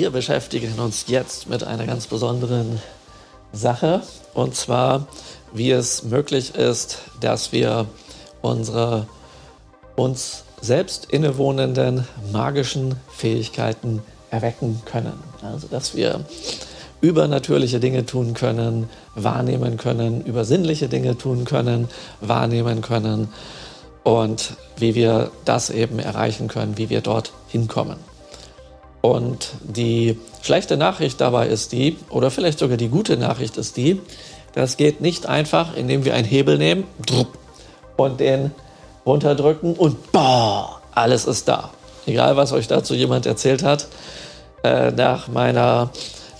wir beschäftigen uns jetzt mit einer ganz besonderen Sache und zwar, wie es möglich ist, dass wir unsere uns selbst innewohnenden magischen Fähigkeiten erwecken können. Also, dass wir übernatürliche Dinge tun können, wahrnehmen können, übersinnliche Dinge tun können, wahrnehmen können und wie wir das eben erreichen können, wie wir dort hinkommen. Und die schlechte Nachricht dabei ist die, oder vielleicht sogar die gute Nachricht ist die, das geht nicht einfach, indem wir einen Hebel nehmen und den runterdrücken und boah, alles ist da. Egal, was euch dazu jemand erzählt hat, äh, nach meiner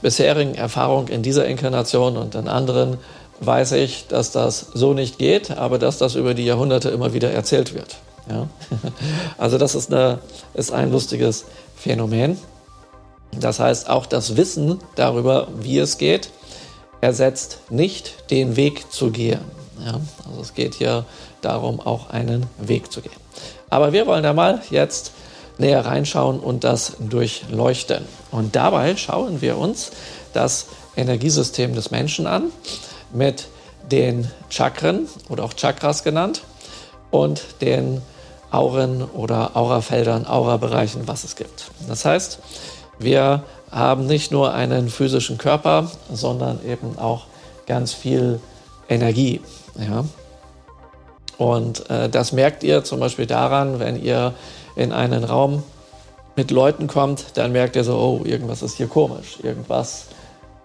bisherigen Erfahrung in dieser Inkarnation und in anderen weiß ich, dass das so nicht geht, aber dass das über die Jahrhunderte immer wieder erzählt wird. Ja? Also das ist, eine, ist ein lustiges Phänomen. Das heißt, auch das Wissen darüber, wie es geht, ersetzt nicht den Weg zu gehen. Ja? Also es geht hier darum, auch einen Weg zu gehen. Aber wir wollen da mal jetzt näher reinschauen und das durchleuchten. Und dabei schauen wir uns das Energiesystem des Menschen an mit den Chakren oder auch Chakras genannt und den Auren oder Aurafeldern, Aurabereichen, was es gibt. Das heißt, wir haben nicht nur einen physischen Körper, sondern eben auch ganz viel Energie. Ja? Und äh, das merkt ihr zum Beispiel daran, wenn ihr in einen Raum mit Leuten kommt, dann merkt ihr so, oh, irgendwas ist hier komisch, irgendwas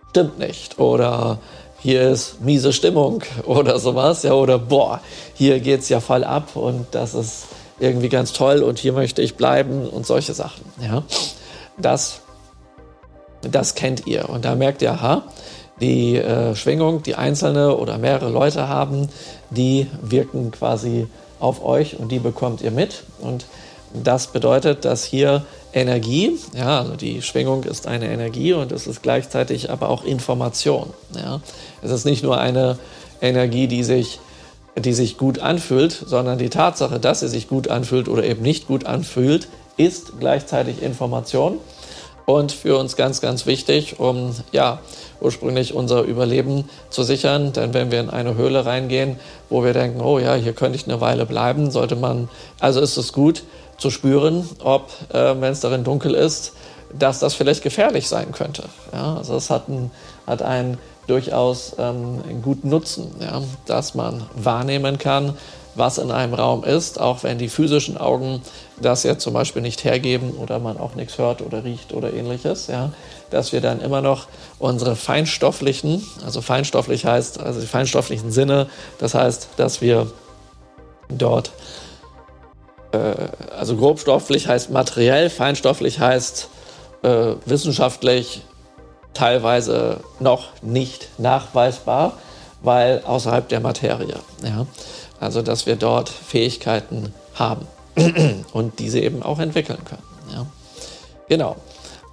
stimmt nicht oder hier ist miese Stimmung oder sowas, ja, oder boah, hier geht es ja voll ab und das ist irgendwie ganz toll und hier möchte ich bleiben und solche Sachen, ja. Das, das kennt ihr und da merkt ihr, aha, die äh, Schwingung, die einzelne oder mehrere Leute haben, die wirken quasi auf euch und die bekommt ihr mit und das bedeutet, dass hier Energie, ja, also die Schwingung ist eine Energie und es ist gleichzeitig aber auch Information. Ja. Es ist nicht nur eine Energie, die sich, die sich gut anfühlt, sondern die Tatsache, dass sie sich gut anfühlt oder eben nicht gut anfühlt, ist gleichzeitig Information und für uns ganz, ganz wichtig, um ja ursprünglich unser Überleben zu sichern. Denn wenn wir in eine Höhle reingehen, wo wir denken, oh ja, hier könnte ich eine Weile bleiben, sollte man, also ist es gut, zu spüren, ob, äh, wenn es darin dunkel ist, dass das vielleicht gefährlich sein könnte. Ja, also es hat, ein, hat einen durchaus ähm, einen guten Nutzen, ja, dass man wahrnehmen kann, was in einem Raum ist, auch wenn die physischen Augen das ja zum Beispiel nicht hergeben oder man auch nichts hört oder riecht oder ähnliches, ja, dass wir dann immer noch unsere feinstofflichen, also feinstofflich heißt, also die feinstofflichen Sinne, das heißt, dass wir dort äh, also grobstofflich heißt materiell, feinstofflich heißt äh, wissenschaftlich teilweise noch nicht nachweisbar, weil außerhalb der Materie. Ja? Also dass wir dort Fähigkeiten haben und diese eben auch entwickeln können. Ja? Genau.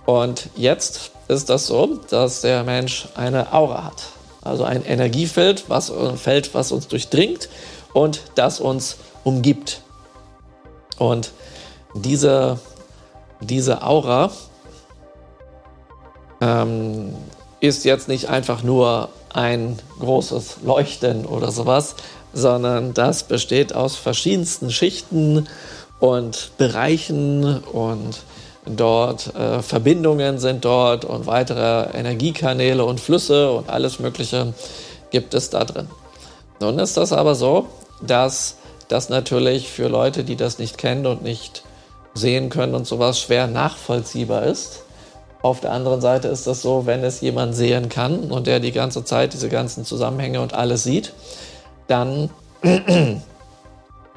Und jetzt ist das so, dass der Mensch eine Aura hat. Also ein Energiefeld, was, ein Feld, was uns durchdringt und das uns umgibt. Und diese, diese Aura ähm, ist jetzt nicht einfach nur ein großes Leuchten oder sowas, sondern das besteht aus verschiedensten Schichten und Bereichen und dort äh, Verbindungen sind dort und weitere Energiekanäle und Flüsse und alles Mögliche gibt es da drin. Nun ist das aber so, dass das natürlich für Leute, die das nicht kennen und nicht sehen können und sowas schwer nachvollziehbar ist. Auf der anderen Seite ist das so, wenn es jemand sehen kann und der die ganze Zeit diese ganzen Zusammenhänge und alles sieht, dann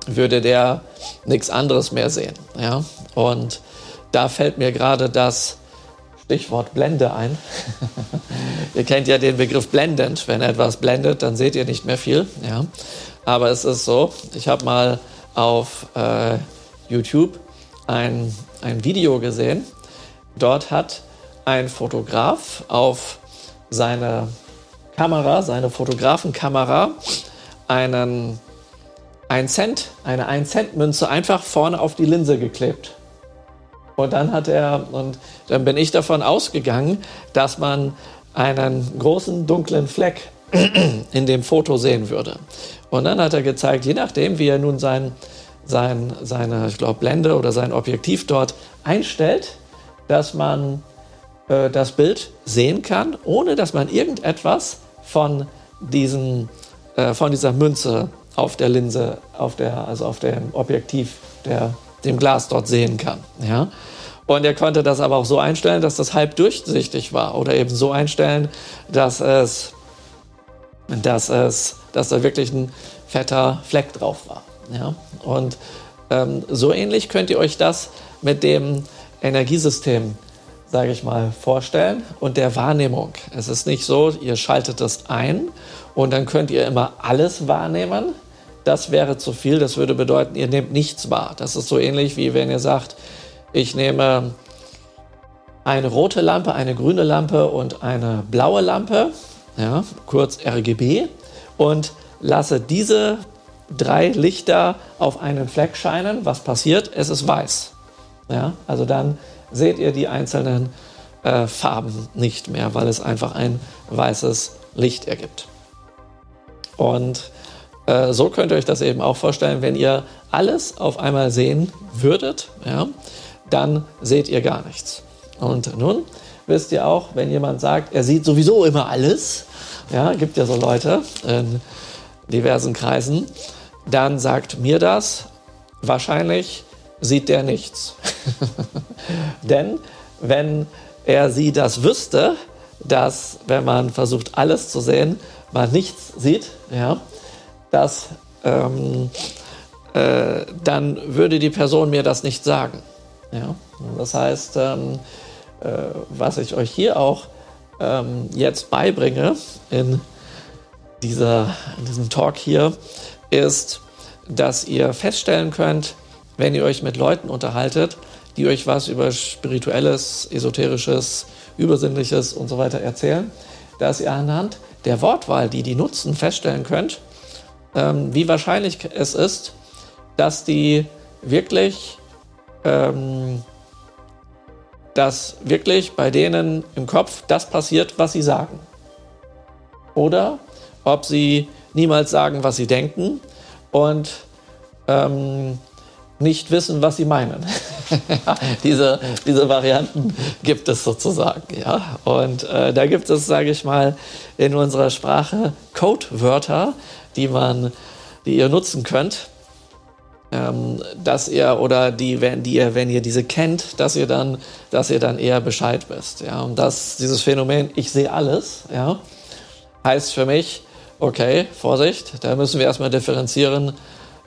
würde der nichts anderes mehr sehen. Ja? Und da fällt mir gerade das Stichwort Blende ein. ihr kennt ja den Begriff blendend. Wenn etwas blendet, dann seht ihr nicht mehr viel. Ja? Aber es ist so, ich habe mal auf äh, YouTube ein, ein Video gesehen. Dort hat ein Fotograf auf seine Kamera, seine Fotografenkamera, einen 1 Cent, eine 1 Cent Münze einfach vorne auf die Linse geklebt. Und dann hat er, und dann bin ich davon ausgegangen, dass man einen großen dunklen Fleck in dem Foto sehen würde. Und dann hat er gezeigt, je nachdem, wie er nun sein, sein, seine, ich glaube, Blende oder sein Objektiv dort einstellt, dass man äh, das Bild sehen kann, ohne dass man irgendetwas von, diesen, äh, von dieser Münze auf der Linse, auf der, also auf dem Objektiv, der, dem Glas dort sehen kann. Ja? Und er konnte das aber auch so einstellen, dass das halb durchsichtig war oder eben so einstellen, dass es, dass es, dass da wirklich ein fetter Fleck drauf war. Ja? Und ähm, so ähnlich könnt ihr euch das mit dem Energiesystem, sage ich mal, vorstellen und der Wahrnehmung. Es ist nicht so, ihr schaltet das ein und dann könnt ihr immer alles wahrnehmen. Das wäre zu viel. Das würde bedeuten, ihr nehmt nichts wahr. Das ist so ähnlich wie wenn ihr sagt, ich nehme eine rote Lampe, eine grüne Lampe und eine blaue Lampe, ja, kurz RGB, und lasse diese drei Lichter auf einen Fleck scheinen. Was passiert? Es ist weiß. Ja, also dann seht ihr die einzelnen äh, Farben nicht mehr, weil es einfach ein weißes Licht ergibt. Und äh, so könnt ihr euch das eben auch vorstellen, wenn ihr alles auf einmal sehen würdet. Ja, dann seht ihr gar nichts. Und nun wisst ihr auch, wenn jemand sagt, er sieht sowieso immer alles, ja, gibt ja so Leute in diversen Kreisen, dann sagt mir das, wahrscheinlich sieht der nichts. Denn wenn er sie das wüsste, dass wenn man versucht alles zu sehen, man nichts sieht, ja, dass, ähm, äh, dann würde die Person mir das nicht sagen. Ja? Das heißt, ähm, äh, was ich euch hier auch ähm, jetzt beibringe in, dieser, in diesem Talk hier, ist, dass ihr feststellen könnt, wenn ihr euch mit Leuten unterhaltet, die euch was über spirituelles, esoterisches, übersinnliches und so weiter erzählen, dass ihr anhand der Wortwahl, die die nutzen, feststellen könnt, ähm, wie wahrscheinlich es ist, dass die wirklich ähm, dass wirklich bei denen im Kopf das passiert, was sie sagen. Oder ob sie niemals sagen, was sie denken und ähm, nicht wissen, was sie meinen. diese, diese Varianten gibt es sozusagen. Ja? Und äh, da gibt es, sage ich mal, in unserer Sprache Codewörter, die, man, die ihr nutzen könnt, ähm, dass ihr oder die, wenn, die ihr, wenn ihr diese kennt, dass ihr dann, dass ihr dann eher Bescheid wisst. Ja? Und das, dieses Phänomen, ich sehe alles, ja, heißt für mich, okay, Vorsicht, da müssen wir erstmal differenzieren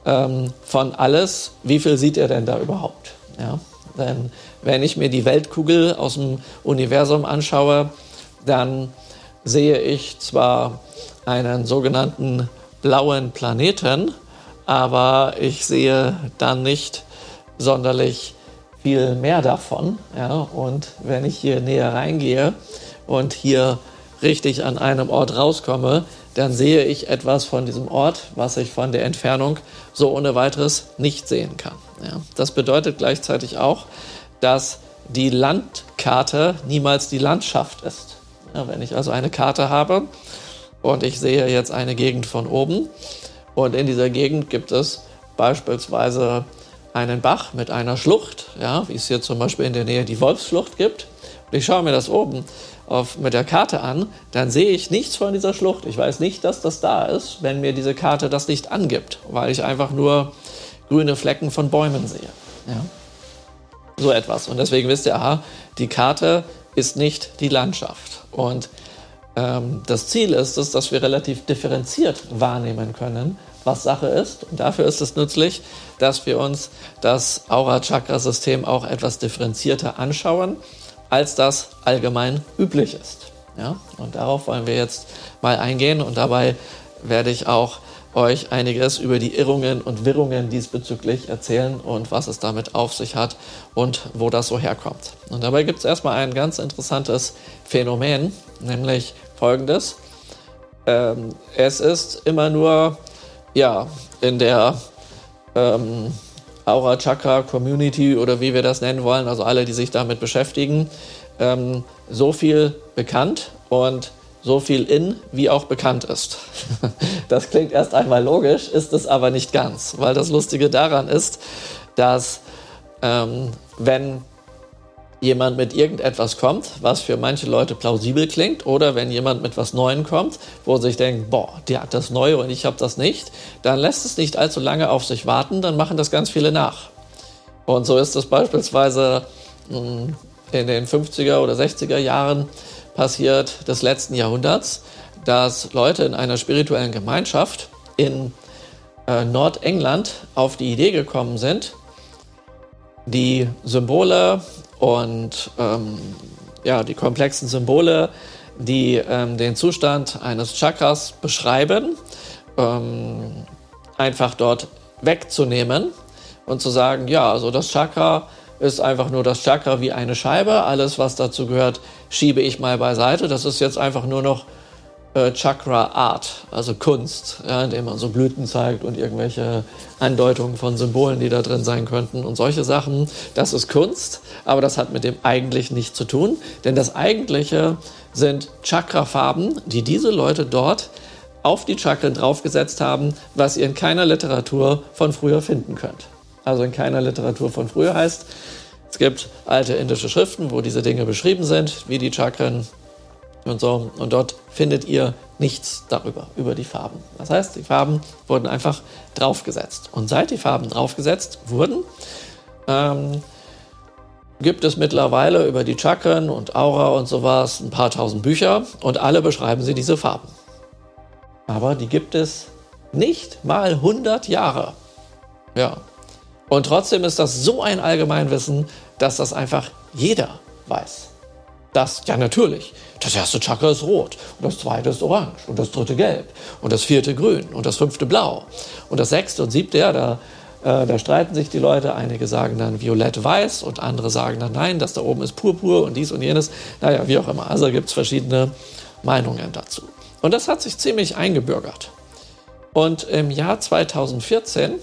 ähm, von alles, wie viel sieht ihr denn da überhaupt? Ja? Denn wenn ich mir die Weltkugel aus dem Universum anschaue, dann sehe ich zwar einen sogenannten blauen Planeten, aber ich sehe dann nicht sonderlich viel mehr davon. Ja? Und wenn ich hier näher reingehe und hier richtig an einem Ort rauskomme, dann sehe ich etwas von diesem Ort, was ich von der Entfernung so ohne weiteres nicht sehen kann. Ja? Das bedeutet gleichzeitig auch, dass die Landkarte niemals die Landschaft ist. Ja, wenn ich also eine Karte habe und ich sehe jetzt eine Gegend von oben, und in dieser Gegend gibt es beispielsweise einen Bach mit einer Schlucht, ja, wie es hier zum Beispiel in der Nähe die Wolfsschlucht gibt. Und ich schaue mir das oben auf, mit der Karte an, dann sehe ich nichts von dieser Schlucht. Ich weiß nicht, dass das da ist, wenn mir diese Karte das nicht angibt, weil ich einfach nur grüne Flecken von Bäumen sehe. Ja. So etwas. Und deswegen wisst ihr, aha, die Karte ist nicht die Landschaft. Und ähm, das Ziel ist es, dass wir relativ differenziert wahrnehmen können, was Sache ist. Und dafür ist es nützlich, dass wir uns das Aura-Chakra-System auch etwas differenzierter anschauen, als das allgemein üblich ist. Ja? Und darauf wollen wir jetzt mal eingehen und dabei werde ich auch euch einiges über die Irrungen und Wirrungen diesbezüglich erzählen und was es damit auf sich hat und wo das so herkommt. Und dabei gibt es erstmal ein ganz interessantes Phänomen, nämlich folgendes. Ähm, es ist immer nur ja, in der ähm, Aura Chakra Community oder wie wir das nennen wollen, also alle, die sich damit beschäftigen, ähm, so viel bekannt und so viel in, wie auch bekannt ist. Das klingt erst einmal logisch, ist es aber nicht ganz, weil das Lustige daran ist, dass ähm, wenn jemand mit irgendetwas kommt, was für manche Leute plausibel klingt, oder wenn jemand mit was Neuem kommt, wo sich denkt, boah, der hat das Neue und ich habe das nicht, dann lässt es nicht allzu lange auf sich warten, dann machen das ganz viele nach. Und so ist es beispielsweise hm, in den 50er oder 60er Jahren passiert des letzten Jahrhunderts, dass Leute in einer spirituellen Gemeinschaft in äh, Nordengland auf die Idee gekommen sind, die Symbole und ähm, ja, die komplexen Symbole, die ähm, den Zustand eines Chakras beschreiben, ähm, einfach dort wegzunehmen und zu sagen, ja, also das Chakra ist einfach nur das Chakra wie eine Scheibe. Alles, was dazu gehört, schiebe ich mal beiseite. Das ist jetzt einfach nur noch äh, Chakra Art, also Kunst, ja, indem man so Blüten zeigt und irgendwelche Andeutungen von Symbolen, die da drin sein könnten und solche Sachen. Das ist Kunst, aber das hat mit dem Eigentlichen nichts zu tun, denn das Eigentliche sind Chakra-Farben, die diese Leute dort auf die Chakren draufgesetzt haben, was ihr in keiner Literatur von früher finden könnt. Also in keiner Literatur von früher heißt, es gibt alte indische Schriften, wo diese Dinge beschrieben sind, wie die Chakren und so. Und dort findet ihr nichts darüber, über die Farben. Das heißt, die Farben wurden einfach draufgesetzt. Und seit die Farben draufgesetzt wurden, ähm, gibt es mittlerweile über die Chakren und Aura und sowas ein paar tausend Bücher und alle beschreiben sie diese Farben. Aber die gibt es nicht mal 100 Jahre. Ja. Und trotzdem ist das so ein Allgemeinwissen, dass das einfach jeder weiß. Das, ja natürlich, das erste Chakra ist rot und das zweite ist orange und das dritte gelb und das vierte grün und das fünfte blau und das sechste und siebte, ja, da, äh, da streiten sich die Leute. Einige sagen dann violett-weiß und andere sagen dann nein, das da oben ist purpur und dies und jenes. Naja, wie auch immer. Also gibt es verschiedene Meinungen dazu. Und das hat sich ziemlich eingebürgert. Und im Jahr 2014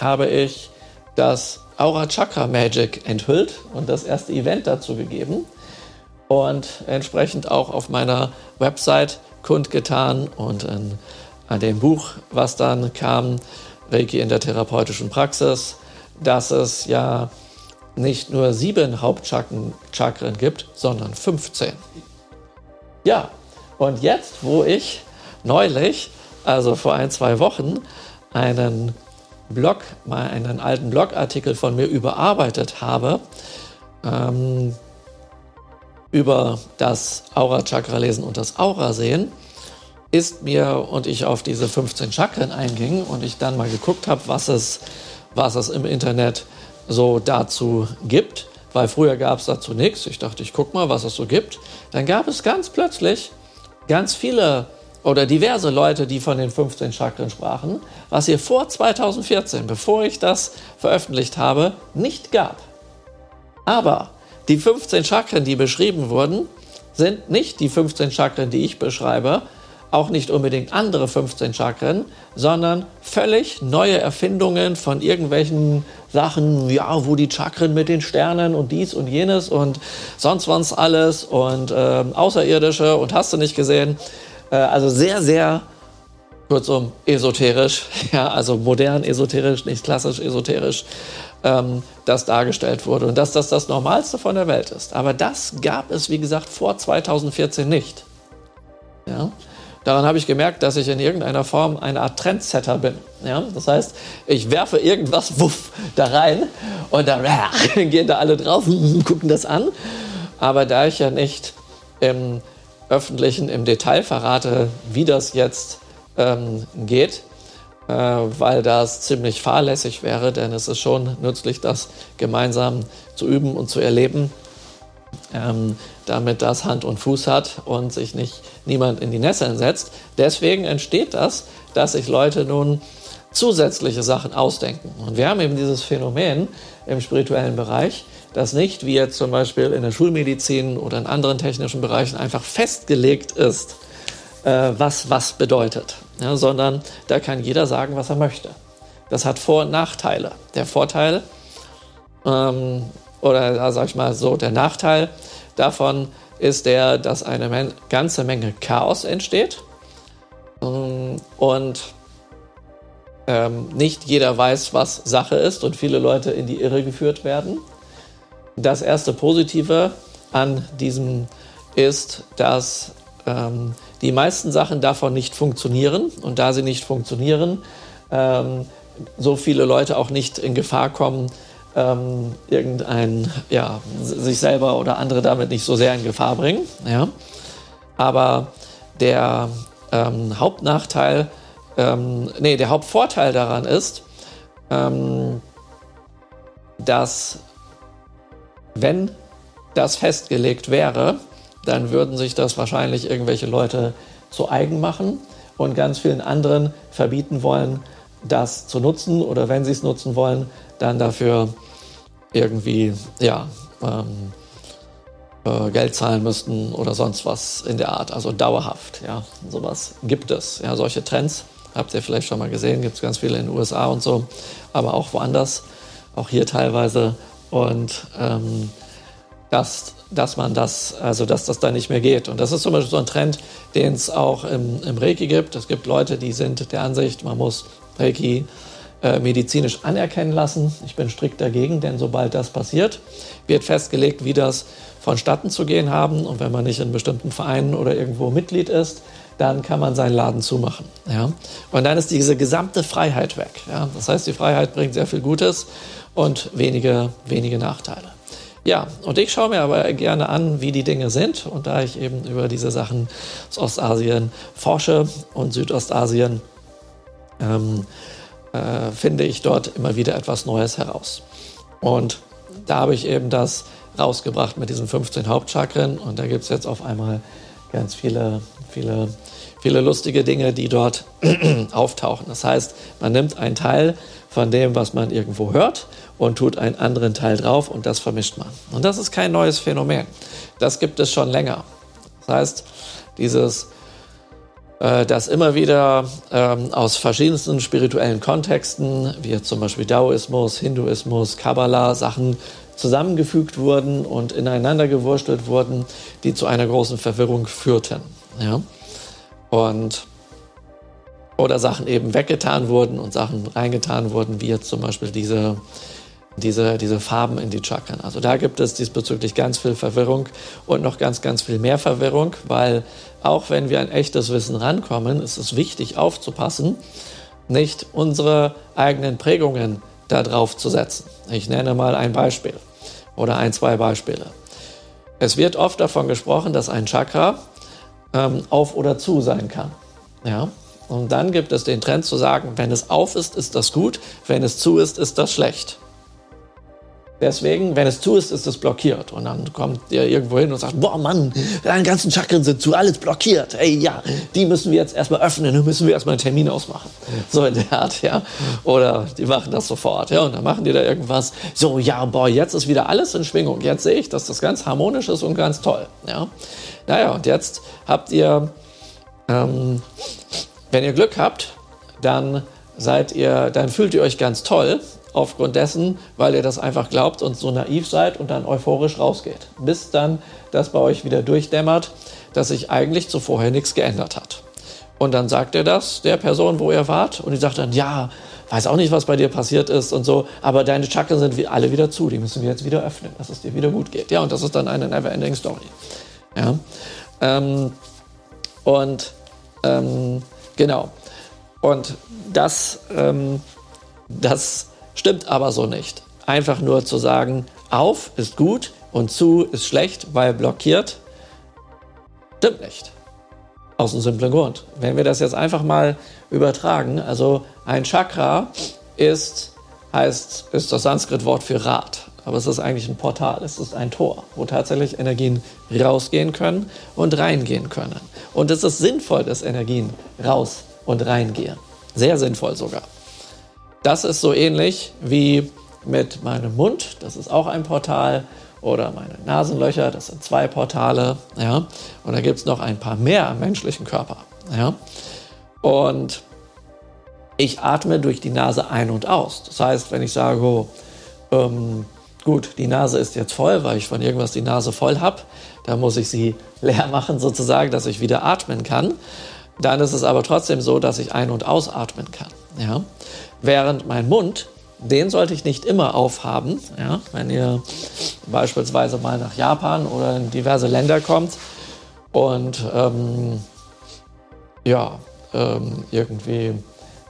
habe ich das Aura Chakra Magic enthüllt und das erste Event dazu gegeben und entsprechend auch auf meiner Website kundgetan und in, an dem Buch, was dann kam, Reiki in der therapeutischen Praxis, dass es ja nicht nur sieben Hauptchakren gibt, sondern 15. Ja, und jetzt, wo ich neulich, also vor ein, zwei Wochen, einen Blog, mal einen alten Blogartikel von mir überarbeitet habe, ähm, über das Aura-Chakra lesen und das Aura sehen, ist mir und ich auf diese 15 Chakren einging und ich dann mal geguckt habe, was es, was es im Internet so dazu gibt, weil früher gab es dazu nichts. Ich dachte, ich gucke mal, was es so gibt. Dann gab es ganz plötzlich ganz viele oder diverse Leute, die von den 15 Chakren sprachen, was hier vor 2014, bevor ich das veröffentlicht habe, nicht gab. Aber die 15 Chakren, die beschrieben wurden, sind nicht die 15 Chakren, die ich beschreibe, auch nicht unbedingt andere 15 Chakren, sondern völlig neue Erfindungen von irgendwelchen Sachen, ja, wo die Chakren mit den Sternen und dies und jenes und sonst was alles und äh, Außerirdische und hast du nicht gesehen. Äh, also sehr, sehr kurzum esoterisch, ja, also modern esoterisch, nicht klassisch esoterisch, ähm, das dargestellt wurde und dass das das Normalste von der Welt ist. Aber das gab es, wie gesagt, vor 2014 nicht. Ja? Daran habe ich gemerkt, dass ich in irgendeiner Form eine Art Trendsetter bin. Ja? Das heißt, ich werfe irgendwas wuff, da rein und dann gehen da alle drauf und gucken das an. Aber da ich ja nicht im Öffentlichen im Detail verrate, wie das jetzt ähm, geht, äh, weil das ziemlich fahrlässig wäre, denn es ist schon nützlich, das gemeinsam zu üben und zu erleben, ähm, damit das Hand und Fuß hat und sich nicht niemand in die Nesseln setzt. Deswegen entsteht das, dass sich Leute nun zusätzliche Sachen ausdenken. Und wir haben eben dieses Phänomen im spirituellen Bereich, dass nicht, wie jetzt zum Beispiel in der Schulmedizin oder in anderen technischen Bereichen, einfach festgelegt ist, äh, was was bedeutet, ja, sondern da kann jeder sagen, was er möchte. das hat Vor- und Nachteile. Der Vorteil, ähm, oder sag ich mal so, der Nachteil davon ist der, dass eine Men ganze Menge Chaos entsteht ähm, und ähm, nicht jeder weiß, was Sache ist und viele Leute in die Irre geführt werden. Das erste Positive an diesem ist, dass ähm, die meisten Sachen davon nicht funktionieren und da sie nicht funktionieren, ähm, so viele Leute auch nicht in Gefahr kommen, ähm, irgendein, ja, sich selber oder andere damit nicht so sehr in Gefahr bringen. Ja. Aber der ähm, Hauptnachteil, ähm, nee, der Hauptvorteil daran ist, ähm, dass wenn das festgelegt wäre, dann würden sich das wahrscheinlich irgendwelche Leute zu eigen machen und ganz vielen anderen verbieten wollen, das zu nutzen oder wenn sie es nutzen wollen, dann dafür irgendwie ja, ähm, äh, Geld zahlen müssten oder sonst was in der Art. Also dauerhaft. Ja, sowas gibt es. Ja, solche Trends habt ihr vielleicht schon mal gesehen. Gibt es ganz viele in den USA und so, aber auch woanders, auch hier teilweise. Und ähm, dass, dass man das, also dass das da nicht mehr geht. Und das ist zum Beispiel so ein Trend, den es auch im, im Reiki gibt. Es gibt Leute, die sind der Ansicht, man muss Reiki äh, medizinisch anerkennen lassen. Ich bin strikt dagegen, denn sobald das passiert, wird festgelegt, wie das vonstatten zu gehen haben. Und wenn man nicht in bestimmten Vereinen oder irgendwo Mitglied ist, dann kann man seinen Laden zumachen. Ja? Und dann ist diese gesamte Freiheit weg. Ja? Das heißt, die Freiheit bringt sehr viel Gutes und wenige, wenige Nachteile. Ja, und ich schaue mir aber gerne an, wie die Dinge sind. Und da ich eben über diese Sachen aus Ostasien forsche und Südostasien, ähm, äh, finde ich dort immer wieder etwas Neues heraus. Und da habe ich eben das rausgebracht mit diesen 15 Hauptchakren. Und da gibt es jetzt auf einmal ganz viele, viele, viele lustige Dinge, die dort auftauchen. Das heißt, man nimmt einen Teil von dem, was man irgendwo hört und tut einen anderen Teil drauf und das vermischt man. Und das ist kein neues Phänomen. Das gibt es schon länger. Das heißt, dieses, äh, dass immer wieder ähm, aus verschiedensten spirituellen Kontexten, wie zum Beispiel Daoismus, Hinduismus, Kabbalah, Sachen zusammengefügt wurden und ineinander gewurstelt wurden, die zu einer großen Verwirrung führten. Ja? Und oder Sachen eben weggetan wurden und Sachen reingetan wurden, wie jetzt zum Beispiel diese diese, diese Farben in die Chakren. Also da gibt es diesbezüglich ganz viel Verwirrung und noch ganz, ganz viel mehr Verwirrung, weil auch wenn wir an echtes Wissen rankommen, ist es wichtig aufzupassen, nicht unsere eigenen Prägungen darauf zu setzen. Ich nenne mal ein Beispiel oder ein, zwei Beispiele. Es wird oft davon gesprochen, dass ein Chakra ähm, auf oder zu sein kann. Ja? Und dann gibt es den Trend zu sagen, wenn es auf ist, ist das gut, wenn es zu ist, ist das schlecht. Deswegen, wenn es zu ist, ist es blockiert. Und dann kommt ihr irgendwo hin und sagt, boah Mann, deine ganzen Chakren sind zu, alles blockiert. Ey, ja, die müssen wir jetzt erstmal öffnen, dann müssen wir erstmal einen Termin ausmachen. So in der Art, ja. Oder die machen das sofort, ja. Und dann machen die da irgendwas. So, ja, boah, jetzt ist wieder alles in Schwingung. Jetzt sehe ich, dass das ganz harmonisch ist und ganz toll, ja. Naja, und jetzt habt ihr, ähm, wenn ihr Glück habt, dann seid ihr, dann fühlt ihr euch ganz toll aufgrund dessen, weil ihr das einfach glaubt und so naiv seid und dann euphorisch rausgeht. Bis dann das bei euch wieder durchdämmert, dass sich eigentlich zuvor nichts geändert hat. Und dann sagt ihr das der Person, wo ihr wart, und die sagt dann, ja, weiß auch nicht, was bei dir passiert ist und so, aber deine Chakren sind alle wieder zu, die müssen wir jetzt wieder öffnen, dass es dir wieder gut geht. Ja, und das ist dann eine never-ending Story. Ja, ähm, und ähm, genau. Und das, ähm, das Stimmt aber so nicht. Einfach nur zu sagen, auf ist gut und zu ist schlecht, weil blockiert, stimmt nicht. Aus einem simplen Grund. Wenn wir das jetzt einfach mal übertragen, also ein Chakra ist, heißt, ist das Sanskrit-Wort für Rad. Aber es ist eigentlich ein Portal, es ist ein Tor, wo tatsächlich Energien rausgehen können und reingehen können. Und es ist sinnvoll, dass Energien raus und reingehen. Sehr sinnvoll sogar. Das ist so ähnlich wie mit meinem Mund, das ist auch ein Portal, oder meine Nasenlöcher, das sind zwei Portale. Ja? Und da gibt es noch ein paar mehr am menschlichen Körper. Ja? Und ich atme durch die Nase ein und aus. Das heißt, wenn ich sage, oh, ähm, gut, die Nase ist jetzt voll, weil ich von irgendwas die Nase voll habe, dann muss ich sie leer machen sozusagen, dass ich wieder atmen kann. Dann ist es aber trotzdem so, dass ich ein- und ausatmen kann. Ja? Während mein Mund, den sollte ich nicht immer aufhaben. Ja? Wenn ihr beispielsweise mal nach Japan oder in diverse Länder kommt und ähm, ja, ähm, irgendwie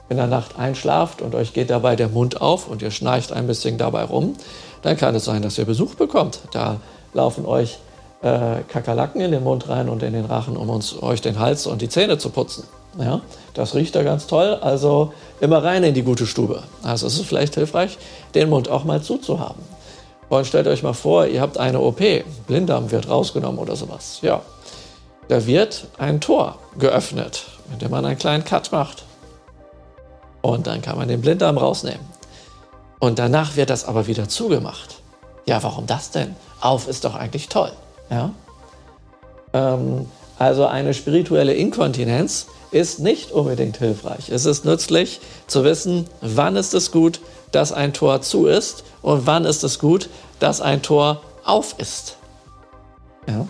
in der Nacht einschlaft und euch geht dabei der Mund auf und ihr schnarcht ein bisschen dabei rum, dann kann es sein, dass ihr Besuch bekommt. Da laufen euch äh, Kakerlaken in den Mund rein und in den Rachen, um uns, euch den Hals und die Zähne zu putzen. Ja, das riecht da ganz toll, also immer rein in die gute Stube. Also es ist vielleicht hilfreich, den Mund auch mal zuzuhaben. Und stellt euch mal vor, ihr habt eine OP, Blinddarm wird rausgenommen oder sowas. Ja, da wird ein Tor geöffnet, mit dem man einen kleinen Cut macht. Und dann kann man den Blinddarm rausnehmen. Und danach wird das aber wieder zugemacht. Ja, warum das denn? Auf ist doch eigentlich toll. Ja? Ähm, also eine spirituelle Inkontinenz ist nicht unbedingt hilfreich. Es ist nützlich zu wissen, wann ist es gut, dass ein Tor zu ist und wann ist es gut, dass ein Tor auf ist. Ja?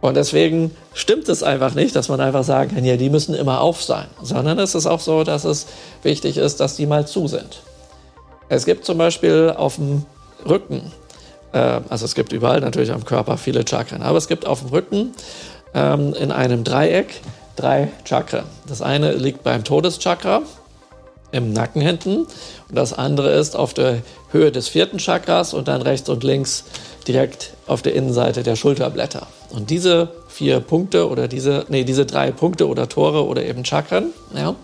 Und deswegen stimmt es einfach nicht, dass man einfach sagen kann, ja, die müssen immer auf sein, sondern es ist auch so, dass es wichtig ist, dass die mal zu sind. Es gibt zum Beispiel auf dem Rücken, äh, also es gibt überall natürlich am Körper viele Chakren, aber es gibt auf dem Rücken ähm, in einem Dreieck drei Chakren. Das eine liegt beim Todeschakra im Nacken hinten und das andere ist auf der Höhe des vierten Chakras und dann rechts und links direkt auf der Innenseite der Schulterblätter. Und diese vier Punkte oder diese, nee, diese drei Punkte oder Tore oder eben Chakren, ja,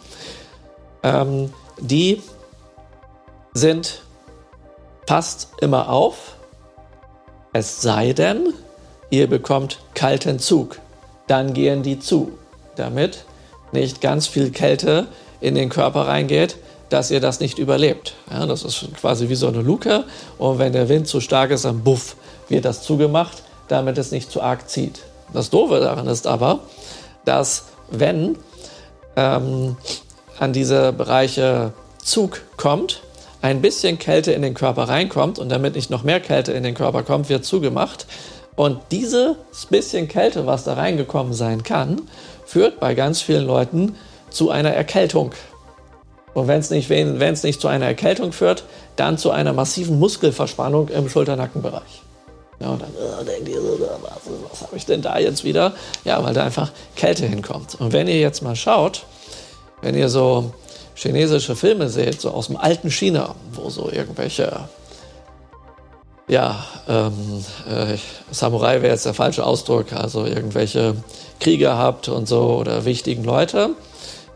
ähm, die sind, passt immer auf, es sei denn, ihr bekommt kalten Zug, dann gehen die zu, damit nicht ganz viel Kälte in den Körper reingeht, dass ihr das nicht überlebt. Ja, das ist quasi wie so eine Luke und wenn der Wind zu stark ist, dann buff, wird das zugemacht, damit es nicht zu arg zieht. Das Doofe daran ist aber, dass wenn ähm, an diese Bereiche Zug kommt, ein bisschen Kälte in den Körper reinkommt und damit nicht noch mehr Kälte in den Körper kommt, wird zugemacht. Und dieses bisschen Kälte, was da reingekommen sein kann, führt bei ganz vielen Leuten zu einer Erkältung. Und wenn es nicht, nicht zu einer Erkältung führt, dann zu einer massiven Muskelverspannung im Schulternackenbereich. Ja, und dann äh, denkt ihr so, was, was habe ich denn da jetzt wieder? Ja, weil da einfach Kälte hinkommt. Und wenn ihr jetzt mal schaut, wenn ihr so chinesische Filme seht, so aus dem alten China, wo so irgendwelche, ja, ähm, äh, Samurai wäre jetzt der falsche Ausdruck, also irgendwelche Krieger habt und so oder wichtigen Leute,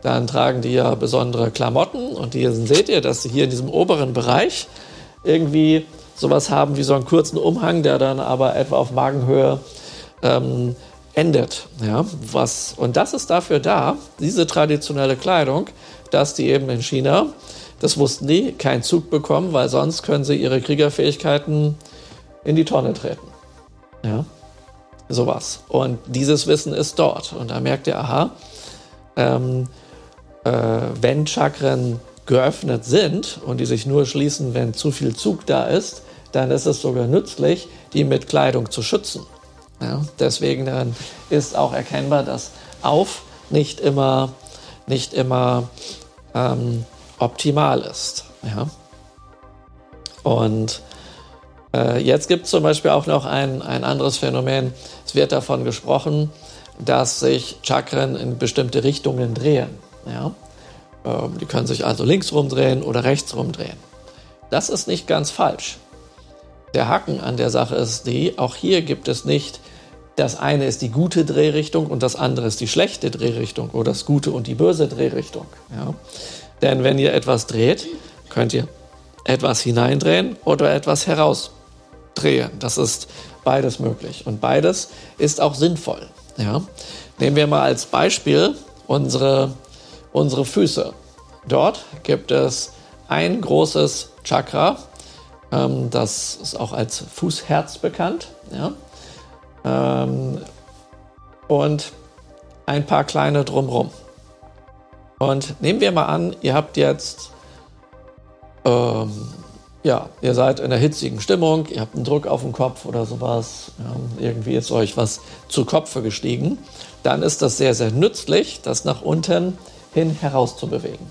dann tragen die ja besondere Klamotten und hier seht ihr, dass sie hier in diesem oberen Bereich irgendwie sowas haben wie so einen kurzen Umhang, der dann aber etwa auf Magenhöhe ähm, endet. Ja, was, und das ist dafür da, diese traditionelle Kleidung, dass die eben in China, das wussten die, keinen Zug bekommen, weil sonst können sie ihre Kriegerfähigkeiten in die Tonne treten. Ja, sowas. Und dieses Wissen ist dort. Und da merkt ihr, aha, ähm, äh, wenn Chakren geöffnet sind und die sich nur schließen, wenn zu viel Zug da ist, dann ist es sogar nützlich, die mit Kleidung zu schützen. Ja, deswegen ist auch erkennbar, dass auf nicht immer, nicht immer ähm, optimal ist. Ja? Und jetzt gibt es zum Beispiel auch noch ein, ein anderes Phänomen. Es wird davon gesprochen, dass sich Chakren in bestimmte Richtungen drehen. Ja? Ähm, die können sich also links rumdrehen oder rechts rumdrehen. Das ist nicht ganz falsch. Der Haken an der Sache ist die, auch hier gibt es nicht, das eine ist die gute Drehrichtung und das andere ist die schlechte Drehrichtung oder das gute und die böse Drehrichtung. Ja? Denn wenn ihr etwas dreht, könnt ihr etwas hineindrehen oder etwas herausdrehen. Das ist beides möglich und beides ist auch sinnvoll. Ja? Nehmen wir mal als Beispiel unsere, unsere Füße. Dort gibt es ein großes Chakra, ähm, das ist auch als Fußherz bekannt. Ja? Ähm, und ein paar kleine drumrum. Und nehmen wir mal an, ihr habt jetzt, ähm, ja, ihr seid in einer hitzigen Stimmung, ihr habt einen Druck auf dem Kopf oder sowas, ja, irgendwie ist euch was zu Kopfe gestiegen, dann ist das sehr, sehr nützlich, das nach unten hin herauszubewegen.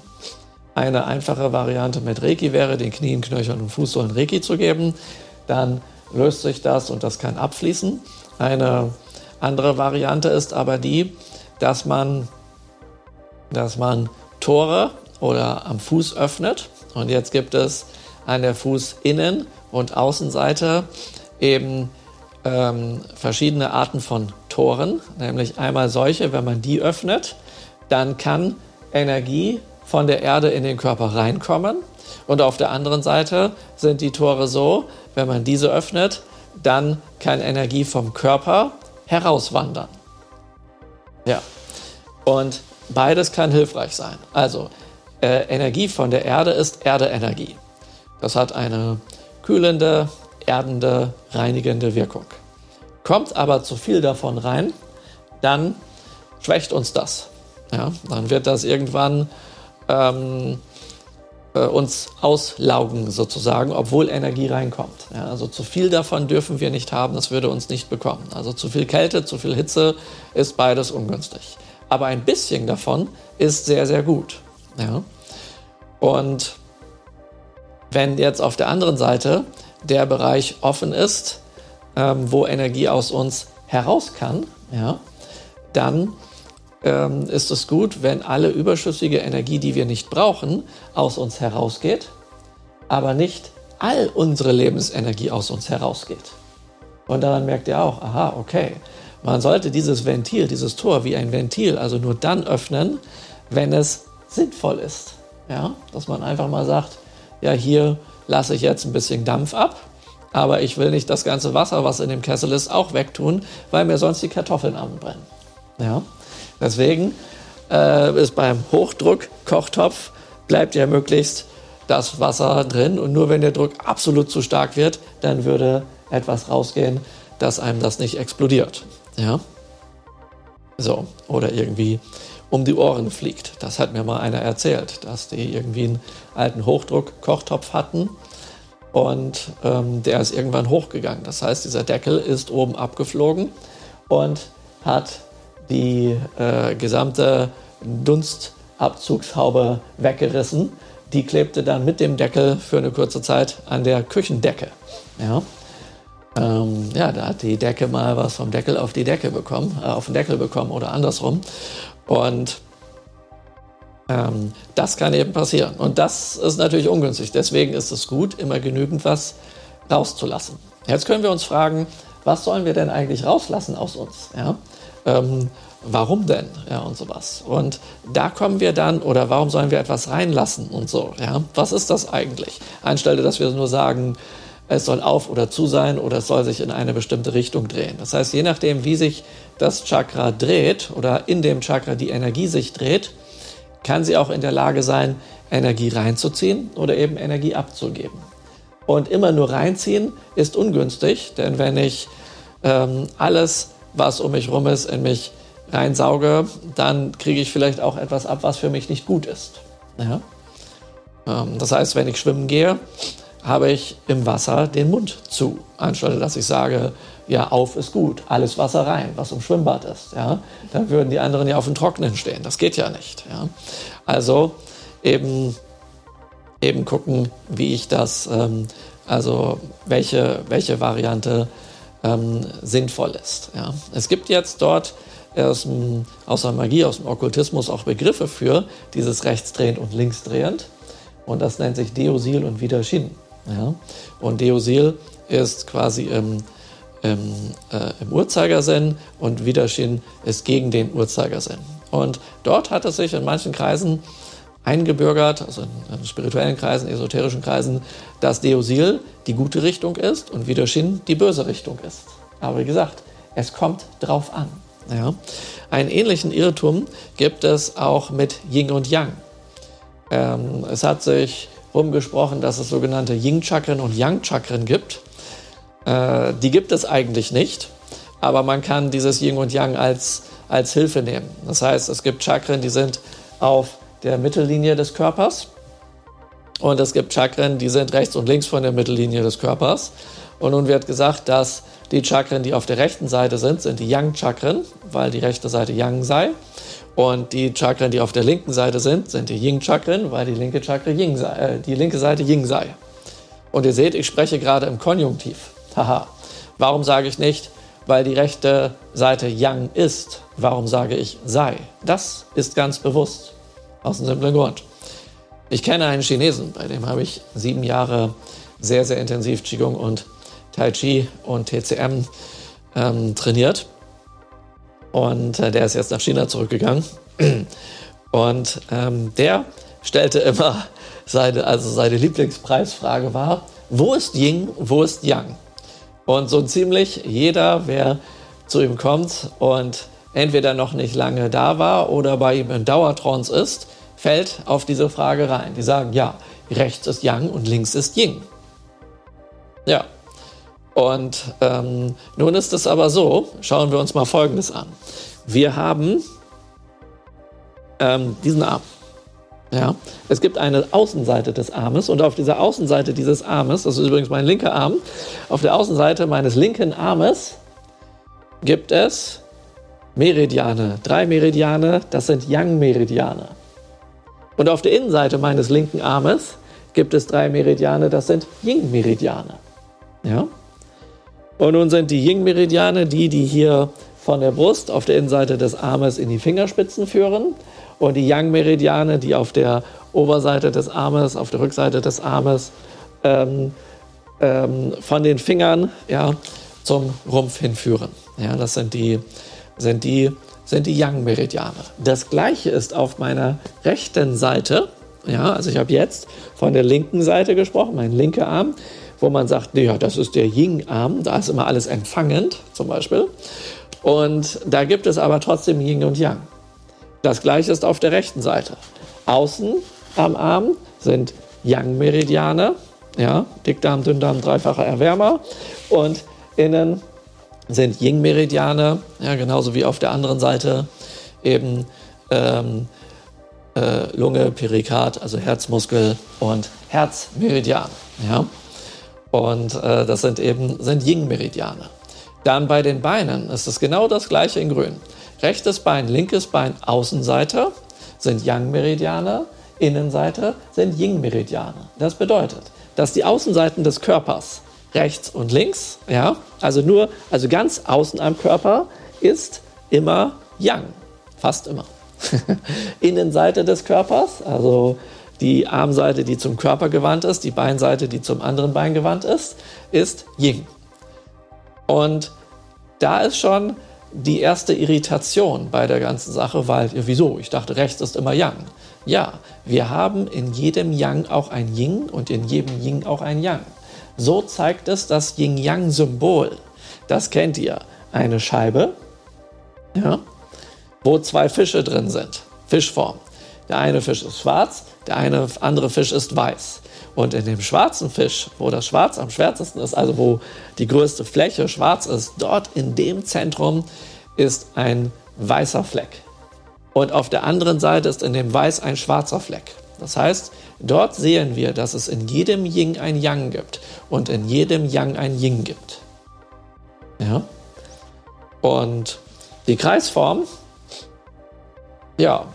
Eine einfache Variante mit Reiki wäre, den Knien, Knöcheln und Fußsohlen Reiki zu geben. Dann löst sich das und das kann abfließen. Eine andere Variante ist aber die, dass man, dass man Tore oder am Fuß öffnet. Und jetzt gibt es an der Fußinnen- und Außenseite eben ähm, verschiedene Arten von Toren, nämlich einmal solche, wenn man die öffnet, dann kann Energie von der Erde in den Körper reinkommen. Und auf der anderen Seite sind die Tore so, wenn man diese öffnet, dann kann Energie vom Körper herauswandern. Ja. Und beides kann hilfreich sein. Also äh, Energie von der Erde ist Erdeenergie. Das hat eine kühlende, erdende, reinigende Wirkung. Kommt aber zu viel davon rein, dann schwächt uns das. Ja, dann wird das irgendwann ähm, äh, uns auslaugen sozusagen, obwohl Energie reinkommt. Ja, also zu viel davon dürfen wir nicht haben, das würde uns nicht bekommen. Also zu viel Kälte, zu viel Hitze ist beides ungünstig. Aber ein bisschen davon ist sehr, sehr gut. Ja. Und wenn jetzt auf der anderen Seite der Bereich offen ist, ähm, wo Energie aus uns heraus kann, ja, dann ähm, ist es gut, wenn alle überschüssige Energie, die wir nicht brauchen, aus uns herausgeht, aber nicht all unsere Lebensenergie aus uns herausgeht. Und daran merkt ihr auch, aha, okay, man sollte dieses Ventil, dieses Tor wie ein Ventil, also nur dann öffnen, wenn es sinnvoll ist. Ja, dass man einfach mal sagt, ja, hier lasse ich jetzt ein bisschen Dampf ab, aber ich will nicht das ganze Wasser, was in dem Kessel ist, auch wegtun, weil mir sonst die Kartoffeln anbrennen. Ja, Deswegen äh, ist beim Hochdruck-Kochtopf bleibt ja möglichst das Wasser drin und nur wenn der Druck absolut zu stark wird, dann würde etwas rausgehen, dass einem das nicht explodiert. Ja? So, oder irgendwie um die Ohren fliegt. Das hat mir mal einer erzählt, dass die irgendwie einen alten Hochdruck-Kochtopf hatten und ähm, der ist irgendwann hochgegangen. Das heißt, dieser Deckel ist oben abgeflogen und hat die äh, gesamte Dunstabzugshaube weggerissen. Die klebte dann mit dem Deckel für eine kurze Zeit an der Küchendecke. Ja, ähm, ja da hat die Decke mal was vom Deckel auf die Decke bekommen, äh, auf den Deckel bekommen oder andersrum. Und ähm, das kann eben passieren. Und das ist natürlich ungünstig. Deswegen ist es gut, immer genügend was rauszulassen. Jetzt können wir uns fragen, was sollen wir denn eigentlich rauslassen aus uns? Ja? ähm, warum denn? Ja, und sowas. Und da kommen wir dann, oder warum sollen wir etwas reinlassen und so, ja? Was ist das eigentlich? Anstelle, dass wir nur sagen, es soll auf oder zu sein oder es soll sich in eine bestimmte Richtung drehen. Das heißt, je nachdem, wie sich das Chakra dreht oder in dem Chakra die Energie sich dreht, kann sie auch in der Lage sein, Energie reinzuziehen oder eben Energie abzugeben. Und immer nur reinziehen ist ungünstig, denn wenn ich ähm, alles was um mich rum ist, in mich reinsauge, dann kriege ich vielleicht auch etwas ab, was für mich nicht gut ist. Ja? Ähm, das heißt, wenn ich schwimmen gehe, habe ich im Wasser den Mund zu, anstelle dass ich sage, ja, auf ist gut, alles Wasser rein, was im Schwimmbad ist. Ja? Dann würden die anderen ja auf dem Trockenen stehen. Das geht ja nicht. Ja? Also eben, eben gucken, wie ich das, ähm, also welche, welche Variante ähm, sinnvoll ist. Ja. Es gibt jetzt dort aus, dem, aus der Magie, aus dem Okkultismus auch Begriffe für dieses rechtsdrehend und linksdrehend. Und das nennt sich Deosil und Widershin. Ja. Und Deosil ist quasi im, im, äh, im Uhrzeigersinn und Widershin ist gegen den Uhrzeigersinn. Und dort hat es sich in manchen Kreisen eingebürgert, also in, spirituellen Kreisen, esoterischen Kreisen, dass Deosil die gute Richtung ist und Widershin die böse Richtung ist. Aber wie gesagt, es kommt drauf an. Ja. Einen ähnlichen Irrtum gibt es auch mit Yin und Yang. Ähm, es hat sich rumgesprochen, dass es sogenannte Yin-Chakren und Yang-Chakren gibt. Äh, die gibt es eigentlich nicht, aber man kann dieses Yin und Yang als, als Hilfe nehmen. Das heißt, es gibt Chakren, die sind auf der Mittellinie des Körpers. Und es gibt Chakren, die sind rechts und links von der Mittellinie des Körpers. Und nun wird gesagt, dass die Chakren, die auf der rechten Seite sind, sind die Yang-Chakren, weil die rechte Seite Yang sei. Und die Chakren, die auf der linken Seite sind, sind die Yin-Chakren, weil die linke, Chakra Yin äh, die linke Seite Yin sei. Und ihr seht, ich spreche gerade im Konjunktiv. Haha. Warum sage ich nicht, weil die rechte Seite Yang ist? Warum sage ich sei? Das ist ganz bewusst. Aus einem simplen Grund. Ich kenne einen Chinesen, bei dem habe ich sieben Jahre sehr, sehr intensiv Qigong und Tai Chi und TCM ähm, trainiert. Und äh, der ist jetzt nach China zurückgegangen. Und ähm, der stellte immer seine, also seine Lieblingspreisfrage war, wo ist Ying, wo ist Yang? Und so ziemlich jeder, wer zu ihm kommt und entweder noch nicht lange da war oder bei ihm in Dauertrance ist, fällt auf diese Frage rein. Die sagen, ja, rechts ist Yang und links ist Ying. Ja. Und ähm, nun ist es aber so, schauen wir uns mal Folgendes an. Wir haben ähm, diesen Arm. Ja, es gibt eine Außenseite des Armes und auf dieser Außenseite dieses Armes, das ist übrigens mein linker Arm, auf der Außenseite meines linken Armes gibt es Meridiane, drei Meridiane, das sind Yang-Meridiane. Und auf der Innenseite meines linken Armes gibt es drei Meridiane, das sind Yin-Meridiane. Ja? Und nun sind die Yin-Meridiane die, die hier von der Brust auf der Innenseite des Armes in die Fingerspitzen führen und die Yang-Meridiane, die auf der Oberseite des Armes, auf der Rückseite des Armes ähm, ähm, von den Fingern ja, zum Rumpf hinführen. Ja, das sind die, sind die, sind die Yang-Meridiane. Das gleiche ist auf meiner rechten Seite. Ja, also ich habe jetzt von der linken Seite gesprochen, mein linker Arm, wo man sagt, ja, das ist der Yin-Arm, da ist immer alles empfangend zum Beispiel. Und da gibt es aber trotzdem Yin und Yang. Das gleiche ist auf der rechten Seite. Außen am Arm sind Yang-Meridiane, ja, Dickdarm, Dünndarm, dreifacher Erwärmer. Und innen sind Yin-Meridiane, ja, genauso wie auf der anderen Seite eben ähm, äh, Lunge, Perikard, also Herzmuskel und Herzmeridian. Ja. Und äh, das sind eben sind Yin-Meridiane. Dann bei den Beinen ist es genau das gleiche in Grün. Rechtes Bein, linkes Bein, Außenseite sind Yang-Meridiane, Innenseite sind Yin-Meridiane. Das bedeutet, dass die Außenseiten des Körpers rechts und links, ja, also nur, also ganz außen am Körper ist immer Yang, fast immer. Innenseite des Körpers, also die Armseite, die zum Körper gewandt ist, die Beinseite, die zum anderen Bein gewandt ist, ist Yin. Und da ist schon die erste Irritation bei der ganzen Sache, weil, wieso? Ich dachte, rechts ist immer Yang. Ja, wir haben in jedem Yang auch ein Yin und in jedem Yin auch ein Yang. So zeigt es das Yin-Yang-Symbol. Das kennt ihr. Eine Scheibe, ja, wo zwei Fische drin sind. Fischform. Der eine Fisch ist schwarz, der eine andere Fisch ist weiß. Und in dem schwarzen Fisch, wo das Schwarz am schwärzesten ist, also wo die größte Fläche schwarz ist, dort in dem Zentrum ist ein weißer Fleck. Und auf der anderen Seite ist in dem Weiß ein schwarzer Fleck. Das heißt, dort sehen wir, dass es in jedem Yin ein Yang gibt und in jedem Yang ein Yin gibt. Ja? Und die Kreisform, ja,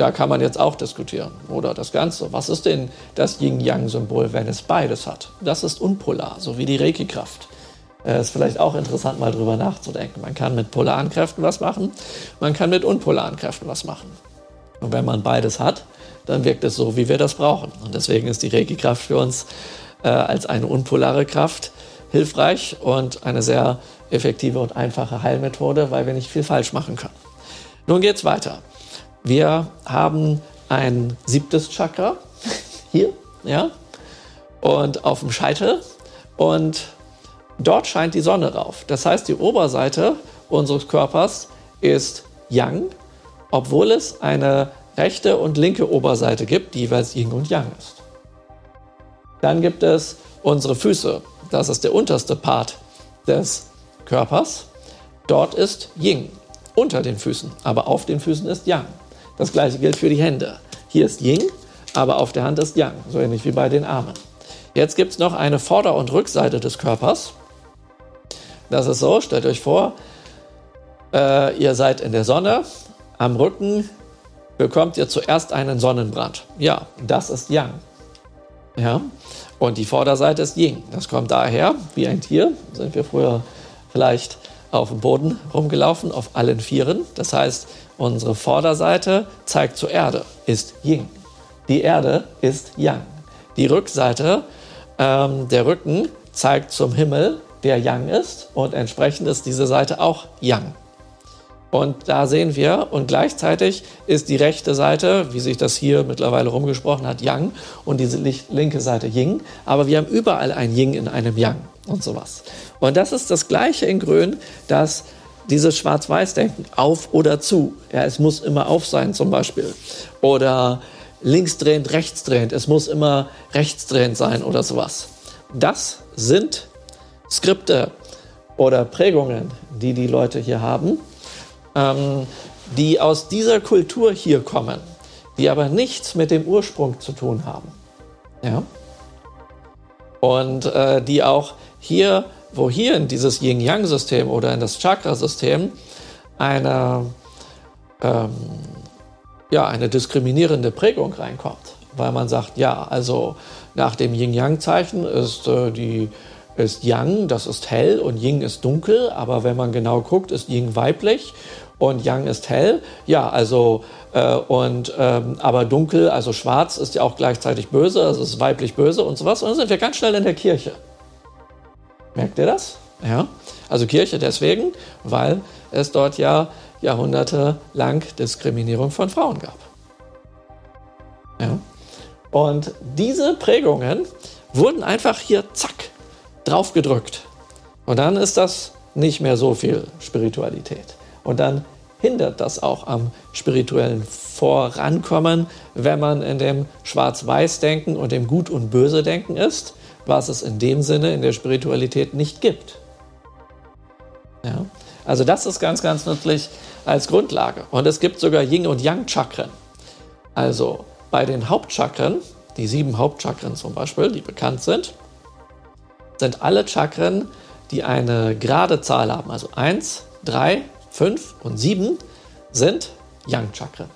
da kann man jetzt auch diskutieren. Oder das Ganze. Was ist denn das Yin-Yang-Symbol, wenn es beides hat? Das ist unpolar, so wie die Reiki-Kraft. Äh, ist vielleicht auch interessant, mal drüber nachzudenken. Man kann mit polaren Kräften was machen, man kann mit unpolaren Kräften was machen. Und wenn man beides hat, dann wirkt es so, wie wir das brauchen. Und deswegen ist die Reiki-Kraft für uns äh, als eine unpolare Kraft hilfreich und eine sehr effektive und einfache Heilmethode, weil wir nicht viel falsch machen können. Nun geht's weiter. Wir haben ein siebtes Chakra hier, ja, und auf dem Scheitel und dort scheint die Sonne rauf. Das heißt, die Oberseite unseres Körpers ist Yang, obwohl es eine rechte und linke Oberseite gibt, die jeweils Yin und Yang ist. Dann gibt es unsere Füße. Das ist der unterste Part des Körpers. Dort ist Yin unter den Füßen, aber auf den Füßen ist Yang. Das gleiche gilt für die Hände. Hier ist Ying, aber auf der Hand ist Yang, so ähnlich wie bei den Armen. Jetzt gibt es noch eine Vorder- und Rückseite des Körpers. Das ist so, stellt euch vor, äh, ihr seid in der Sonne, am Rücken bekommt ihr zuerst einen Sonnenbrand. Ja, das ist Yang. Ja, und die Vorderseite ist Ying. Das kommt daher, wie ein Tier, sind wir früher vielleicht auf dem Boden rumgelaufen, auf allen Vieren. Das heißt, unsere Vorderseite zeigt zur Erde, ist Ying. Die Erde ist Yang. Die Rückseite, ähm, der Rücken, zeigt zum Himmel, der Yang ist. Und entsprechend ist diese Seite auch Yang. Und da sehen wir, und gleichzeitig ist die rechte Seite, wie sich das hier mittlerweile rumgesprochen hat, Yang und diese linke Seite Ying. Aber wir haben überall ein Ying in einem Yang und sowas. Und das ist das Gleiche in Grün, dass dieses Schwarz-Weiß-Denken auf oder zu. Ja, es muss immer auf sein zum Beispiel. Oder linksdrehend, rechtsdrehend. Es muss immer rechtsdrehend sein oder sowas. Das sind Skripte oder Prägungen, die die Leute hier haben, ähm, die aus dieser Kultur hier kommen, die aber nichts mit dem Ursprung zu tun haben. Ja? Und äh, die auch hier, wo hier in dieses Yin-Yang-System oder in das Chakra-System eine, ähm, ja, eine diskriminierende Prägung reinkommt, weil man sagt, ja, also nach dem Yin-Yang-Zeichen ist äh, ist Yang, das ist hell und Yin ist dunkel, aber wenn man genau guckt, ist Yin weiblich und Yang ist hell. Ja, also äh, und ähm, aber dunkel, also schwarz ist ja auch gleichzeitig böse, also ist weiblich böse und sowas. Und dann sind wir ganz schnell in der Kirche. Merkt ihr das? Ja. Also Kirche deswegen, weil es dort ja jahrhundertelang Diskriminierung von Frauen gab. Ja. Und diese Prägungen wurden einfach hier zack draufgedrückt. Und dann ist das nicht mehr so viel Spiritualität. Und dann hindert das auch am spirituellen Vorankommen, wenn man in dem Schwarz-Weiß-Denken und dem Gut- und Böse-Denken ist, was es in dem Sinne in der Spiritualität nicht gibt. Ja? Also das ist ganz, ganz nützlich als Grundlage. Und es gibt sogar Yin- und Yang-Chakren. Also bei den Hauptchakren, die sieben Hauptchakren zum Beispiel, die bekannt sind, sind alle Chakren, die eine gerade Zahl haben, also 1, 3, 5 und 7 sind Yang-Chakren.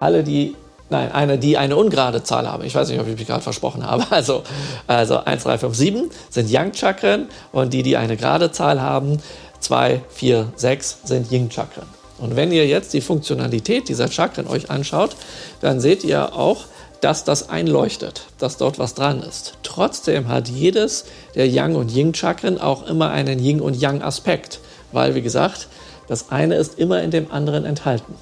Alle, die, nein, eine, die eine ungerade Zahl haben. Ich weiß nicht, ob ich mich gerade versprochen habe. Also, also 1, 3, 5, 7 sind Yang-Chakren und die, die eine gerade Zahl haben, 2, 4, 6 sind Yin-Chakren. Und wenn ihr jetzt die Funktionalität dieser Chakren euch anschaut, dann seht ihr auch, dass das einleuchtet, dass dort was dran ist. Trotzdem hat jedes der Yang- und Yin-Chakren auch immer einen Yin- und Yang-Aspekt, weil, wie gesagt, das eine ist immer in dem anderen enthalten.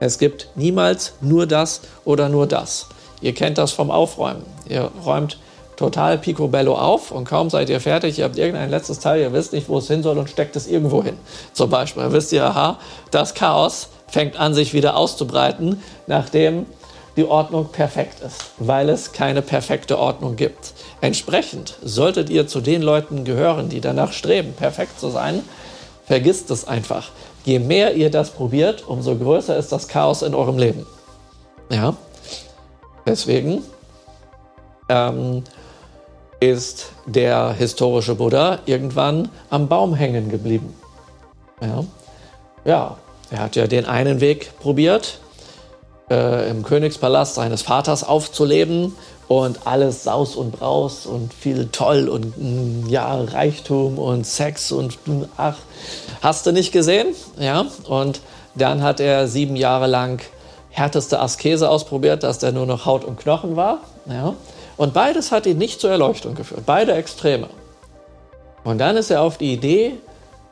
Es gibt niemals nur das oder nur das. Ihr kennt das vom Aufräumen. Ihr räumt total picobello auf und kaum seid ihr fertig, ihr habt irgendein letztes Teil, ihr wisst nicht, wo es hin soll und steckt es irgendwo hin. Zum Beispiel wisst ihr, aha, das Chaos fängt an, sich wieder auszubreiten, nachdem die Ordnung perfekt ist, weil es keine perfekte Ordnung gibt. Entsprechend solltet ihr zu den Leuten gehören, die danach streben, perfekt zu sein. Vergisst es einfach. Je mehr ihr das probiert, umso größer ist das Chaos in eurem Leben. Ja, deswegen ähm, ist der historische Buddha irgendwann am Baum hängen geblieben. Ja, ja er hat ja den einen Weg probiert, äh, im Königspalast seines Vaters aufzuleben und alles Saus und Braus und viel toll und mm, ja, Reichtum und Sex und ach, hast du nicht gesehen? Ja, und dann hat er sieben Jahre lang härteste Askese ausprobiert, dass der nur noch Haut und Knochen war. Ja, und beides hat ihn nicht zur Erleuchtung geführt, beide Extreme. Und dann ist er auf die Idee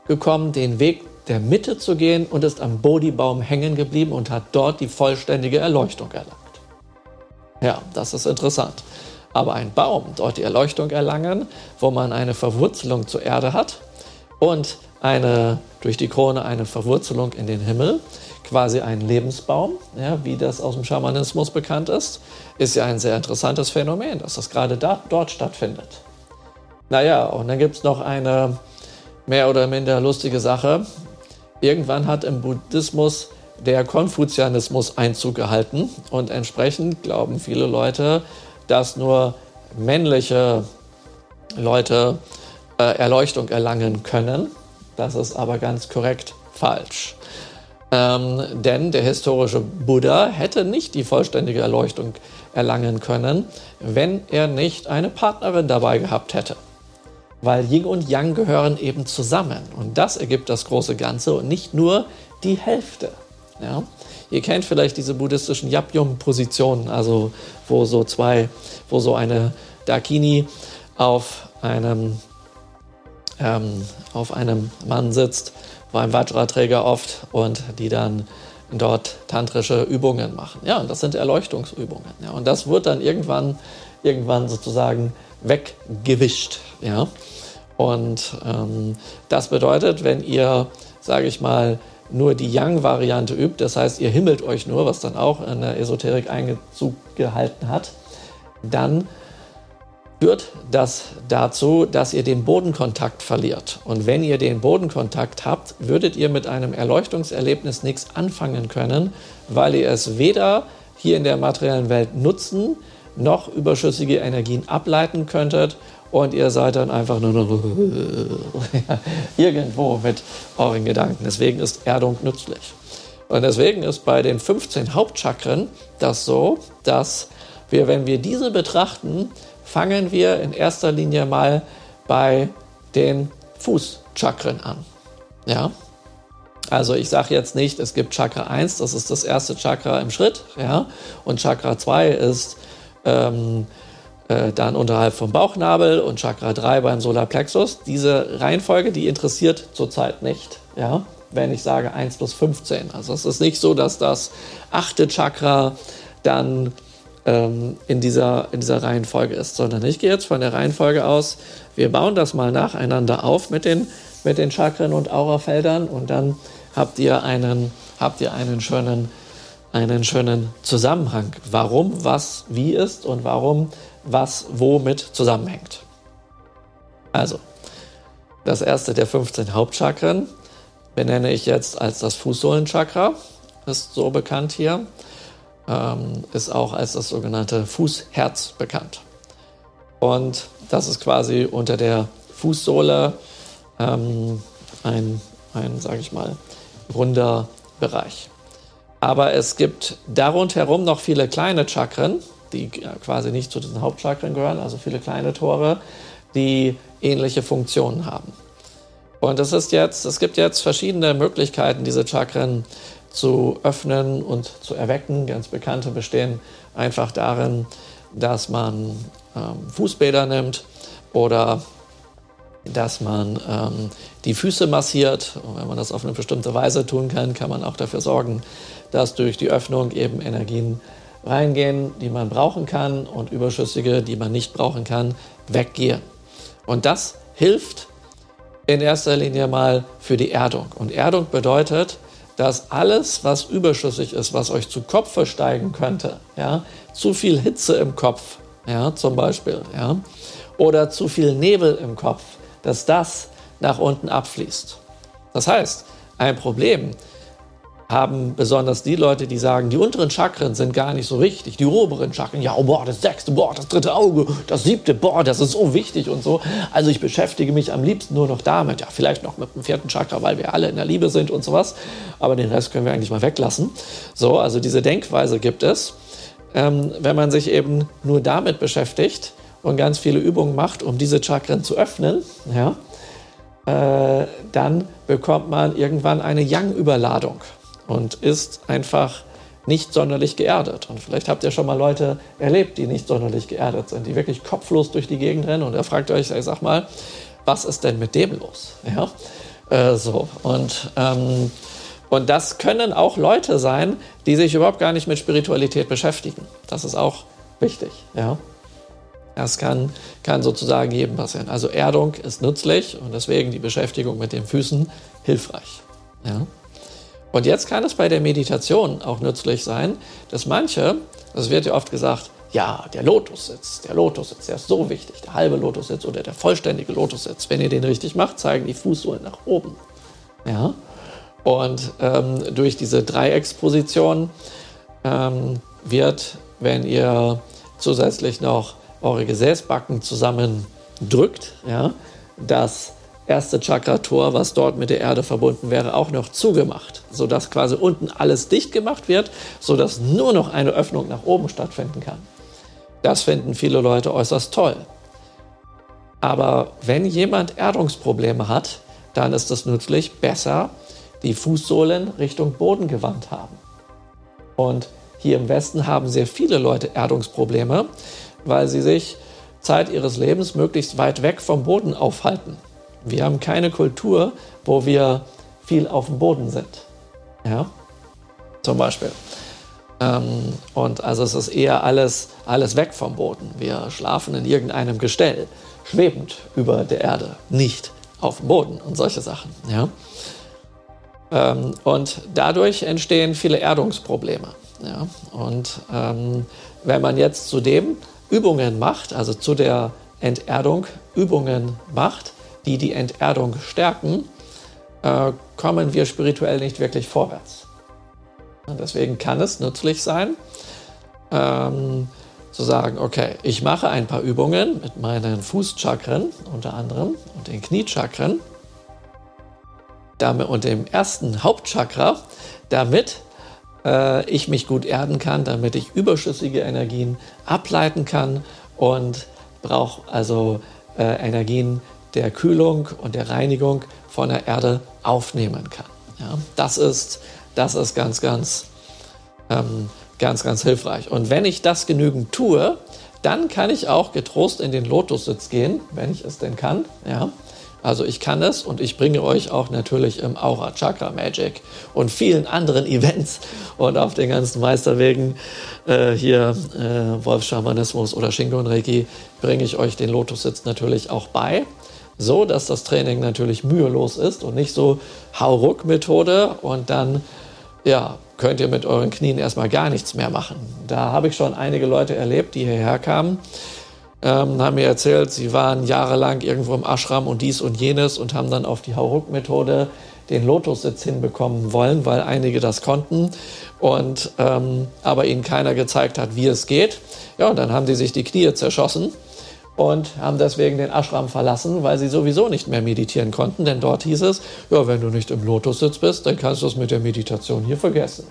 gekommen, den Weg der Mitte zu gehen und ist am Bodhibaum hängen geblieben und hat dort die vollständige Erleuchtung erlangt. Ja, das ist interessant. Aber ein Baum dort die Erleuchtung erlangen, wo man eine Verwurzelung zur Erde hat und eine, durch die Krone eine Verwurzelung in den Himmel, quasi ein Lebensbaum, ja, wie das aus dem Schamanismus bekannt ist, ist ja ein sehr interessantes Phänomen, dass das gerade da, dort stattfindet. Naja, und dann gibt es noch eine mehr oder minder lustige Sache. Irgendwann hat im Buddhismus der Konfuzianismus Einzug gehalten und entsprechend glauben viele Leute, dass nur männliche Leute äh, Erleuchtung erlangen können. Das ist aber ganz korrekt falsch. Ähm, denn der historische Buddha hätte nicht die vollständige Erleuchtung erlangen können, wenn er nicht eine Partnerin dabei gehabt hätte. Weil Yin und Yang gehören eben zusammen und das ergibt das große Ganze und nicht nur die Hälfte. Ja? Ihr kennt vielleicht diese buddhistischen Yapyum-Positionen, also wo so zwei, wo so eine Dakini auf einem, ähm, auf einem Mann sitzt, beim Vajra-Träger oft und die dann dort tantrische Übungen machen. Ja, und das sind Erleuchtungsübungen. Ja, und das wird dann irgendwann, irgendwann sozusagen weggewischt. Ja, und ähm, das bedeutet, wenn ihr, sage ich mal, nur die Yang-Variante übt, das heißt, ihr himmelt euch nur, was dann auch in der Esoterik Einzug gehalten hat, dann führt das dazu, dass ihr den Bodenkontakt verliert. Und wenn ihr den Bodenkontakt habt, würdet ihr mit einem Erleuchtungserlebnis nichts anfangen können, weil ihr es weder hier in der materiellen Welt nutzen, noch überschüssige Energien ableiten könntet und ihr seid dann einfach nur noch irgendwo mit euren Gedanken. Deswegen ist Erdung nützlich. Und deswegen ist bei den 15 Hauptchakren das so, dass wir, wenn wir diese betrachten, fangen wir in erster Linie mal bei den Fußchakren an. Ja? Also ich sage jetzt nicht, es gibt Chakra 1, das ist das erste Chakra im Schritt, ja, und Chakra 2 ist ähm, äh, dann unterhalb vom Bauchnabel und Chakra 3 beim Solarplexus. Diese Reihenfolge, die interessiert zurzeit nicht, ja, wenn ich sage 1 bis 15. Also es ist nicht so, dass das achte Chakra dann ähm, in, dieser, in dieser Reihenfolge ist, sondern ich gehe jetzt von der Reihenfolge aus, wir bauen das mal nacheinander auf mit den, mit den Chakren und Aurafeldern und dann habt ihr einen, habt ihr einen schönen einen schönen Zusammenhang, warum was wie ist und warum was womit zusammenhängt. Also, das erste der 15 Hauptchakren benenne ich jetzt als das Fußsohlenchakra, ist so bekannt hier, ähm, ist auch als das sogenannte Fußherz bekannt. Und das ist quasi unter der Fußsohle ähm, ein, ein sage ich mal, runder Bereich. Aber es gibt darunter noch viele kleine Chakren, die quasi nicht zu diesen Hauptchakren gehören, also viele kleine Tore, die ähnliche Funktionen haben. Und es ist jetzt, es gibt jetzt verschiedene Möglichkeiten, diese Chakren zu öffnen und zu erwecken. Ganz bekannte bestehen einfach darin, dass man ähm, Fußbäder nimmt oder dass man ähm, die Füße massiert. Und wenn man das auf eine bestimmte Weise tun kann, kann man auch dafür sorgen, dass durch die Öffnung eben Energien reingehen, die man brauchen kann und überschüssige, die man nicht brauchen kann, weggehen. Und das hilft in erster Linie mal für die Erdung. Und Erdung bedeutet, dass alles, was überschüssig ist, was euch zu Kopf steigen könnte, ja, zu viel Hitze im Kopf, ja, zum Beispiel, ja, oder zu viel Nebel im Kopf, dass das nach unten abfließt. Das heißt, ein Problem haben besonders die Leute, die sagen, die unteren Chakren sind gar nicht so wichtig, die oberen Chakren, ja, oh, boah, das sechste, boah, das dritte Auge, das siebte, boah, das ist so wichtig und so. Also ich beschäftige mich am liebsten nur noch damit, ja, vielleicht noch mit dem vierten Chakra, weil wir alle in der Liebe sind und sowas, aber den Rest können wir eigentlich mal weglassen. So, also diese Denkweise gibt es. Ähm, wenn man sich eben nur damit beschäftigt und ganz viele Übungen macht, um diese Chakren zu öffnen, ja, äh, dann bekommt man irgendwann eine Yang-Überladung und ist einfach nicht sonderlich geerdet. Und vielleicht habt ihr schon mal Leute erlebt, die nicht sonderlich geerdet sind, die wirklich kopflos durch die Gegend rennen und ihr fragt euch, ich sag mal, was ist denn mit dem los? Ja, äh, so. Und, ähm, und das können auch Leute sein, die sich überhaupt gar nicht mit Spiritualität beschäftigen. Das ist auch wichtig. Ja. Das kann, kann sozusagen jedem passieren. Also Erdung ist nützlich und deswegen die Beschäftigung mit den Füßen hilfreich. Ja. Und jetzt kann es bei der Meditation auch nützlich sein, dass manche, es wird ja oft gesagt, ja, der Lotussitz, der Lotussitz, der ist so wichtig, der halbe Lotussitz oder der vollständige Lotussitz. Wenn ihr den richtig macht, zeigen die Fußsohlen nach oben. Ja? Und ähm, durch diese Dreiecksposition ähm, wird, wenn ihr zusätzlich noch eure Gesäßbacken zusammendrückt, ja, das erste Chakra-Tor, was dort mit der Erde verbunden wäre, auch noch zugemacht, sodass quasi unten alles dicht gemacht wird, sodass nur noch eine Öffnung nach oben stattfinden kann. Das finden viele Leute äußerst toll. Aber wenn jemand Erdungsprobleme hat, dann ist es nützlich, besser die Fußsohlen Richtung Boden gewandt haben. Und hier im Westen haben sehr viele Leute Erdungsprobleme, weil sie sich Zeit ihres Lebens möglichst weit weg vom Boden aufhalten. Wir haben keine Kultur, wo wir viel auf dem Boden sind. Ja, zum Beispiel. Ähm, und also es ist eher alles, alles weg vom Boden. Wir schlafen in irgendeinem Gestell, schwebend über der Erde, nicht auf dem Boden und solche Sachen. Ja? Ähm, und dadurch entstehen viele Erdungsprobleme. Ja? Und ähm, wenn man jetzt zudem Übungen macht, also zu der Enterdung Übungen macht, die die Enterdung stärken, äh, kommen wir spirituell nicht wirklich vorwärts. Und deswegen kann es nützlich sein, ähm, zu sagen, okay, ich mache ein paar Übungen mit meinen Fußchakren unter anderem und den Kniechakren damit, und dem ersten Hauptchakra, damit äh, ich mich gut erden kann, damit ich überschüssige Energien ableiten kann und brauche also äh, Energien, der Kühlung und der Reinigung von der Erde aufnehmen kann. Ja, das, ist, das ist ganz, ganz, ähm, ganz, ganz hilfreich. Und wenn ich das genügend tue, dann kann ich auch getrost in den Lotussitz gehen, wenn ich es denn kann. Ja. Also ich kann es und ich bringe euch auch natürlich im Aura Chakra Magic und vielen anderen Events und auf den ganzen Meisterwegen äh, hier äh, Wolfschamanismus oder Shingon Reiki bringe ich euch den Lotussitz natürlich auch bei so, dass das Training natürlich mühelos ist und nicht so Hauruck-Methode und dann ja, könnt ihr mit euren Knien erstmal gar nichts mehr machen. Da habe ich schon einige Leute erlebt, die hierher kamen, ähm, haben mir erzählt, sie waren jahrelang irgendwo im Ashram und dies und jenes und haben dann auf die Hauruck-Methode den Lotussitz hinbekommen wollen, weil einige das konnten und ähm, aber ihnen keiner gezeigt hat, wie es geht. Ja, und dann haben sie sich die Knie zerschossen und haben deswegen den Ashram verlassen, weil sie sowieso nicht mehr meditieren konnten, denn dort hieß es, ja, wenn du nicht im Lotussitz bist, dann kannst du es mit der Meditation hier vergessen.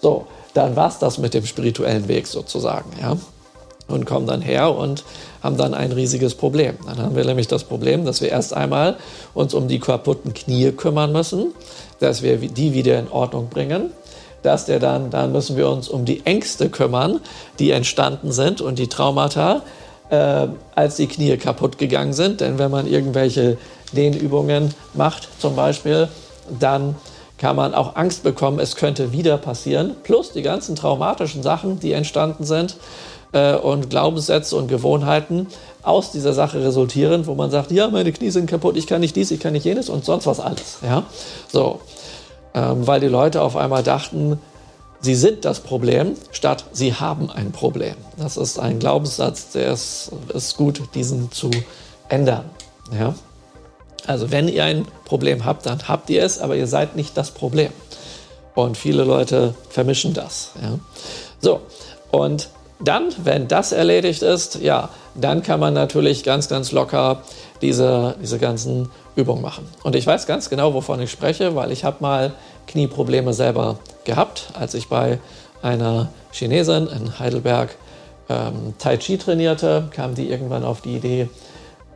So, dann war es das mit dem spirituellen Weg sozusagen, ja. Und kommen dann her und haben dann ein riesiges Problem. Dann haben wir nämlich das Problem, dass wir erst einmal uns um die kaputten Knie kümmern müssen, dass wir die wieder in Ordnung bringen, dass der dann, dann müssen wir uns um die Ängste kümmern, die entstanden sind und die Traumata, äh, als die Knie kaputt gegangen sind. Denn wenn man irgendwelche Dehnübungen macht zum Beispiel, dann kann man auch Angst bekommen, es könnte wieder passieren. Plus die ganzen traumatischen Sachen, die entstanden sind äh, und Glaubenssätze und Gewohnheiten aus dieser Sache resultieren, wo man sagt, ja, meine Knie sind kaputt, ich kann nicht dies, ich kann nicht jenes und sonst was alles. Ja? So, ähm, weil die Leute auf einmal dachten, Sie sind das Problem, statt Sie haben ein Problem. Das ist ein Glaubenssatz, der ist, ist gut, diesen zu ändern. Ja? Also wenn ihr ein Problem habt, dann habt ihr es, aber ihr seid nicht das Problem. Und viele Leute vermischen das. Ja? So, und dann, wenn das erledigt ist, ja, dann kann man natürlich ganz, ganz locker diese, diese ganzen Übungen machen. Und ich weiß ganz genau, wovon ich spreche, weil ich habe mal Knieprobleme selber gehabt, als ich bei einer Chinesin in Heidelberg ähm, Tai Chi trainierte, kam die irgendwann auf die Idee,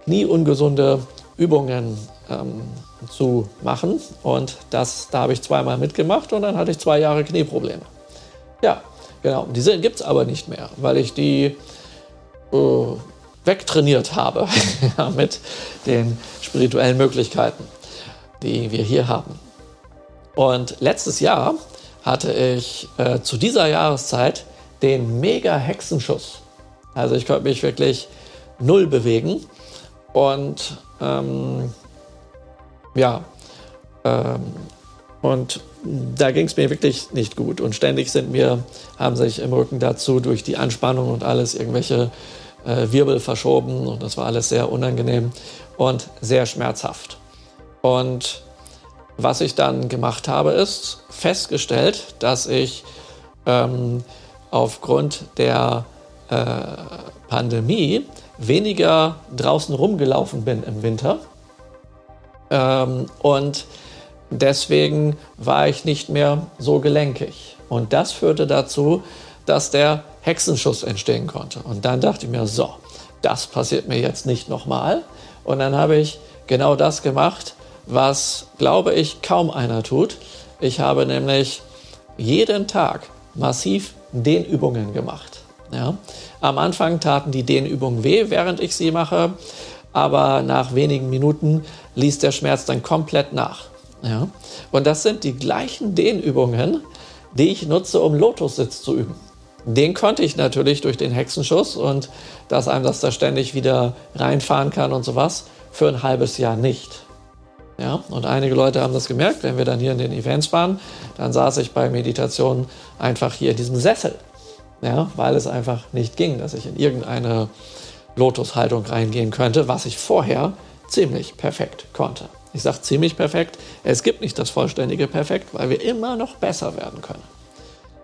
knieungesunde Übungen ähm, zu machen. Und das, da habe ich zweimal mitgemacht und dann hatte ich zwei Jahre Knieprobleme. Ja, genau. Diese gibt es aber nicht mehr, weil ich die äh, wegtrainiert habe mit den spirituellen Möglichkeiten, die wir hier haben. Und letztes Jahr hatte ich äh, zu dieser Jahreszeit den mega Hexenschuss. Also ich konnte mich wirklich null bewegen. Und ähm, ja, ähm, und da ging es mir wirklich nicht gut. Und ständig sind mir, haben sich im Rücken dazu durch die Anspannung und alles irgendwelche äh, Wirbel verschoben. Und das war alles sehr unangenehm und sehr schmerzhaft. Und was ich dann gemacht habe, ist festgestellt, dass ich ähm, aufgrund der äh, Pandemie weniger draußen rumgelaufen bin im Winter. Ähm, und deswegen war ich nicht mehr so gelenkig. Und das führte dazu, dass der Hexenschuss entstehen konnte. Und dann dachte ich mir, so, das passiert mir jetzt nicht nochmal. Und dann habe ich genau das gemacht, was, glaube ich, kaum einer tut. Ich habe nämlich jeden Tag massiv Dehnübungen gemacht. Ja. Am Anfang taten die Dehnübungen weh, während ich sie mache, aber nach wenigen Minuten ließ der Schmerz dann komplett nach. Ja. Und das sind die gleichen Dehnübungen, die ich nutze, um Lotussitz zu üben. Den konnte ich natürlich durch den Hexenschuss und dass einem das da ständig wieder reinfahren kann und sowas, für ein halbes Jahr nicht. Ja, und einige Leute haben das gemerkt, wenn wir dann hier in den Events waren, dann saß ich bei Meditation einfach hier in diesem Sessel. Ja, weil es einfach nicht ging, dass ich in irgendeine Lotushaltung reingehen könnte, was ich vorher ziemlich perfekt konnte. Ich sage ziemlich perfekt, es gibt nicht das vollständige Perfekt, weil wir immer noch besser werden können.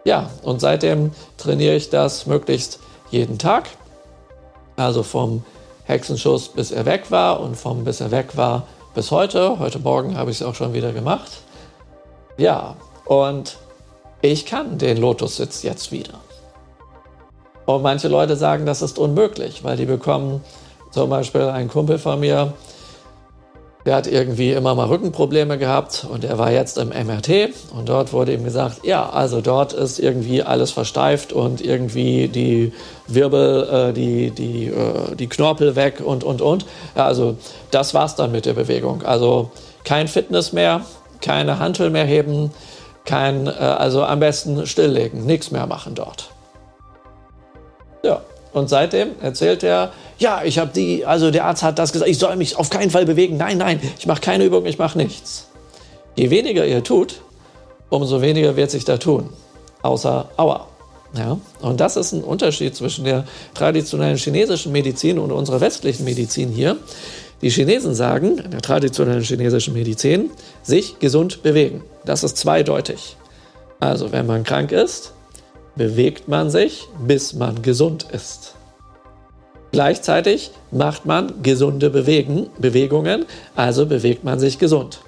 Ja, und seitdem trainiere ich das möglichst jeden Tag. Also vom Hexenschuss, bis er weg war und vom bis er weg war bis heute. Heute Morgen habe ich es auch schon wieder gemacht. Ja, und ich kann den Lotussitz jetzt wieder. Und manche Leute sagen, das ist unmöglich, weil die bekommen zum Beispiel ein Kumpel von mir, der hat irgendwie immer mal Rückenprobleme gehabt und er war jetzt im MRT und dort wurde ihm gesagt, ja, also dort ist irgendwie alles versteift und irgendwie die Wirbel, äh, die, die, äh, die Knorpel weg und, und, und. Ja, also das war's dann mit der Bewegung. Also kein Fitness mehr, keine Hantel mehr heben, kein, äh, also am besten stilllegen, nichts mehr machen dort. Ja, und seitdem erzählt er, ja, ich habe die, also der Arzt hat das gesagt, ich soll mich auf keinen Fall bewegen. Nein, nein, ich mache keine Übung, ich mache nichts. Je weniger ihr tut, umso weniger wird sich da tun. Außer Aua. Ja, und das ist ein Unterschied zwischen der traditionellen chinesischen Medizin und unserer westlichen Medizin hier. Die Chinesen sagen, in der traditionellen chinesischen Medizin, sich gesund bewegen. Das ist zweideutig. Also, wenn man krank ist, bewegt man sich, bis man gesund ist. Gleichzeitig macht man gesunde Bewegen, Bewegungen, also bewegt man sich gesund.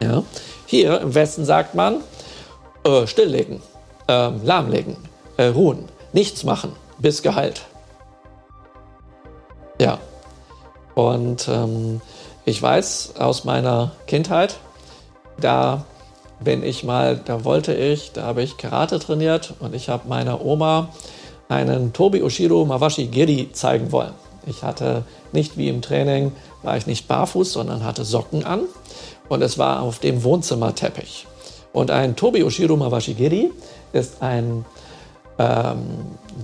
Ja? Hier im Westen sagt man äh, stilllegen, äh, lahmlegen, äh, ruhen, nichts machen, bis geheilt. Ja, und ähm, ich weiß aus meiner Kindheit, da bin ich mal, da wollte ich, da habe ich Karate trainiert und ich habe meiner Oma einen Tobi Oshiro Mawashi Giri zeigen wollen. Ich hatte nicht wie im Training, war ich nicht barfuß, sondern hatte Socken an und es war auf dem Wohnzimmerteppich. Und ein Tobi Oshiro Mawashi Giri ist ein ähm,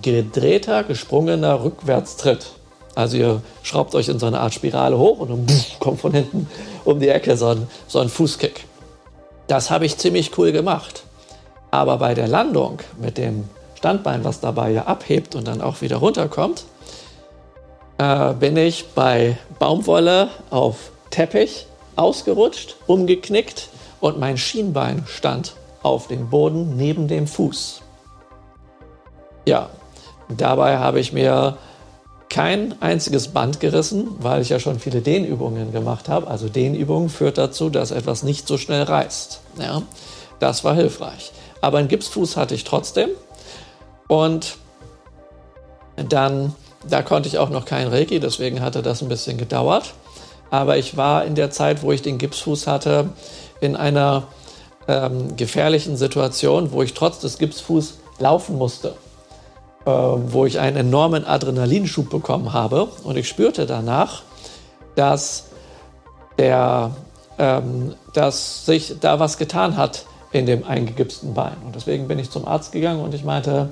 gedrehter, gesprungener Rückwärtstritt. Also ihr schraubt euch in so eine Art Spirale hoch und dann kommt von hinten um die Ecke so ein, so ein Fußkick. Das habe ich ziemlich cool gemacht. Aber bei der Landung mit dem Standbein, was dabei ja abhebt und dann auch wieder runterkommt, äh, bin ich bei Baumwolle auf Teppich ausgerutscht, umgeknickt und mein Schienbein stand auf dem Boden neben dem Fuß. Ja, dabei habe ich mir kein einziges Band gerissen, weil ich ja schon viele Dehnübungen gemacht habe. Also Dehnübungen führt dazu, dass etwas nicht so schnell reißt. Ja, das war hilfreich. Aber einen Gipsfuß hatte ich trotzdem. Und dann, da konnte ich auch noch kein Reiki, deswegen hatte das ein bisschen gedauert. Aber ich war in der Zeit, wo ich den Gipsfuß hatte, in einer ähm, gefährlichen Situation, wo ich trotz des Gipsfuß laufen musste. Äh, wo ich einen enormen Adrenalinschub bekommen habe. Und ich spürte danach, dass, der, ähm, dass sich da was getan hat in dem eingegipsten Bein. Und deswegen bin ich zum Arzt gegangen und ich meinte,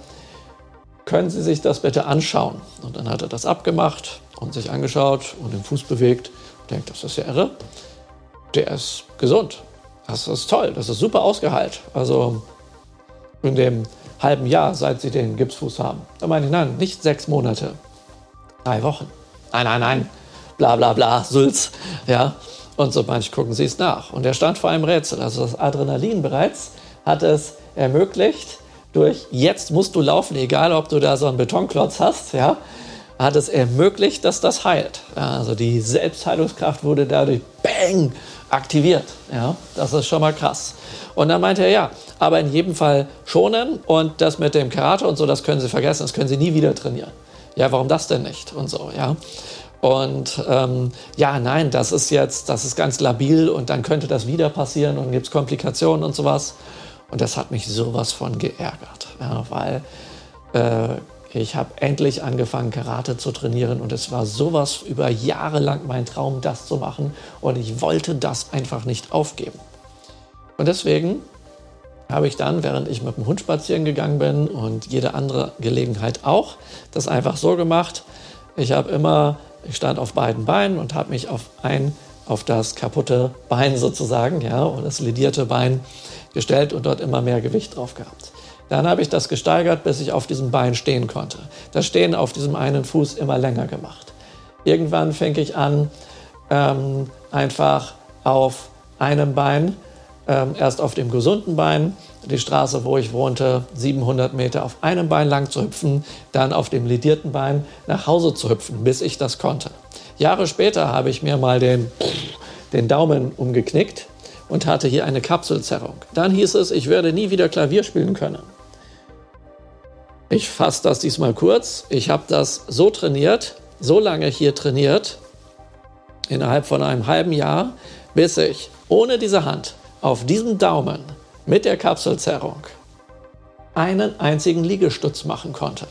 können Sie sich das bitte anschauen? Und dann hat er das abgemacht und sich angeschaut und den Fuß bewegt. Ich denke, das ist ja irre. Der ist gesund. Das ist toll. Das ist super ausgeheilt. Also in dem halben Jahr, seit sie den Gipsfuß haben. Da meine ich, nein, nicht sechs Monate, drei Wochen. Nein, nein, nein, bla bla bla, Sülz. Ja. Und so manch gucken sie es nach. Und er stand vor einem Rätsel. Also das Adrenalin bereits hat es ermöglicht, durch jetzt musst du laufen, egal ob du da so einen Betonklotz hast, ja, hat es ermöglicht, dass das heilt. Ja, also die Selbstheilungskraft wurde dadurch bang aktiviert. Ja, das ist schon mal krass. Und dann meinte er, ja, aber in jedem Fall schonen und das mit dem Karate und so, das können Sie vergessen, das können Sie nie wieder trainieren. Ja, warum das denn nicht? Und so, ja. Und ähm, ja, nein, das ist jetzt, das ist ganz labil und dann könnte das wieder passieren und gibt es Komplikationen und sowas. Und das hat mich sowas von geärgert, ja, weil äh, ich habe endlich angefangen, Karate zu trainieren und es war sowas über Jahre lang mein Traum, das zu machen und ich wollte das einfach nicht aufgeben. Und deswegen habe ich dann, während ich mit dem Hund spazieren gegangen bin und jede andere Gelegenheit auch, das einfach so gemacht. Ich habe immer, ich stand auf beiden Beinen und habe mich auf ein, auf das kaputte Bein sozusagen, ja, oder das ledierte Bein gestellt und dort immer mehr Gewicht drauf gehabt. Dann habe ich das gesteigert, bis ich auf diesem Bein stehen konnte. Das Stehen auf diesem einen Fuß immer länger gemacht. Irgendwann fing ich an, ähm, einfach auf einem Bein, ähm, erst auf dem gesunden Bein, die Straße, wo ich wohnte, 700 Meter auf einem Bein lang zu hüpfen, dann auf dem ledierten Bein nach Hause zu hüpfen, bis ich das konnte. Jahre später habe ich mir mal den, den Daumen umgeknickt und hatte hier eine Kapselzerrung. Dann hieß es, ich werde nie wieder Klavier spielen können. Ich fasse das diesmal kurz. Ich habe das so trainiert, so lange hier trainiert, innerhalb von einem halben Jahr, bis ich ohne diese Hand auf diesem Daumen mit der Kapselzerrung einen einzigen Liegestütz machen konnte.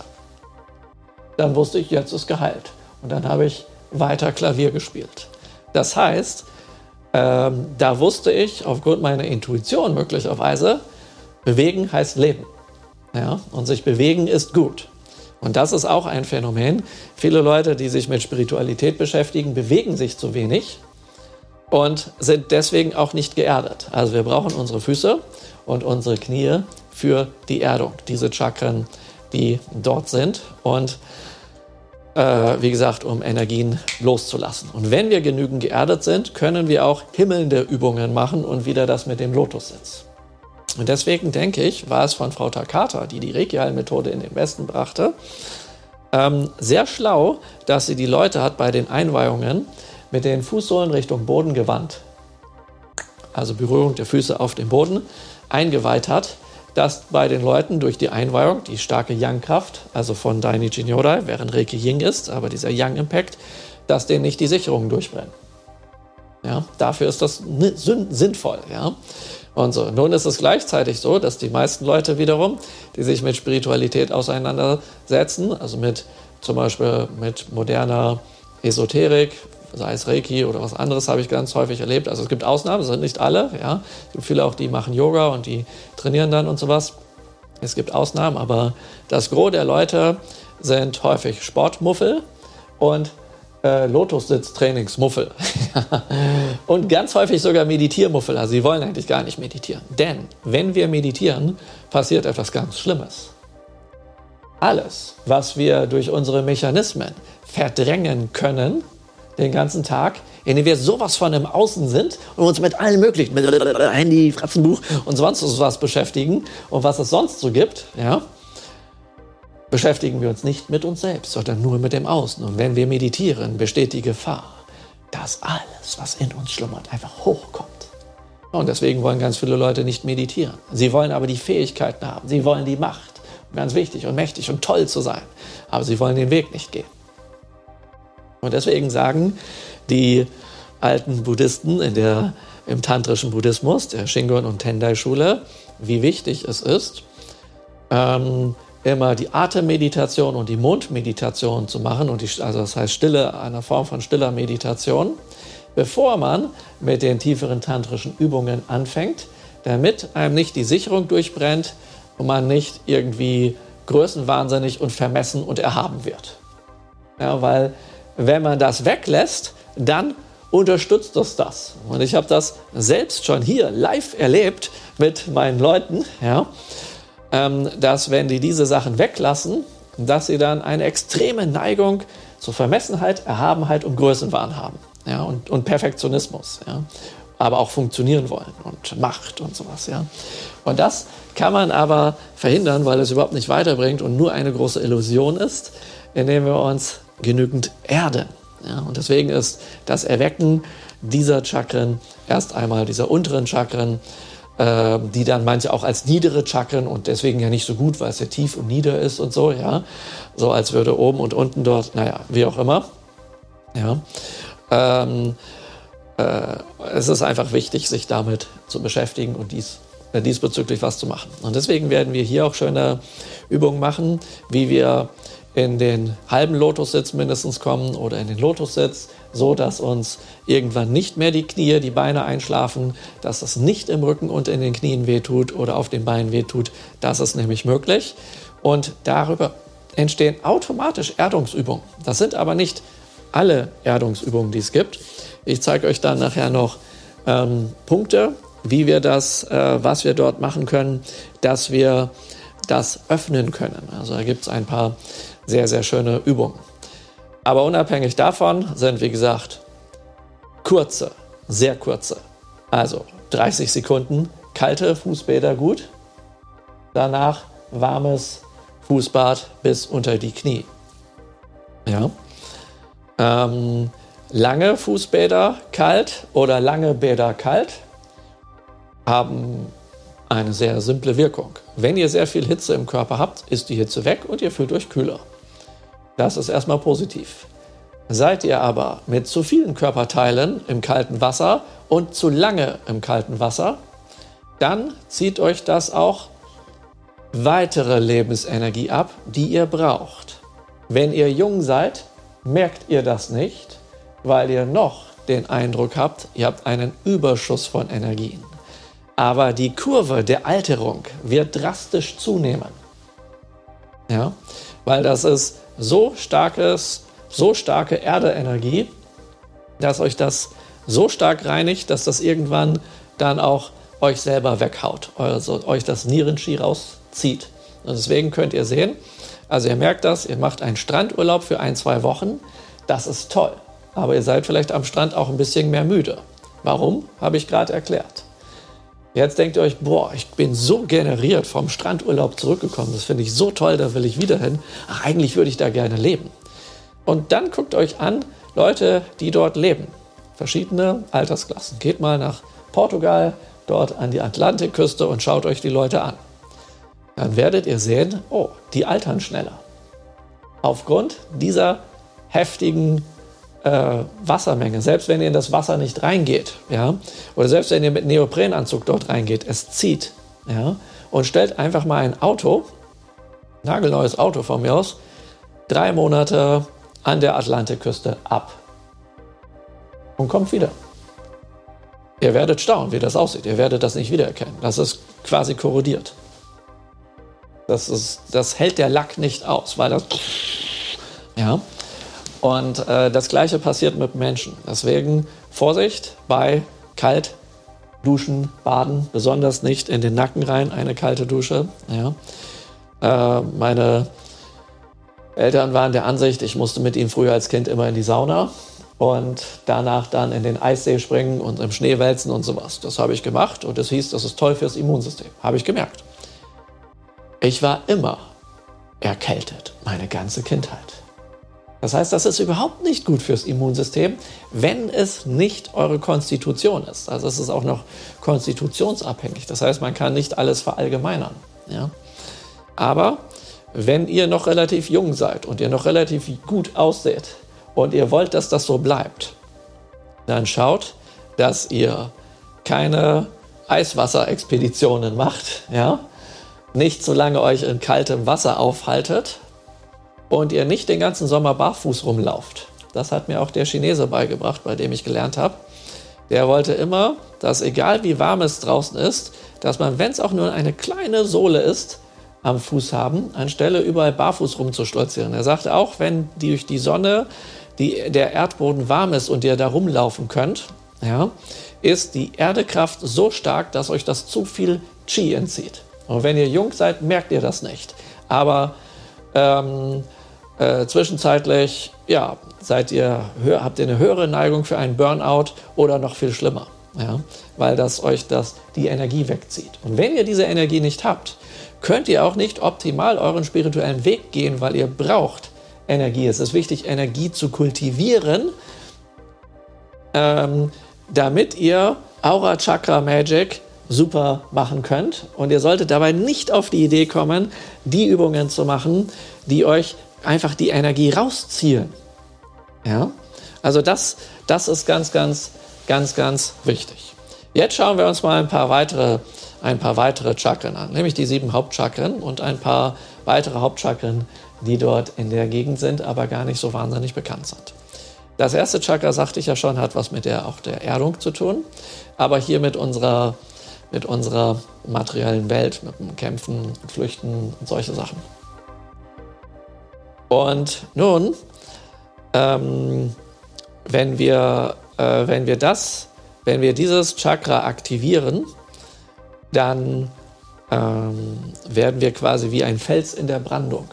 Dann wusste ich, jetzt ist geheilt. Und dann habe ich weiter Klavier gespielt. Das heißt, ähm, da wusste ich aufgrund meiner Intuition möglicherweise, bewegen heißt leben. Ja? Und sich bewegen ist gut. Und das ist auch ein Phänomen. Viele Leute, die sich mit Spiritualität beschäftigen, bewegen sich zu wenig und sind deswegen auch nicht geerdet. Also wir brauchen unsere Füße und unsere Knie für die Erdung, diese Chakren, die dort sind. Und äh, wie gesagt, um Energien loszulassen. Und wenn wir genügend geerdet sind, können wir auch himmelnde Übungen machen und wieder das mit dem Lotussitz. Und deswegen denke ich, war es von Frau Takata, die die Reiki-Methode in den Westen brachte, ähm, sehr schlau, dass sie die Leute hat bei den Einweihungen mit den Fußsohlen Richtung Boden gewandt, also Berührung der Füße auf dem Boden, eingeweiht hat, dass bei den Leuten durch die Einweihung die starke Yang-Kraft, also von Dainichi Nyorai, während Reiki Ying ist, aber dieser Yang-Impact, dass denen nicht die Sicherungen durchbrennen. Ja, dafür ist das sinnvoll. Ja. Und so. Nun ist es gleichzeitig so, dass die meisten Leute wiederum, die sich mit Spiritualität auseinandersetzen, also mit zum Beispiel mit moderner Esoterik, sei es Reiki oder was anderes, habe ich ganz häufig erlebt. Also es gibt Ausnahmen, sind nicht alle. Ja. Es gibt viele auch, die machen Yoga und die trainieren dann und sowas. Es gibt Ausnahmen, aber das Gros der Leute sind häufig Sportmuffel und äh, Lotussitz-Trainingsmuffel. und ganz häufig sogar Meditiermuffel. Also sie wollen eigentlich gar nicht meditieren. Denn wenn wir meditieren, passiert etwas ganz Schlimmes. Alles, was wir durch unsere Mechanismen verdrängen können, den ganzen Tag, in dem wir sowas von im Außen sind und uns mit allen möglichen, mit Handy, Fratzenbuch und sonst was beschäftigen und was es sonst so gibt, ja, beschäftigen wir uns nicht mit uns selbst, sondern nur mit dem Außen. Und wenn wir meditieren, besteht die Gefahr, dass alles, was in uns schlummert, einfach hochkommt. Und deswegen wollen ganz viele Leute nicht meditieren. Sie wollen aber die Fähigkeiten haben. Sie wollen die Macht. Ganz wichtig und mächtig und toll zu sein. Aber sie wollen den Weg nicht gehen. Und deswegen sagen die alten Buddhisten in der, im tantrischen Buddhismus, der Shingon- und Tendai-Schule, wie wichtig es ist, ähm, immer die Atemmeditation und die Mundmeditation zu machen, und die, also das heißt Stille, eine Form von stiller Meditation, bevor man mit den tieferen tantrischen Übungen anfängt, damit einem nicht die Sicherung durchbrennt und man nicht irgendwie größenwahnsinnig und vermessen und erhaben wird. Ja, weil wenn man das weglässt, dann unterstützt das das. Und ich habe das selbst schon hier live erlebt mit meinen Leuten. Ja dass wenn die diese Sachen weglassen, dass sie dann eine extreme Neigung zur Vermessenheit, Erhabenheit und Größenwahn haben. ja, und, und Perfektionismus, ja, aber auch funktionieren wollen und Macht und sowas, ja. Und das kann man aber verhindern, weil es überhaupt nicht weiterbringt und nur eine große Illusion ist, indem wir uns genügend erden. Ja, und deswegen ist das Erwecken dieser Chakren erst einmal dieser unteren Chakren, äh, die dann manche auch als niedere Chakren und deswegen ja nicht so gut, weil es ja tief und nieder ist und so, ja, so als würde oben und unten dort, naja, wie auch immer, ja. Ähm, äh, es ist einfach wichtig, sich damit zu beschäftigen und dies äh, diesbezüglich was zu machen. Und deswegen werden wir hier auch schöne Übungen machen, wie wir in den halben Lotussitz mindestens kommen oder in den Lotussitz, so dass uns irgendwann nicht mehr die Knie, die Beine einschlafen, dass es nicht im Rücken und in den Knien wehtut oder auf den Beinen wehtut. Das ist nämlich möglich. Und darüber entstehen automatisch Erdungsübungen. Das sind aber nicht alle Erdungsübungen, die es gibt. Ich zeige euch dann nachher noch ähm, Punkte, wie wir das, äh, was wir dort machen können, dass wir das öffnen können. Also da gibt es ein paar sehr, sehr schöne Übungen. Aber unabhängig davon sind, wie gesagt, kurze, sehr kurze. Also 30 Sekunden kalte Fußbäder gut. Danach warmes Fußbad bis unter die Knie. Ja. Ähm, lange Fußbäder kalt oder lange Bäder kalt haben eine sehr simple Wirkung. Wenn ihr sehr viel Hitze im Körper habt, ist die Hitze weg und ihr fühlt euch kühler. Das ist erstmal positiv. Seid ihr aber mit zu vielen Körperteilen im kalten Wasser und zu lange im kalten Wasser, dann zieht euch das auch weitere Lebensenergie ab, die ihr braucht. Wenn ihr jung seid, merkt ihr das nicht, weil ihr noch den Eindruck habt, ihr habt einen Überschuss von Energien. Aber die Kurve der Alterung wird drastisch zunehmen. Ja, weil das ist so starkes, so starke Erdeenergie, dass euch das so stark reinigt, dass das irgendwann dann auch euch selber weghaut, also euch das Nierenski rauszieht. Und deswegen könnt ihr sehen, also ihr merkt das, ihr macht einen Strandurlaub für ein, zwei Wochen, das ist toll. Aber ihr seid vielleicht am Strand auch ein bisschen mehr müde. Warum? Habe ich gerade erklärt. Jetzt denkt ihr euch, boah, ich bin so generiert vom Strandurlaub zurückgekommen. Das finde ich so toll, da will ich wieder hin. Ach, eigentlich würde ich da gerne leben. Und dann guckt euch an, Leute, die dort leben. Verschiedene Altersklassen. Geht mal nach Portugal, dort an die Atlantikküste und schaut euch die Leute an. Dann werdet ihr sehen, oh, die altern schneller. Aufgrund dieser heftigen äh, Wassermenge, selbst wenn ihr in das Wasser nicht reingeht, ja, oder selbst wenn ihr mit Neoprenanzug dort reingeht, es zieht, ja, und stellt einfach mal ein Auto, nagelneues Auto von mir aus, drei Monate an der Atlantikküste ab und kommt wieder. Ihr werdet staunen, wie das aussieht. Ihr werdet das nicht wiedererkennen. Das ist quasi korrodiert. Das, ist, das hält der Lack nicht aus, weil das. Ja. Und äh, das gleiche passiert mit Menschen. Deswegen Vorsicht bei kalt duschen, baden, besonders nicht in den Nacken rein, eine kalte Dusche. Ja. Äh, meine Eltern waren der Ansicht, ich musste mit ihnen früher als Kind immer in die Sauna und danach dann in den Eissee springen und im Schnee wälzen und sowas. Das habe ich gemacht und es hieß, das ist toll fürs Immunsystem. Habe ich gemerkt. Ich war immer erkältet, meine ganze Kindheit. Das heißt, das ist überhaupt nicht gut fürs Immunsystem, wenn es nicht eure Konstitution ist. Also es ist auch noch konstitutionsabhängig. Das heißt, man kann nicht alles verallgemeinern. Ja? Aber wenn ihr noch relativ jung seid und ihr noch relativ gut ausseht und ihr wollt, dass das so bleibt, dann schaut, dass ihr keine Eiswasserexpeditionen macht, ja? nicht so lange euch in kaltem Wasser aufhaltet, und ihr nicht den ganzen Sommer barfuß rumlauft. Das hat mir auch der Chinese beigebracht, bei dem ich gelernt habe. Der wollte immer, dass egal wie warm es draußen ist, dass man, wenn es auch nur eine kleine Sohle ist, am Fuß haben, anstelle überall barfuß rumzustolzieren. Er sagte auch, wenn durch die Sonne die, der Erdboden warm ist und ihr da rumlaufen könnt, ja, ist die Erdekraft so stark, dass euch das zu viel Qi entzieht. Und wenn ihr jung seid, merkt ihr das nicht. Aber ähm, äh, zwischenzeitlich, ja, seid ihr, habt ihr eine höhere Neigung für einen Burnout oder noch viel schlimmer, ja, weil das euch das, die Energie wegzieht. Und wenn ihr diese Energie nicht habt, könnt ihr auch nicht optimal euren spirituellen Weg gehen, weil ihr braucht Energie. Es ist wichtig, Energie zu kultivieren, ähm, damit ihr Aura Chakra Magic super machen könnt. Und ihr solltet dabei nicht auf die Idee kommen, die Übungen zu machen, die euch einfach die Energie rausziehen. Ja? Also das, das ist ganz, ganz, ganz, ganz wichtig. Jetzt schauen wir uns mal ein paar weitere, ein paar weitere Chakren an, nämlich die sieben Hauptchakren und ein paar weitere Hauptchakren, die dort in der Gegend sind, aber gar nicht so wahnsinnig bekannt sind. Das erste Chakra, sagte ich ja schon, hat was mit der, auch der Erdung zu tun, aber hier mit unserer, mit unserer materiellen Welt, mit dem Kämpfen, Flüchten und solche Sachen. Und nun, ähm, wenn, wir, äh, wenn wir das, wenn wir dieses Chakra aktivieren, dann ähm, werden wir quasi wie ein Fels in der Brandung.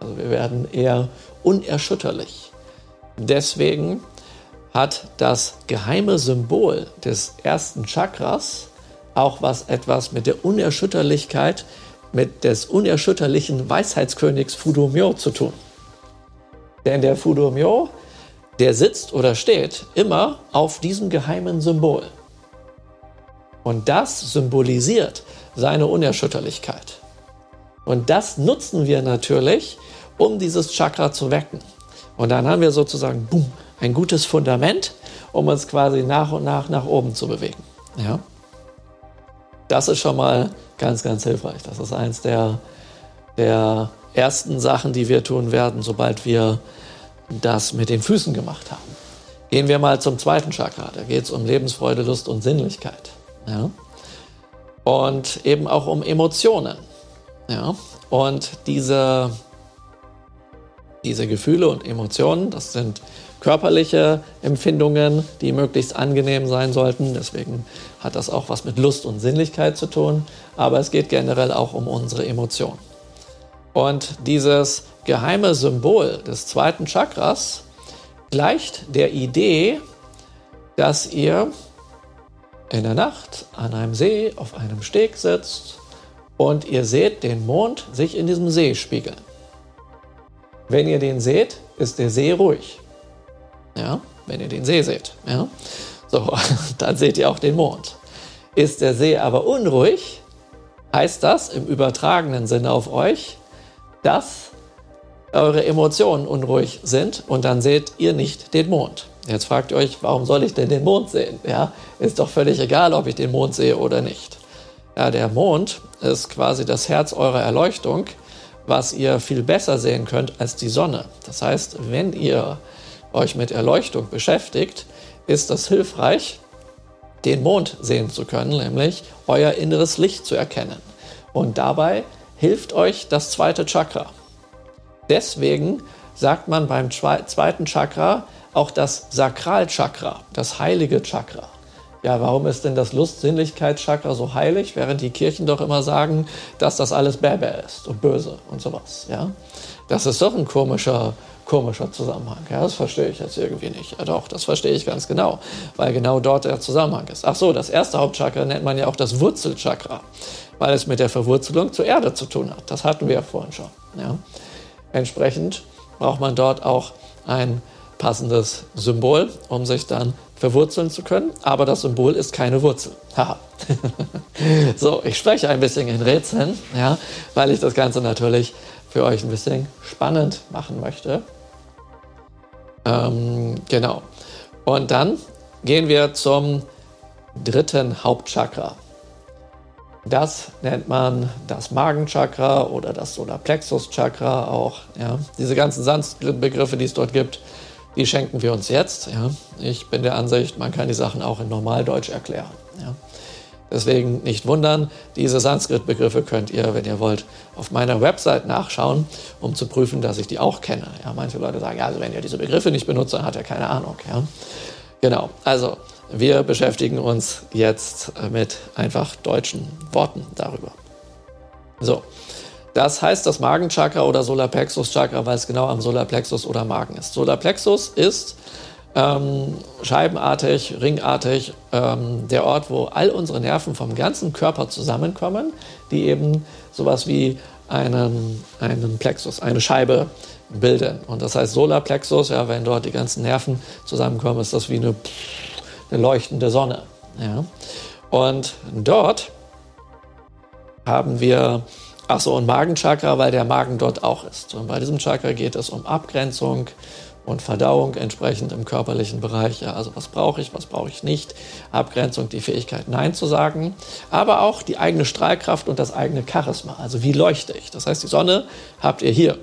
Also wir werden eher unerschütterlich. Deswegen hat das geheime Symbol des ersten Chakras auch was etwas mit der Unerschütterlichkeit mit des unerschütterlichen Weisheitskönigs Fudumyo zu tun. Denn der Fudumyo, der sitzt oder steht immer auf diesem geheimen Symbol. Und das symbolisiert seine Unerschütterlichkeit. Und das nutzen wir natürlich, um dieses Chakra zu wecken. Und dann haben wir sozusagen boom, ein gutes Fundament, um uns quasi nach und nach nach oben zu bewegen. Ja? Das ist schon mal ganz, ganz hilfreich. Das ist eins der, der ersten Sachen, die wir tun werden, sobald wir das mit den Füßen gemacht haben. Gehen wir mal zum zweiten Chakra. Da geht es um Lebensfreude, Lust und Sinnlichkeit. Ja? Und eben auch um Emotionen. Ja? Und diese, diese Gefühle und Emotionen, das sind körperliche Empfindungen, die möglichst angenehm sein sollten. Deswegen hat das auch was mit Lust und Sinnlichkeit zu tun. Aber es geht generell auch um unsere Emotionen. Und dieses geheime Symbol des zweiten Chakras gleicht der Idee, dass ihr in der Nacht an einem See auf einem Steg sitzt und ihr seht den Mond sich in diesem See spiegeln. Wenn ihr den seht, ist der See ruhig. Ja, wenn ihr den See seht. Ja. So, dann seht ihr auch den Mond. Ist der See aber unruhig, heißt das im übertragenen Sinne auf euch, dass eure Emotionen unruhig sind und dann seht ihr nicht den Mond. Jetzt fragt ihr euch, warum soll ich denn den Mond sehen? Ja, ist doch völlig egal, ob ich den Mond sehe oder nicht. Ja, der Mond ist quasi das Herz eurer Erleuchtung, was ihr viel besser sehen könnt als die Sonne. Das heißt, wenn ihr euch mit Erleuchtung beschäftigt, ist das hilfreich, den Mond sehen zu können, nämlich euer inneres Licht zu erkennen. Und dabei hilft euch das zweite Chakra. Deswegen sagt man beim zweiten Chakra auch das Sakralchakra, das heilige Chakra. Ja, warum ist denn das Lust-Sinnlichkeitschakra so heilig, während die Kirchen doch immer sagen, dass das alles Bäbe ist und böse und sowas, ja? Das ist doch ein komischer komischer Zusammenhang. Ja, das verstehe ich jetzt irgendwie nicht. Ja, doch, das verstehe ich ganz genau, weil genau dort der Zusammenhang ist. Ach so, das erste Hauptchakra nennt man ja auch das Wurzelchakra, weil es mit der Verwurzelung zur Erde zu tun hat. Das hatten wir ja vorhin schon. Ja. Entsprechend braucht man dort auch ein passendes Symbol, um sich dann verwurzeln zu können. Aber das Symbol ist keine Wurzel. Haha. so, ich spreche ein bisschen in Rätseln, ja, weil ich das Ganze natürlich für euch ein bisschen spannend machen möchte. Ähm, genau. Und dann gehen wir zum dritten Hauptchakra. Das nennt man das Magenchakra oder das Solarplexus-Chakra auch. Ja. Diese ganzen Sanskrit-Begriffe, die es dort gibt, die schenken wir uns jetzt. Ja. Ich bin der Ansicht, man kann die Sachen auch in Normaldeutsch erklären. Ja. Deswegen nicht wundern, diese Sanskrit-Begriffe könnt ihr, wenn ihr wollt, auf meiner Website nachschauen, um zu prüfen, dass ich die auch kenne. Ja, manche Leute sagen, ja, also wenn ihr diese Begriffe nicht benutzt, dann hat er keine Ahnung. Ja. Genau, also wir beschäftigen uns jetzt mit einfach deutschen Worten darüber. So, Das heißt das Magenchakra oder Solarplexus-Chakra, weil es genau am Solarplexus oder Magen ist. Solarplexus ist ähm, scheibenartig, ringartig ähm, der Ort, wo all unsere Nerven vom ganzen Körper zusammenkommen, die eben sowas wie einen, einen Plexus, eine Scheibe bilden. Und das heißt Solarplexus, ja, wenn dort die ganzen Nerven zusammenkommen, ist das wie eine, eine leuchtende Sonne. Ja. Und dort haben wir, ach so, ein Magenchakra, weil der Magen dort auch ist. Und bei diesem Chakra geht es um Abgrenzung und Verdauung entsprechend im körperlichen Bereich. Ja, also was brauche ich, was brauche ich nicht. Abgrenzung, die Fähigkeit, Nein zu sagen. Aber auch die eigene Strahlkraft und das eigene Charisma. Also wie leuchte ich? Das heißt, die Sonne habt ihr hier.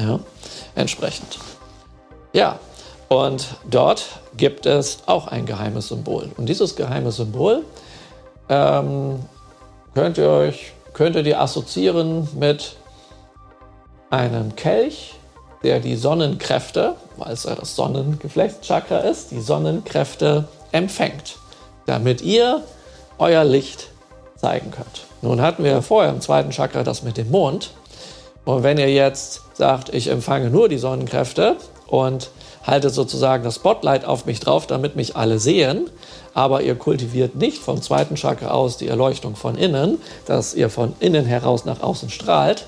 Ja, entsprechend. Ja, und dort gibt es auch ein geheimes Symbol. Und dieses geheime Symbol ähm, könnt ihr euch könntet ihr assoziieren mit einem Kelch, der die Sonnenkräfte, weil es ja das Sonnengeflechtschakra ist, die Sonnenkräfte empfängt, damit ihr euer Licht zeigen könnt. Nun hatten wir vorher im zweiten Chakra das mit dem Mond. Und wenn ihr jetzt sagt, ich empfange nur die Sonnenkräfte und haltet sozusagen das Spotlight auf mich drauf, damit mich alle sehen, aber ihr kultiviert nicht vom zweiten Chakra aus die Erleuchtung von innen, dass ihr von innen heraus nach außen strahlt,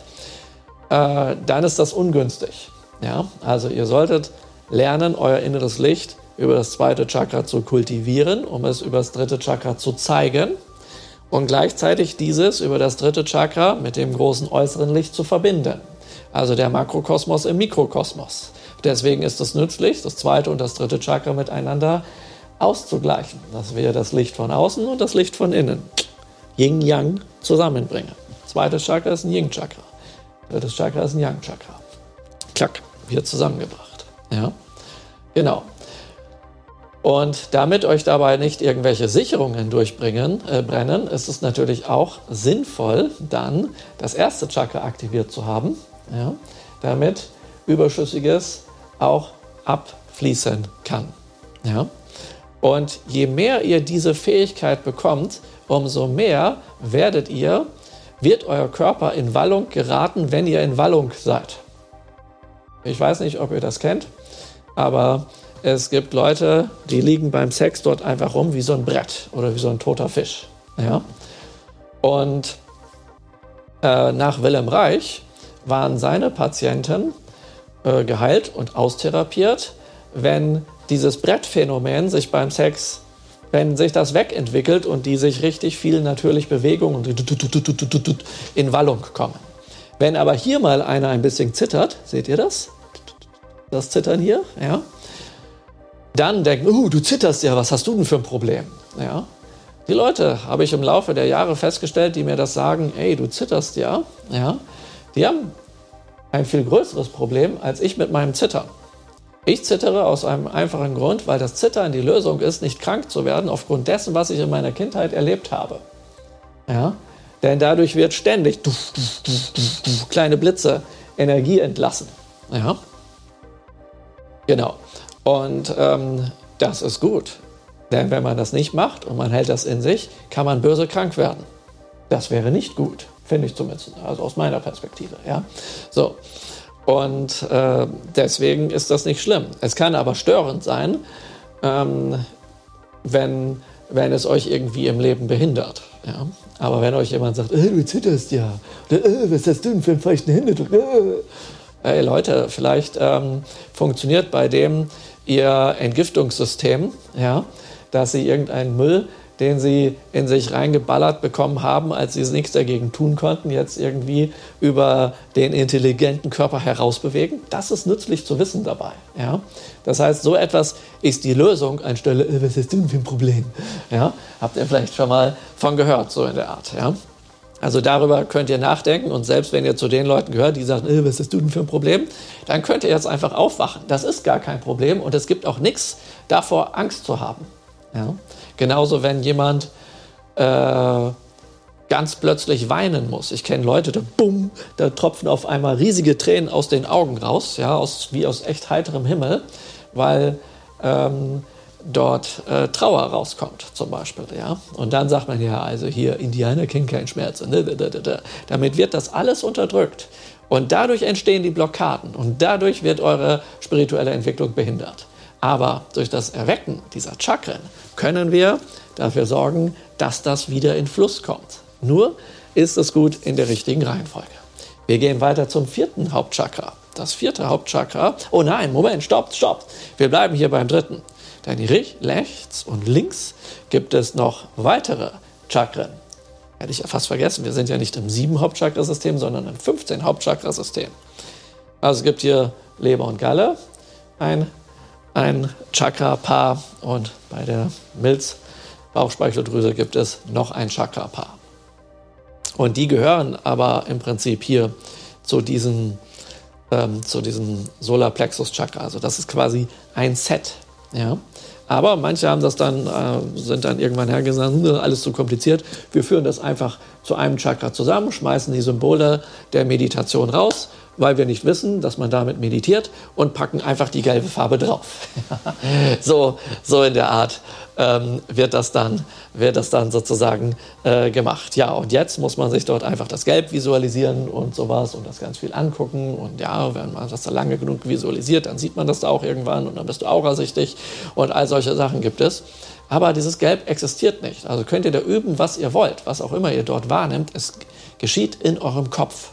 äh, dann ist das ungünstig. Ja? Also ihr solltet lernen, euer inneres Licht über das zweite Chakra zu kultivieren, um es über das dritte Chakra zu zeigen und gleichzeitig dieses über das dritte Chakra mit dem großen äußeren Licht zu verbinden. Also der Makrokosmos im Mikrokosmos. Deswegen ist es nützlich, das zweite und das dritte Chakra miteinander auszugleichen, dass wir das Licht von außen und das Licht von innen, Yin-Yang, zusammenbringen. Zweites Chakra ist ein Yin-Chakra, drittes Chakra ist ein Yang-Chakra. Klack, wieder zusammengebracht. Ja, genau. Und damit euch dabei nicht irgendwelche Sicherungen durchbringen, äh, brennen, ist es natürlich auch sinnvoll, dann das erste Chakra aktiviert zu haben, ja, damit Überschüssiges auch abfließen kann. Ja. Und je mehr ihr diese Fähigkeit bekommt, umso mehr werdet ihr, wird euer Körper in Wallung geraten, wenn ihr in Wallung seid. Ich weiß nicht, ob ihr das kennt, aber es gibt Leute, die liegen beim Sex dort einfach rum wie so ein Brett oder wie so ein toter Fisch. Ja? Und äh, nach Wilhelm Reich waren seine Patienten äh, geheilt und austherapiert, wenn dieses Brettphänomen sich beim Sex, wenn sich das wegentwickelt und die sich richtig viel natürlich Bewegung und in Wallung kommen. Wenn aber hier mal einer ein bisschen zittert, seht ihr das? Das Zittern hier, ja? Dann denken, uh, du zitterst ja, was hast du denn für ein Problem? Ja? Die Leute habe ich im Laufe der Jahre festgestellt, die mir das sagen, ey, du zitterst ja, ja, die haben ein viel größeres Problem als ich mit meinem Zittern. Ich zittere aus einem einfachen Grund, weil das Zittern die Lösung ist, nicht krank zu werden, aufgrund dessen, was ich in meiner Kindheit erlebt habe. Ja? Denn dadurch wird ständig duf, duf, duf, kleine Blitze Energie entlassen. Ja? Genau. Und ähm, das ist gut. Denn wenn man das nicht macht und man hält das in sich, kann man böse krank werden. Das wäre nicht gut, finde ich zumindest, also aus meiner Perspektive. Ja? So. Und äh, deswegen ist das nicht schlimm. Es kann aber störend sein, ähm, wenn, wenn es euch irgendwie im Leben behindert. Ja? Aber wenn euch jemand sagt, äh, du zitterst ja, oder äh, was hast du denn für einen feuchten Händedruck? Äh. Hey Leute, vielleicht ähm, funktioniert bei dem ihr Entgiftungssystem, ja, dass sie irgendeinen Müll den sie in sich reingeballert bekommen haben, als sie nichts dagegen tun konnten, jetzt irgendwie über den intelligenten Körper herausbewegen. Das ist nützlich zu wissen dabei. Ja? Das heißt, so etwas ist die Lösung anstelle, äh, was ist denn für ein Problem? Ja? Habt ihr vielleicht schon mal von gehört, so in der Art. Ja? Also darüber könnt ihr nachdenken und selbst wenn ihr zu den Leuten gehört, die sagen, äh, was du denn für ein Problem, dann könnt ihr jetzt einfach aufwachen. Das ist gar kein Problem und es gibt auch nichts davor, Angst zu haben. Ja? Genauso, wenn jemand äh, ganz plötzlich weinen muss. Ich kenne Leute, da bumm, da tropfen auf einmal riesige Tränen aus den Augen raus, ja, aus, wie aus echt heiterem Himmel, weil ähm, dort äh, Trauer rauskommt, zum Beispiel. Ja? Und dann sagt man ja, also hier, Indianer kennen keinen Schmerz. Damit wird das alles unterdrückt. Und dadurch entstehen die Blockaden und dadurch wird eure spirituelle Entwicklung behindert. Aber durch das Erwecken dieser Chakren können wir dafür sorgen, dass das wieder in Fluss kommt. Nur ist es gut in der richtigen Reihenfolge. Wir gehen weiter zum vierten Hauptchakra. Das vierte Hauptchakra. Oh nein, Moment, stopp, stopp. Wir bleiben hier beim dritten. Denn rechts und links gibt es noch weitere Chakren. Hätte ich ja fast vergessen. Wir sind ja nicht im sieben Hauptchakrasystem, sondern im 15 Hauptchakrasystem. Also es gibt hier Leber und Galle, ein, ein Chakra-Paar und bei der Milz Bauchspeicheldrüse gibt es noch ein Chakra-Paar. Und die gehören aber im Prinzip hier zu diesem, ähm, zu diesem Solarplexus-Chakra. Also das ist quasi ein Set. Ja? Aber manche haben das dann, äh, sind dann irgendwann hergesagt, alles zu kompliziert. Wir führen das einfach zu einem Chakra zusammen, schmeißen die Symbole der Meditation raus weil wir nicht wissen, dass man damit meditiert und packen einfach die gelbe Farbe drauf. so, so in der Art ähm, wird, das dann, wird das dann sozusagen äh, gemacht. Ja, und jetzt muss man sich dort einfach das Gelb visualisieren und sowas und das ganz viel angucken. Und ja, wenn man das da lange genug visualisiert, dann sieht man das da auch irgendwann und dann bist du aurasichtig und all solche Sachen gibt es. Aber dieses Gelb existiert nicht. Also könnt ihr da üben, was ihr wollt, was auch immer ihr dort wahrnimmt. Es geschieht in eurem Kopf.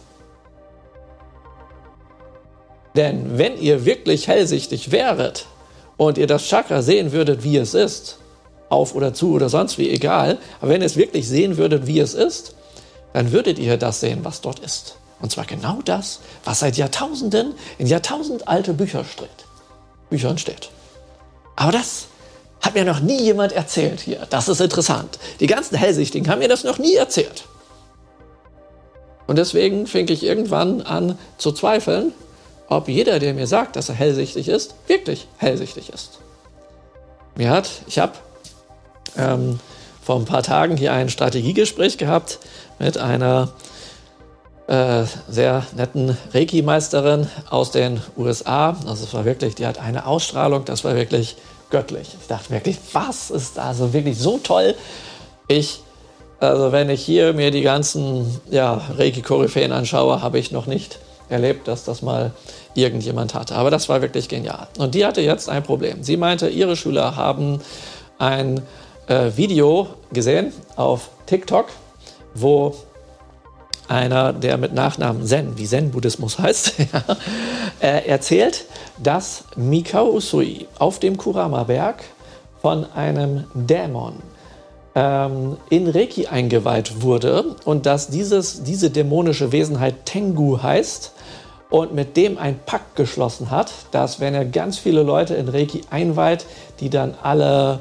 Denn wenn ihr wirklich hellsichtig wäret und ihr das Chakra sehen würdet, wie es ist, auf oder zu oder sonst wie, egal, aber wenn ihr es wirklich sehen würdet, wie es ist, dann würdet ihr das sehen, was dort ist. Und zwar genau das, was seit Jahrtausenden in Jahrtausend alte Bücher steht. Büchern steht. Aber das hat mir noch nie jemand erzählt hier. Das ist interessant. Die ganzen Hellsichtigen haben mir das noch nie erzählt. Und deswegen fing ich irgendwann an zu zweifeln, ob jeder, der mir sagt, dass er hellsichtig ist, wirklich hellsichtig ist. Mir hat, ich habe ähm, vor ein paar Tagen hier ein Strategiegespräch gehabt mit einer äh, sehr netten Reiki-Meisterin aus den USA. Also es war wirklich, die hat eine Ausstrahlung, das war wirklich göttlich. Ich dachte wirklich, was ist da so wirklich so toll? Ich, also wenn ich hier mir die ganzen ja, Reiki-Koryphäen anschaue, habe ich noch nicht erlebt, dass das mal irgendjemand hatte. Aber das war wirklich genial. Und die hatte jetzt ein Problem. Sie meinte, ihre Schüler haben ein äh, Video gesehen auf TikTok, wo einer, der mit Nachnamen Zen, wie Zen-Buddhismus heißt, äh, erzählt, dass Mikao Usui auf dem Kurama-Berg von einem Dämon ähm, in Reiki eingeweiht wurde und dass dieses, diese dämonische Wesenheit Tengu heißt und mit dem ein Pakt geschlossen hat, dass wenn er ganz viele Leute in Reiki einweiht, die dann alle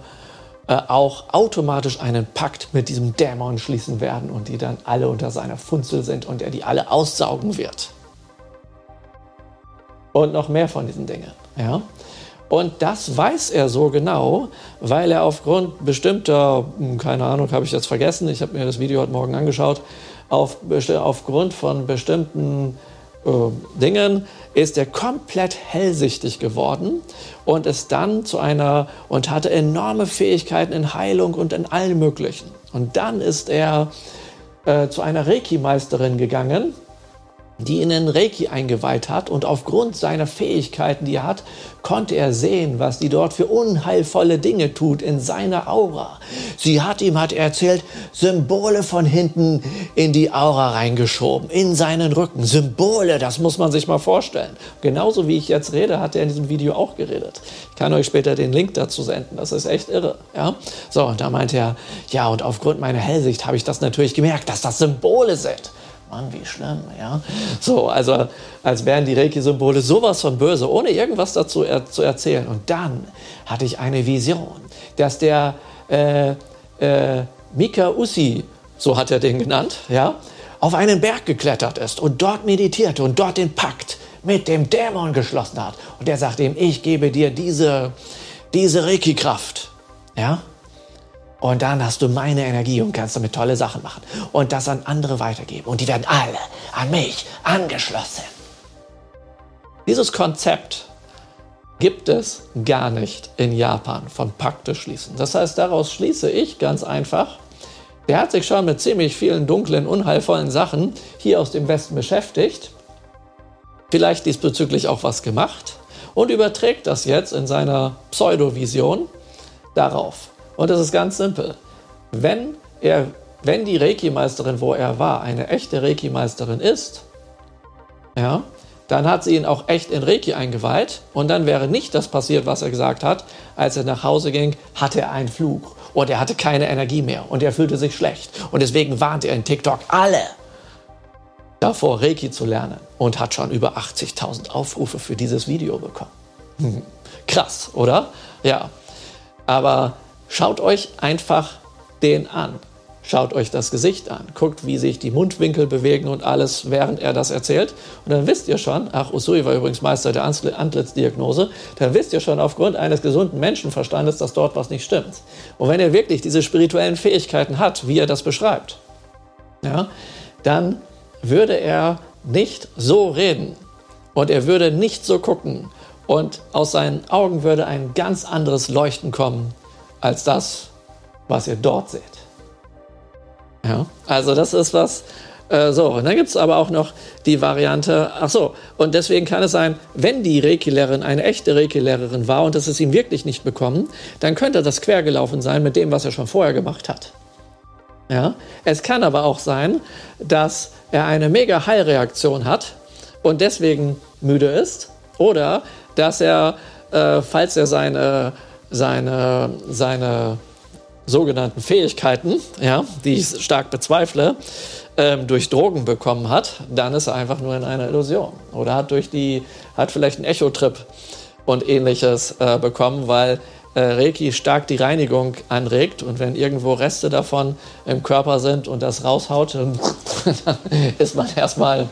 äh, auch automatisch einen Pakt mit diesem Dämon schließen werden und die dann alle unter seiner Funzel sind und er die alle aussaugen wird. Und noch mehr von diesen Dingen. Ja? Und das weiß er so genau, weil er aufgrund bestimmter, hm, keine Ahnung, habe ich jetzt vergessen, ich habe mir das Video heute Morgen angeschaut, auf, aufgrund von bestimmten Dingen ist er komplett hellsichtig geworden und ist dann zu einer und hatte enorme Fähigkeiten in Heilung und in allen möglichen. Und dann ist er äh, zu einer Reiki-Meisterin gegangen die ihn in Reiki eingeweiht hat und aufgrund seiner Fähigkeiten, die er hat, konnte er sehen, was die dort für unheilvolle Dinge tut in seiner Aura. Sie hat ihm, hat er erzählt, Symbole von hinten in die Aura reingeschoben, in seinen Rücken. Symbole, das muss man sich mal vorstellen. Genauso wie ich jetzt rede, hat er in diesem Video auch geredet. Ich kann euch später den Link dazu senden. Das ist echt irre. Ja? So, und da meinte er, ja, und aufgrund meiner Hellsicht habe ich das natürlich gemerkt, dass das Symbole sind. Mann, wie schlimm, ja. So, also als wären die Reiki-Symbole sowas von böse, ohne irgendwas dazu er, zu erzählen. Und dann hatte ich eine Vision, dass der äh, äh, Mika Usi, so hat er den genannt, ja, auf einen Berg geklettert ist und dort meditierte und dort den Pakt mit dem Dämon geschlossen hat. Und der sagt ihm, ich gebe dir diese, diese Reiki-Kraft, ja. Und dann hast du meine Energie und kannst damit tolle Sachen machen und das an andere weitergeben. Und die werden alle an mich angeschlossen. Dieses Konzept gibt es gar nicht in Japan von Pakte schließen. Das heißt, daraus schließe ich ganz einfach, der hat sich schon mit ziemlich vielen dunklen, unheilvollen Sachen hier aus dem Westen beschäftigt, vielleicht diesbezüglich auch was gemacht und überträgt das jetzt in seiner Pseudovision darauf. Und das ist ganz simpel. Wenn, er, wenn die Reiki-Meisterin, wo er war, eine echte Reiki-Meisterin ist, ja, dann hat sie ihn auch echt in Reiki eingeweiht und dann wäre nicht das passiert, was er gesagt hat. Als er nach Hause ging, hatte er einen Fluch und er hatte keine Energie mehr und er fühlte sich schlecht. Und deswegen warnt er in TikTok alle davor, Reiki zu lernen und hat schon über 80.000 Aufrufe für dieses Video bekommen. Hm. Krass, oder? Ja. Aber schaut euch einfach den an. Schaut euch das Gesicht an, guckt, wie sich die Mundwinkel bewegen und alles, während er das erzählt. Und dann wisst ihr schon, ach, Usui war übrigens Meister der Antlitzdiagnose, dann wisst ihr schon aufgrund eines gesunden Menschenverstandes, dass dort was nicht stimmt. Und wenn er wirklich diese spirituellen Fähigkeiten hat, wie er das beschreibt, ja, dann würde er nicht so reden und er würde nicht so gucken und aus seinen Augen würde ein ganz anderes Leuchten kommen als das, was ihr dort seht. Ja, also das ist was. Äh, so, und dann gibt es aber auch noch die Variante, ach so, und deswegen kann es sein, wenn die Reiki-Lehrerin eine echte Reiki-Lehrerin war und das ist ihm wirklich nicht bekommen, dann könnte das quergelaufen sein mit dem, was er schon vorher gemacht hat. Ja, es kann aber auch sein, dass er eine mega Heilreaktion hat und deswegen müde ist oder dass er, äh, falls er seine, seine, seine sogenannten Fähigkeiten, ja, die ich stark bezweifle, ähm, durch Drogen bekommen hat, dann ist er einfach nur in einer Illusion. Oder hat durch die, hat vielleicht einen Echo-Trip und ähnliches äh, bekommen, weil äh, Reiki stark die Reinigung anregt und wenn irgendwo Reste davon im Körper sind und das raushaut, dann ist man erstmal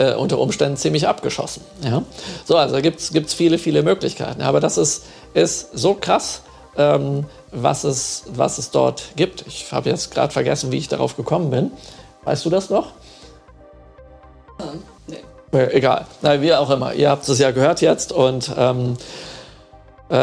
äh, unter Umständen ziemlich abgeschossen. Ja? So, also gibt es viele, viele Möglichkeiten. Aber das ist, ist so krass, ähm, was, es, was es dort gibt. Ich habe jetzt gerade vergessen, wie ich darauf gekommen bin. Weißt du das noch? Nee. Egal. Na, wie auch immer. Ihr habt es ja gehört jetzt und ähm, äh,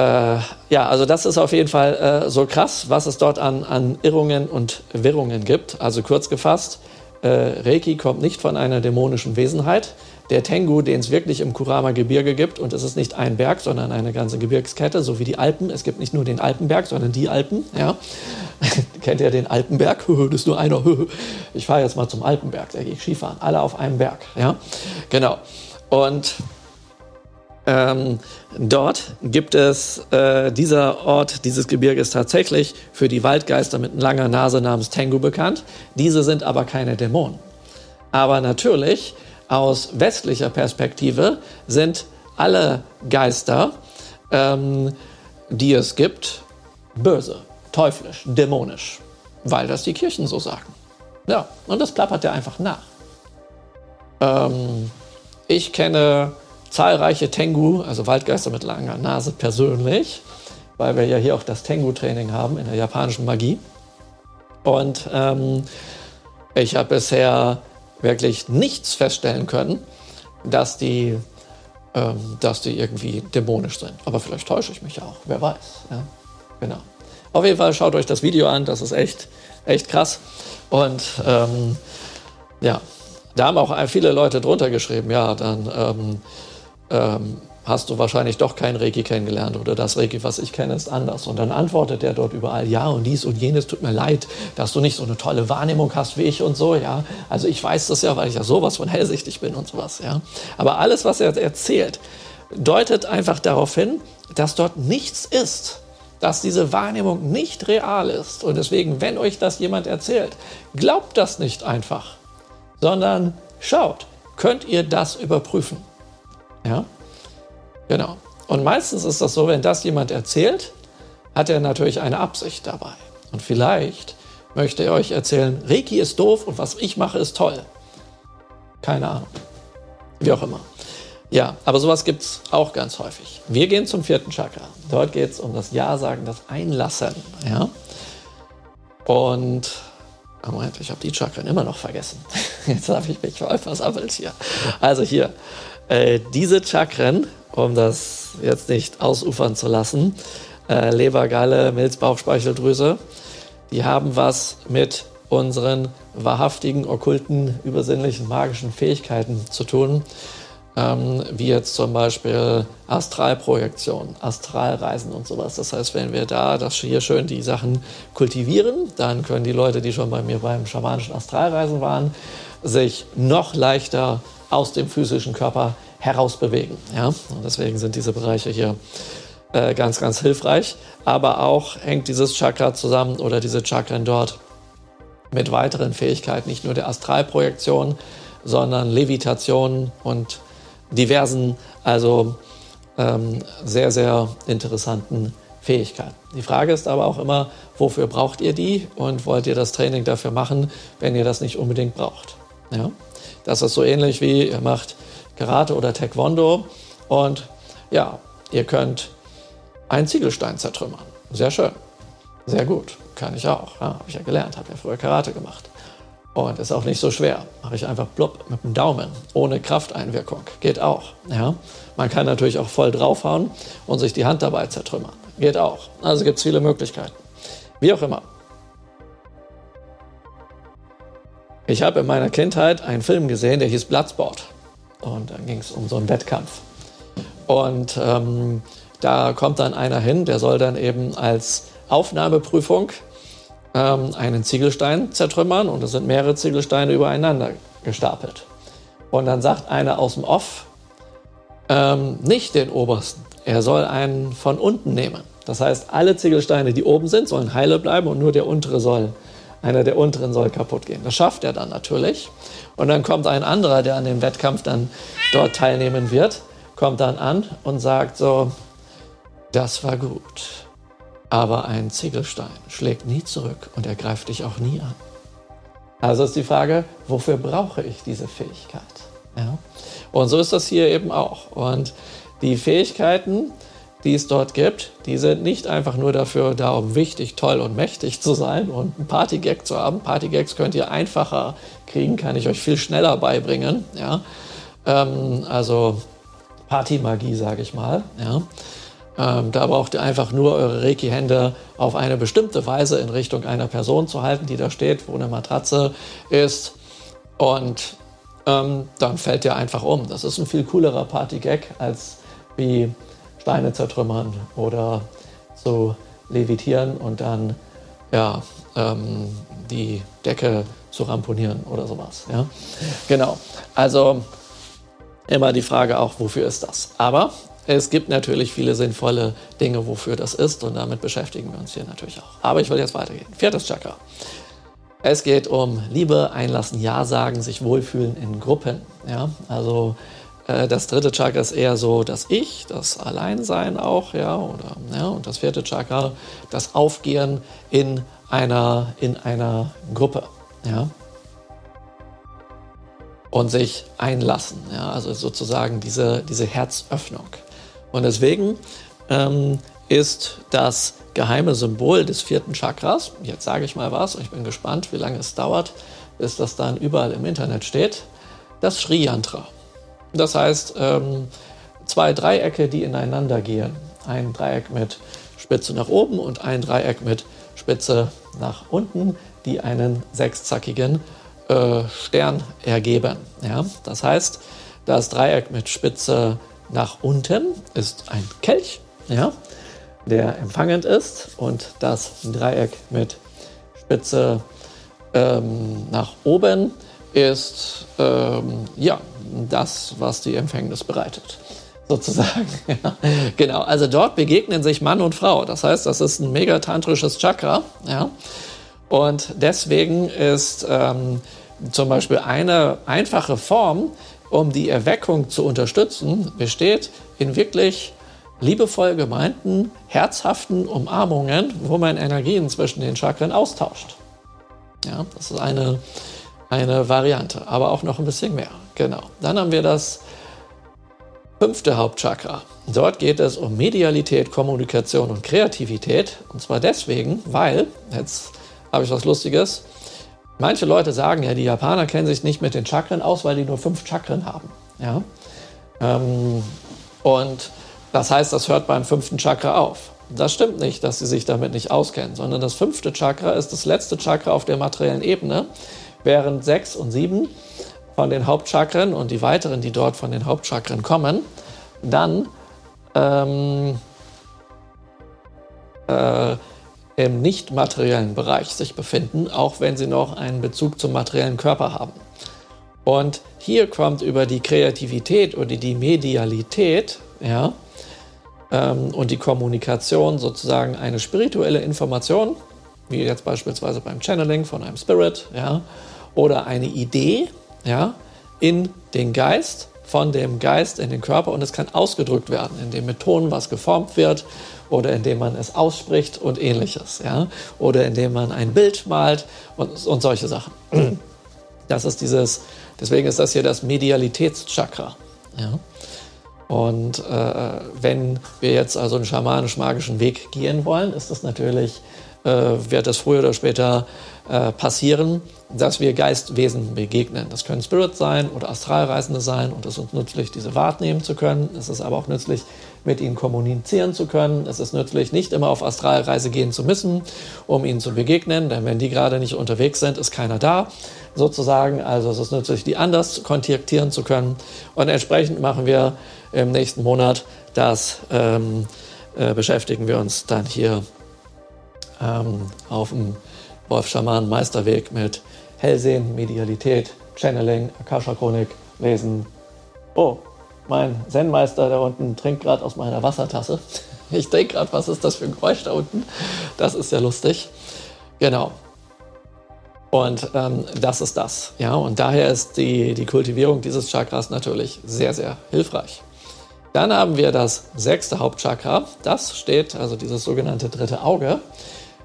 ja, also das ist auf jeden Fall äh, so krass, was es dort an, an Irrungen und Wirrungen gibt. Also kurz gefasst, äh, Reiki kommt nicht von einer dämonischen Wesenheit der Tengu, den es wirklich im Kurama-Gebirge gibt. Und es ist nicht ein Berg, sondern eine ganze Gebirgskette, so wie die Alpen. Es gibt nicht nur den Alpenberg, sondern die Alpen. Ja. Kennt ihr den Alpenberg? das ist nur einer. ich fahre jetzt mal zum Alpenberg, da gehe ich Skifahren. Alle auf einem Berg. Ja. Genau. Und ähm, dort gibt es, äh, dieser Ort, dieses Gebirge ist tatsächlich für die Waldgeister mit langer Nase namens Tengu bekannt. Diese sind aber keine Dämonen. Aber natürlich aus westlicher Perspektive sind alle Geister, ähm, die es gibt, böse, teuflisch, dämonisch, weil das die Kirchen so sagen. Ja, und das plappert er einfach nach. Ähm, ich kenne zahlreiche Tengu, also Waldgeister mit langer Nase persönlich, weil wir ja hier auch das Tengu-Training haben in der japanischen Magie. Und ähm, ich habe bisher wirklich nichts feststellen können, dass die, ähm, dass die irgendwie dämonisch sind. Aber vielleicht täusche ich mich auch, wer weiß. Ja? Genau. Auf jeden Fall schaut euch das Video an, das ist echt, echt krass. Und ähm, ja, da haben auch viele Leute drunter geschrieben, ja, dann ähm, ähm hast du wahrscheinlich doch kein Reiki kennengelernt oder das Reiki, was ich kenne, ist anders. Und dann antwortet er dort überall, ja und dies und jenes, tut mir leid, dass du nicht so eine tolle Wahrnehmung hast wie ich und so, ja. Also ich weiß das ja, weil ich ja sowas von hellsichtig bin und sowas, ja. Aber alles, was er erzählt, deutet einfach darauf hin, dass dort nichts ist, dass diese Wahrnehmung nicht real ist. Und deswegen, wenn euch das jemand erzählt, glaubt das nicht einfach, sondern schaut, könnt ihr das überprüfen? Ja? Genau. Und meistens ist das so, wenn das jemand erzählt, hat er natürlich eine Absicht dabei. Und vielleicht möchte er euch erzählen, Reiki ist doof und was ich mache ist toll. Keine Ahnung. Wie auch immer. Ja, aber sowas gibt es auch ganz häufig. Wir gehen zum vierten Chakra. Dort geht es um das Ja-Sagen, das Einlassen. Ja? Und oh Moment, ich habe die Chakren immer noch vergessen. Jetzt habe ich mich voll versammelt hier. Also hier, Äh, diese Chakren, um das jetzt nicht ausufern zu lassen, äh, Leber, Galle, Milz, Bauch, Speicheldrüse, die haben was mit unseren wahrhaftigen, okkulten, übersinnlichen, magischen Fähigkeiten zu tun, ähm, wie jetzt zum Beispiel Astralprojektion, Astralreisen und sowas. Das heißt, wenn wir da das hier schön die Sachen kultivieren, dann können die Leute, die schon bei mir beim schamanischen Astralreisen waren, sich noch leichter aus dem physischen Körper herausbewegen. Ja? Und deswegen sind diese Bereiche hier äh, ganz, ganz hilfreich. Aber auch hängt dieses Chakra zusammen oder diese Chakren dort mit weiteren Fähigkeiten, nicht nur der Astralprojektion, sondern Levitation und diversen, also ähm, sehr, sehr interessanten Fähigkeiten. Die Frage ist aber auch immer, wofür braucht ihr die und wollt ihr das Training dafür machen, wenn ihr das nicht unbedingt braucht? Ja? Das ist so ähnlich wie ihr macht Karate oder Taekwondo und ja, ihr könnt einen Ziegelstein zertrümmern. Sehr schön. Sehr gut. Kann ich auch. Ja, Habe ich ja gelernt. Habe ja früher Karate gemacht. Und ist auch nicht so schwer. Mache ich einfach blub mit dem Daumen. Ohne Krafteinwirkung. Geht auch. Ja? Man kann natürlich auch voll draufhauen und sich die Hand dabei zertrümmern. Geht auch. Also gibt es viele Möglichkeiten. Wie auch immer. Ich habe in meiner Kindheit einen Film gesehen, der hieß Bloodsport. Und dann ging es um so einen Wettkampf. Und ähm, da kommt dann einer hin, der soll dann eben als Aufnahmeprüfung ähm, einen Ziegelstein zertrümmern und es sind mehrere Ziegelsteine übereinander gestapelt. Und dann sagt einer aus dem Off, ähm, nicht den obersten, er soll einen von unten nehmen. Das heißt, alle Ziegelsteine, die oben sind, sollen heile bleiben und nur der untere soll, einer der unteren soll kaputt gehen. Das schafft er dann natürlich. Und dann kommt ein anderer, der an dem Wettkampf dann dort teilnehmen wird, kommt dann an und sagt so, das war gut. Aber ein Ziegelstein schlägt nie zurück und er greift dich auch nie an. Also ist die Frage, wofür brauche ich diese Fähigkeit? Ja? Und so ist das hier eben auch. Und die Fähigkeiten, die es dort gibt, die sind nicht einfach nur dafür da, um wichtig, toll und mächtig zu sein und einen Partygag zu haben. Partygags könnt ihr einfacher kriegen, kann ich euch viel schneller beibringen. Ja? Ähm, also Partymagie, sage ich mal. Ja? Ähm, da braucht ihr einfach nur eure Reiki-Hände auf eine bestimmte Weise in Richtung einer Person zu halten, die da steht, wo eine Matratze ist. Und ähm, dann fällt ihr einfach um. Das ist ein viel coolerer Party-Gag als wie Steine zertrümmern oder zu levitieren und dann ja, ähm, die Decke zu ramponieren oder sowas. Ja? Genau. Also immer die Frage auch, wofür ist das? Aber es gibt natürlich viele sinnvolle Dinge, wofür das ist und damit beschäftigen wir uns hier natürlich auch. Aber ich will jetzt weitergehen. Viertes Chakra. Es geht um Liebe, Einlassen, Ja sagen, sich wohlfühlen in Gruppen. Ja, also das dritte Chakra ist eher so das Ich, das Alleinsein auch, ja, oder ja, und das vierte Chakra das Aufgehen in einer in einer Gruppe, ja und sich einlassen. Ja, also sozusagen diese, diese Herzöffnung. Und deswegen ähm, ist das geheime Symbol des vierten Chakras, jetzt sage ich mal was, und ich bin gespannt, wie lange es dauert, bis das dann überall im Internet steht, das Sri Yantra. Das heißt, ähm, zwei Dreiecke, die ineinander gehen. Ein Dreieck mit Spitze nach oben und ein Dreieck mit Spitze nach unten, die einen sechszackigen äh, Stern ergeben. Ja? Das heißt, das Dreieck mit Spitze nach unten ist ein Kelch, ja, der empfangend ist und das Dreieck mit Spitze ähm, nach oben ist ähm, ja das, was die Empfängnis bereitet. Sozusagen. Genau, also dort begegnen sich Mann und Frau. Das heißt, das ist ein megatantrisches Chakra. Ja. Und deswegen ist ähm, zum Beispiel eine einfache Form, um die Erweckung zu unterstützen, besteht in wirklich liebevoll gemeinten, herzhaften Umarmungen, wo man Energien zwischen den Chakren austauscht. Ja, das ist eine, eine Variante, aber auch noch ein bisschen mehr. Genau. Dann haben wir das fünfte Hauptchakra. Dort geht es um Medialität, Kommunikation und Kreativität. Und zwar deswegen, weil, jetzt habe ich was Lustiges, Manche Leute sagen ja, die Japaner kennen sich nicht mit den Chakren aus, weil die nur fünf Chakren haben. Ja? Ähm, und das heißt, das hört beim fünften Chakra auf. Das stimmt nicht, dass sie sich damit nicht auskennen, sondern das fünfte Chakra ist das letzte Chakra auf der materiellen Ebene, während sechs und sieben von den Hauptchakren und die weiteren, die dort von den Hauptchakren kommen, dann ähm, äh, im nicht materiellen Bereich sich befinden, auch wenn sie noch einen Bezug zum materiellen Körper haben. Und hier kommt über die Kreativität oder die Medialität ja, ähm, und die Kommunikation sozusagen eine spirituelle Information, wie jetzt beispielsweise beim Channeling von einem Spirit, ja, oder eine Idee ja, in den Geist, von dem Geist in den Körper und es kann ausgedrückt werden, indem mit Ton was geformt wird oder indem man es ausspricht und ähnliches, ja, oder indem man ein Bild malt und, und solche Sachen. Das ist dieses, deswegen ist das hier das Medialitätschakra. Ja. Und äh, wenn wir jetzt also einen schamanisch-magischen Weg gehen wollen, ist das natürlich, wird das früher oder später äh, passieren, dass wir Geistwesen begegnen. Das können Spirits sein oder Astralreisende sein und es ist uns nützlich, diese wahrnehmen zu können. Es ist aber auch nützlich, mit ihnen kommunizieren zu können. Es ist nützlich, nicht immer auf Astralreise gehen zu müssen, um ihnen zu begegnen, denn wenn die gerade nicht unterwegs sind, ist keiner da, sozusagen. Also es ist nützlich, die anders kontaktieren zu können. Und entsprechend machen wir im nächsten Monat das, ähm, äh, beschäftigen wir uns dann hier ähm, auf dem Wolf Schaman Meisterweg mit Hellsehen, Medialität, Channeling, Akasha-Chronik, Lesen. Oh, mein Zen-Meister da unten trinkt gerade aus meiner Wassertasse. Ich denke gerade, was ist das für ein Geräusch da unten? Das ist ja lustig. Genau. Und ähm, das ist das. Ja, und daher ist die, die Kultivierung dieses Chakras natürlich sehr, sehr hilfreich. Dann haben wir das sechste Hauptchakra. Das steht, also dieses sogenannte dritte Auge.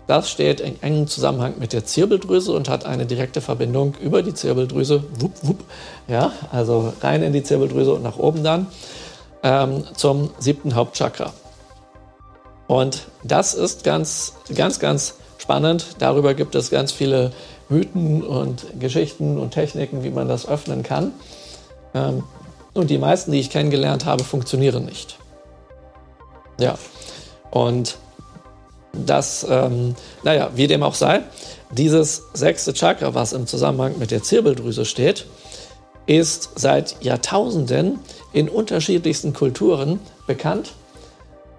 Das steht in engem Zusammenhang mit der Zirbeldrüse und hat eine direkte Verbindung über die Zirbeldrüse, wupp, wupp, ja, also rein in die Zirbeldrüse und nach oben dann, ähm, zum siebten Hauptchakra. Und das ist ganz, ganz, ganz spannend. Darüber gibt es ganz viele Mythen und Geschichten und Techniken, wie man das öffnen kann. Ähm, und die meisten, die ich kennengelernt habe, funktionieren nicht. Ja, und dass, ähm, naja, wie dem auch sei, dieses sechste Chakra, was im Zusammenhang mit der Zirbeldrüse steht, ist seit Jahrtausenden in unterschiedlichsten Kulturen bekannt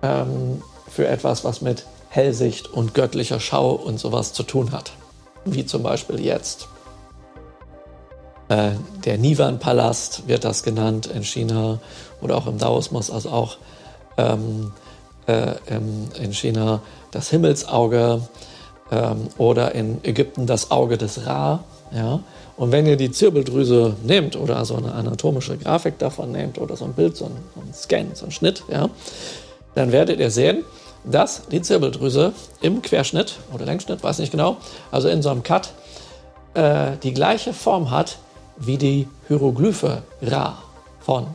ähm, für etwas, was mit Hellsicht und göttlicher Schau und sowas zu tun hat. Wie zum Beispiel jetzt. Äh, der Nivan-Palast wird das genannt in China oder auch im Daoismus, also auch ähm, äh, in China das Himmelsauge ähm, oder in Ägypten das Auge des Ra. Ja? Und wenn ihr die Zirbeldrüse nehmt oder so eine anatomische Grafik davon nehmt oder so ein Bild, so ein, so ein Scan, so ein Schnitt, ja, dann werdet ihr sehen, dass die Zirbeldrüse im Querschnitt oder Längsschnitt, weiß nicht genau, also in so einem Cut, äh, die gleiche Form hat wie die Hieroglyphe Ra von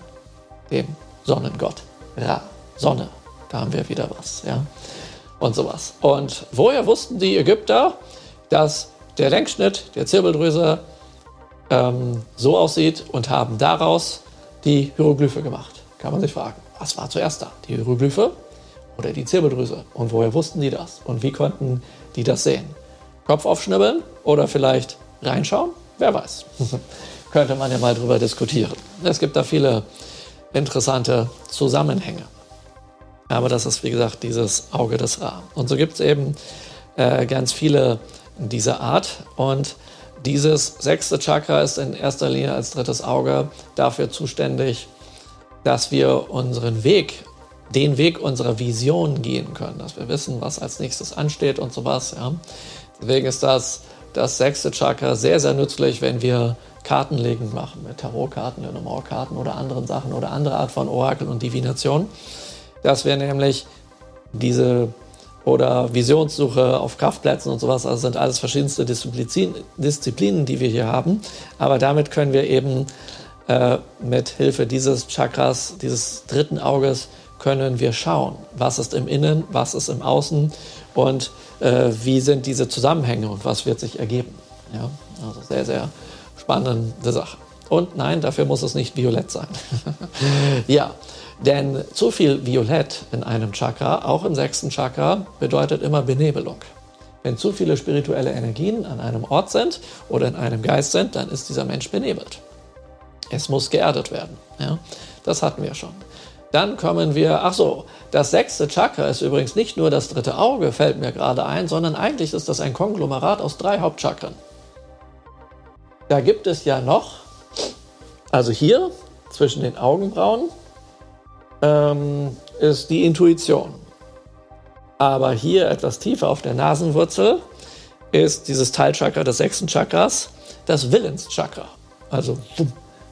dem Sonnengott. Ra, Sonne, da haben wir wieder was. Ja? Und sowas. Und woher wussten die Ägypter, dass der Längsschnitt der Zirbeldrüse ähm, so aussieht und haben daraus die Hieroglyphe gemacht? Kann man sich fragen, was war zuerst da? Die Hieroglyphe oder die Zirbeldrüse? Und woher wussten die das? Und wie konnten die das sehen? Kopf aufschnibbeln oder vielleicht reinschauen? Wer weiß. Könnte man ja mal drüber diskutieren. Es gibt da viele interessante Zusammenhänge. Aber das ist, wie gesagt, dieses Auge des Ra. Und so gibt es eben äh, ganz viele dieser Art. Und dieses sechste Chakra ist in erster Linie als drittes Auge dafür zuständig, dass wir unseren Weg, den Weg unserer Vision gehen können, dass wir wissen, was als nächstes ansteht und sowas. Ja. Deswegen ist das, das sechste Chakra sehr, sehr nützlich, wenn wir Kartenlegen machen, mit Tarotkarten, Lenormand-Karten oder anderen Sachen oder andere Art von Orakel und Divination dass wir nämlich diese oder Visionssuche auf Kraftplätzen und sowas, also sind alles verschiedenste Disziplin, Disziplinen, die wir hier haben. Aber damit können wir eben äh, mit Hilfe dieses Chakras, dieses dritten Auges, können wir schauen, was ist im Innen, was ist im Außen und äh, wie sind diese Zusammenhänge und was wird sich ergeben. Ja, also sehr, sehr spannende Sache. Und nein, dafür muss es nicht violett sein. ja, denn zu viel Violett in einem Chakra, auch im sechsten Chakra, bedeutet immer Benebelung. Wenn zu viele spirituelle Energien an einem Ort sind oder in einem Geist sind, dann ist dieser Mensch benebelt. Es muss geerdet werden. Ja? Das hatten wir schon. Dann kommen wir, ach so, das sechste Chakra ist übrigens nicht nur das dritte Auge, fällt mir gerade ein, sondern eigentlich ist das ein Konglomerat aus drei Hauptchakren. Da gibt es ja noch, also hier zwischen den Augenbrauen ähm, ist die Intuition. Aber hier etwas tiefer auf der Nasenwurzel ist dieses Teilchakra des sechsten Chakras, das Willenschakra. Also,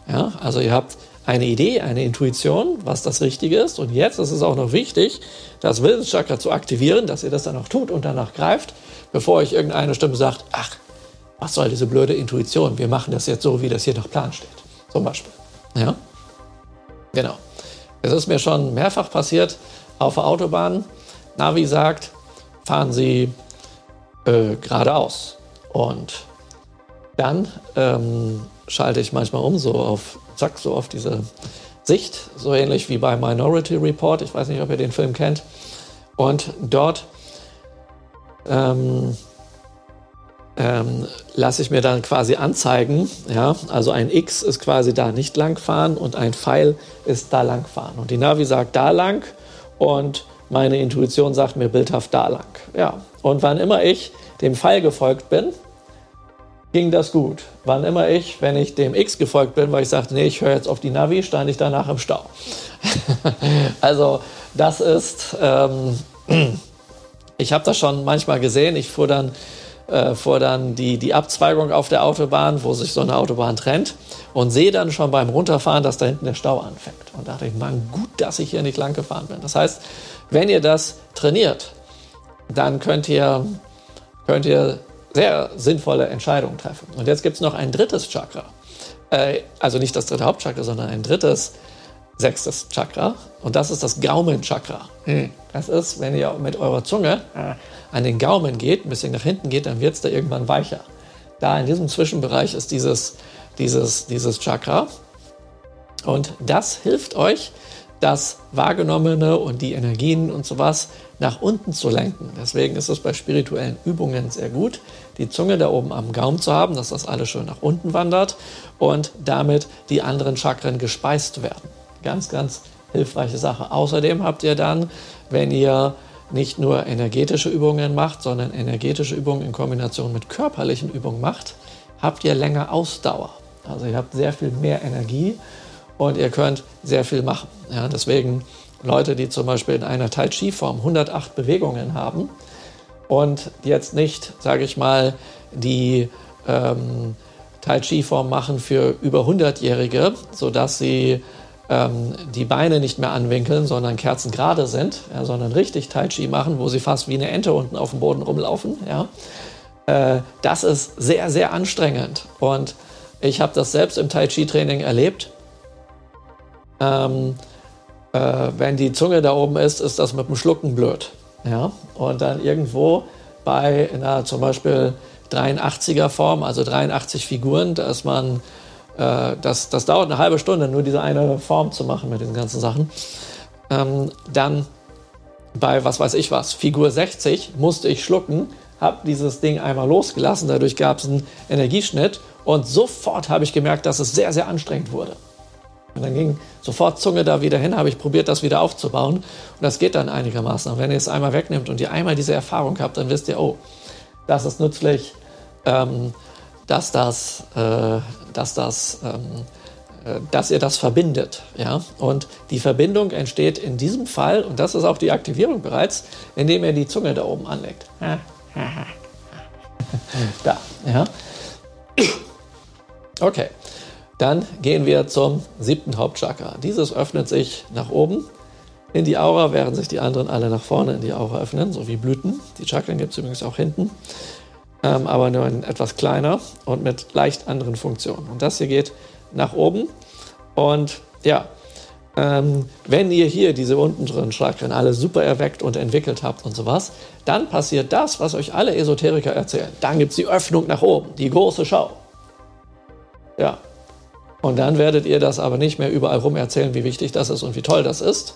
ja, also ihr habt eine Idee, eine Intuition, was das Richtige ist. Und jetzt ist es auch noch wichtig, das Willenschakra zu aktivieren, dass ihr das dann auch tut und danach greift, bevor euch irgendeine Stimme sagt, ach, was soll diese blöde Intuition? Wir machen das jetzt so, wie das hier nach Plan steht. Zum Beispiel. Ja? Genau. Es ist mir schon mehrfach passiert auf der Autobahn. Navi sagt, fahren Sie äh, geradeaus. Und dann ähm, schalte ich manchmal um, so auf, zack, so auf diese Sicht, so ähnlich wie bei Minority Report. Ich weiß nicht, ob ihr den Film kennt. Und dort ähm, ähm, lasse ich mir dann quasi anzeigen, ja, also ein X ist quasi da nicht langfahren und ein Pfeil ist da langfahren. Und die Navi sagt da lang und meine Intuition sagt mir bildhaft da lang. Ja, und wann immer ich dem Pfeil gefolgt bin, ging das gut. Wann immer ich, wenn ich dem X gefolgt bin, weil ich sagte, nee, ich höre jetzt auf die Navi, stand ich danach im Stau. also das ist, ähm, ich habe das schon manchmal gesehen. Ich fuhr dann äh, vor dann die, die Abzweigung auf der Autobahn, wo sich so eine Autobahn trennt und sehe dann schon beim Runterfahren, dass da hinten der Stau anfängt. Und dachte ich, man, gut, dass ich hier nicht lang gefahren bin. Das heißt, wenn ihr das trainiert, dann könnt ihr, könnt ihr sehr sinnvolle Entscheidungen treffen. Und jetzt gibt es noch ein drittes Chakra. Äh, also nicht das dritte Hauptchakra, sondern ein drittes sechstes Chakra. Und das ist das Gaumenchakra. Hm. Das ist, wenn ihr mit eurer Zunge äh, an den Gaumen geht, ein bisschen nach hinten geht, dann wird es da irgendwann weicher. Da in diesem Zwischenbereich ist dieses, dieses, dieses Chakra. Und das hilft euch, das Wahrgenommene und die Energien und sowas nach unten zu lenken. Deswegen ist es bei spirituellen Übungen sehr gut, die Zunge da oben am Gaumen zu haben, dass das alles schön nach unten wandert und damit die anderen Chakren gespeist werden. Ganz, ganz hilfreiche Sache. Außerdem habt ihr dann, wenn ihr nicht nur energetische Übungen macht, sondern energetische Übungen in Kombination mit körperlichen Übungen macht, habt ihr länger Ausdauer. Also ihr habt sehr viel mehr Energie und ihr könnt sehr viel machen. Ja, deswegen Leute, die zum Beispiel in einer Tai Chi-Form 108 Bewegungen haben und jetzt nicht, sage ich mal, die ähm, Tai Chi-Form machen für über 100-Jährige, sodass sie ähm, die Beine nicht mehr anwinkeln, sondern kerzengerade sind, ja, sondern richtig Tai Chi machen, wo sie fast wie eine Ente unten auf dem Boden rumlaufen. Ja. Äh, das ist sehr, sehr anstrengend. Und ich habe das selbst im Tai Chi-Training erlebt. Ähm, äh, wenn die Zunge da oben ist, ist das mit dem Schlucken blöd. Ja? Und dann irgendwo bei einer zum Beispiel 83er Form, also 83 Figuren, da ist man äh, das, das dauert eine halbe Stunde, nur diese eine Form zu machen mit den ganzen Sachen. Ähm, dann bei, was weiß ich was, Figur 60 musste ich schlucken, habe dieses Ding einmal losgelassen, dadurch gab es einen Energieschnitt und sofort habe ich gemerkt, dass es sehr, sehr anstrengend wurde. Und dann ging sofort Zunge da wieder hin, habe ich probiert, das wieder aufzubauen. Und das geht dann einigermaßen. Und wenn ihr es einmal wegnimmt und ihr einmal diese Erfahrung habt, dann wisst ihr, oh, das ist nützlich. Ähm, dass das, äh, dass das ähm, äh, dass ihr das verbindet. Ja? Und die Verbindung entsteht in diesem Fall, und das ist auch die Aktivierung bereits, indem ihr die Zunge da oben anlegt. da, ja. Okay, dann gehen wir zum siebten Hauptchakra. Dieses öffnet sich nach oben in die Aura, während sich die anderen alle nach vorne in die Aura öffnen, so wie Blüten. Die Chakren gibt es übrigens auch hinten ähm, aber nur ein etwas kleiner und mit leicht anderen Funktionen. Und das hier geht nach oben. Und ja, ähm, wenn ihr hier diese unteren Chakren alle super erweckt und entwickelt habt und sowas, dann passiert das, was euch alle Esoteriker erzählen. Dann gibt es die Öffnung nach oben, die große Schau. Ja. Und dann werdet ihr das aber nicht mehr überall rum erzählen, wie wichtig das ist und wie toll das ist.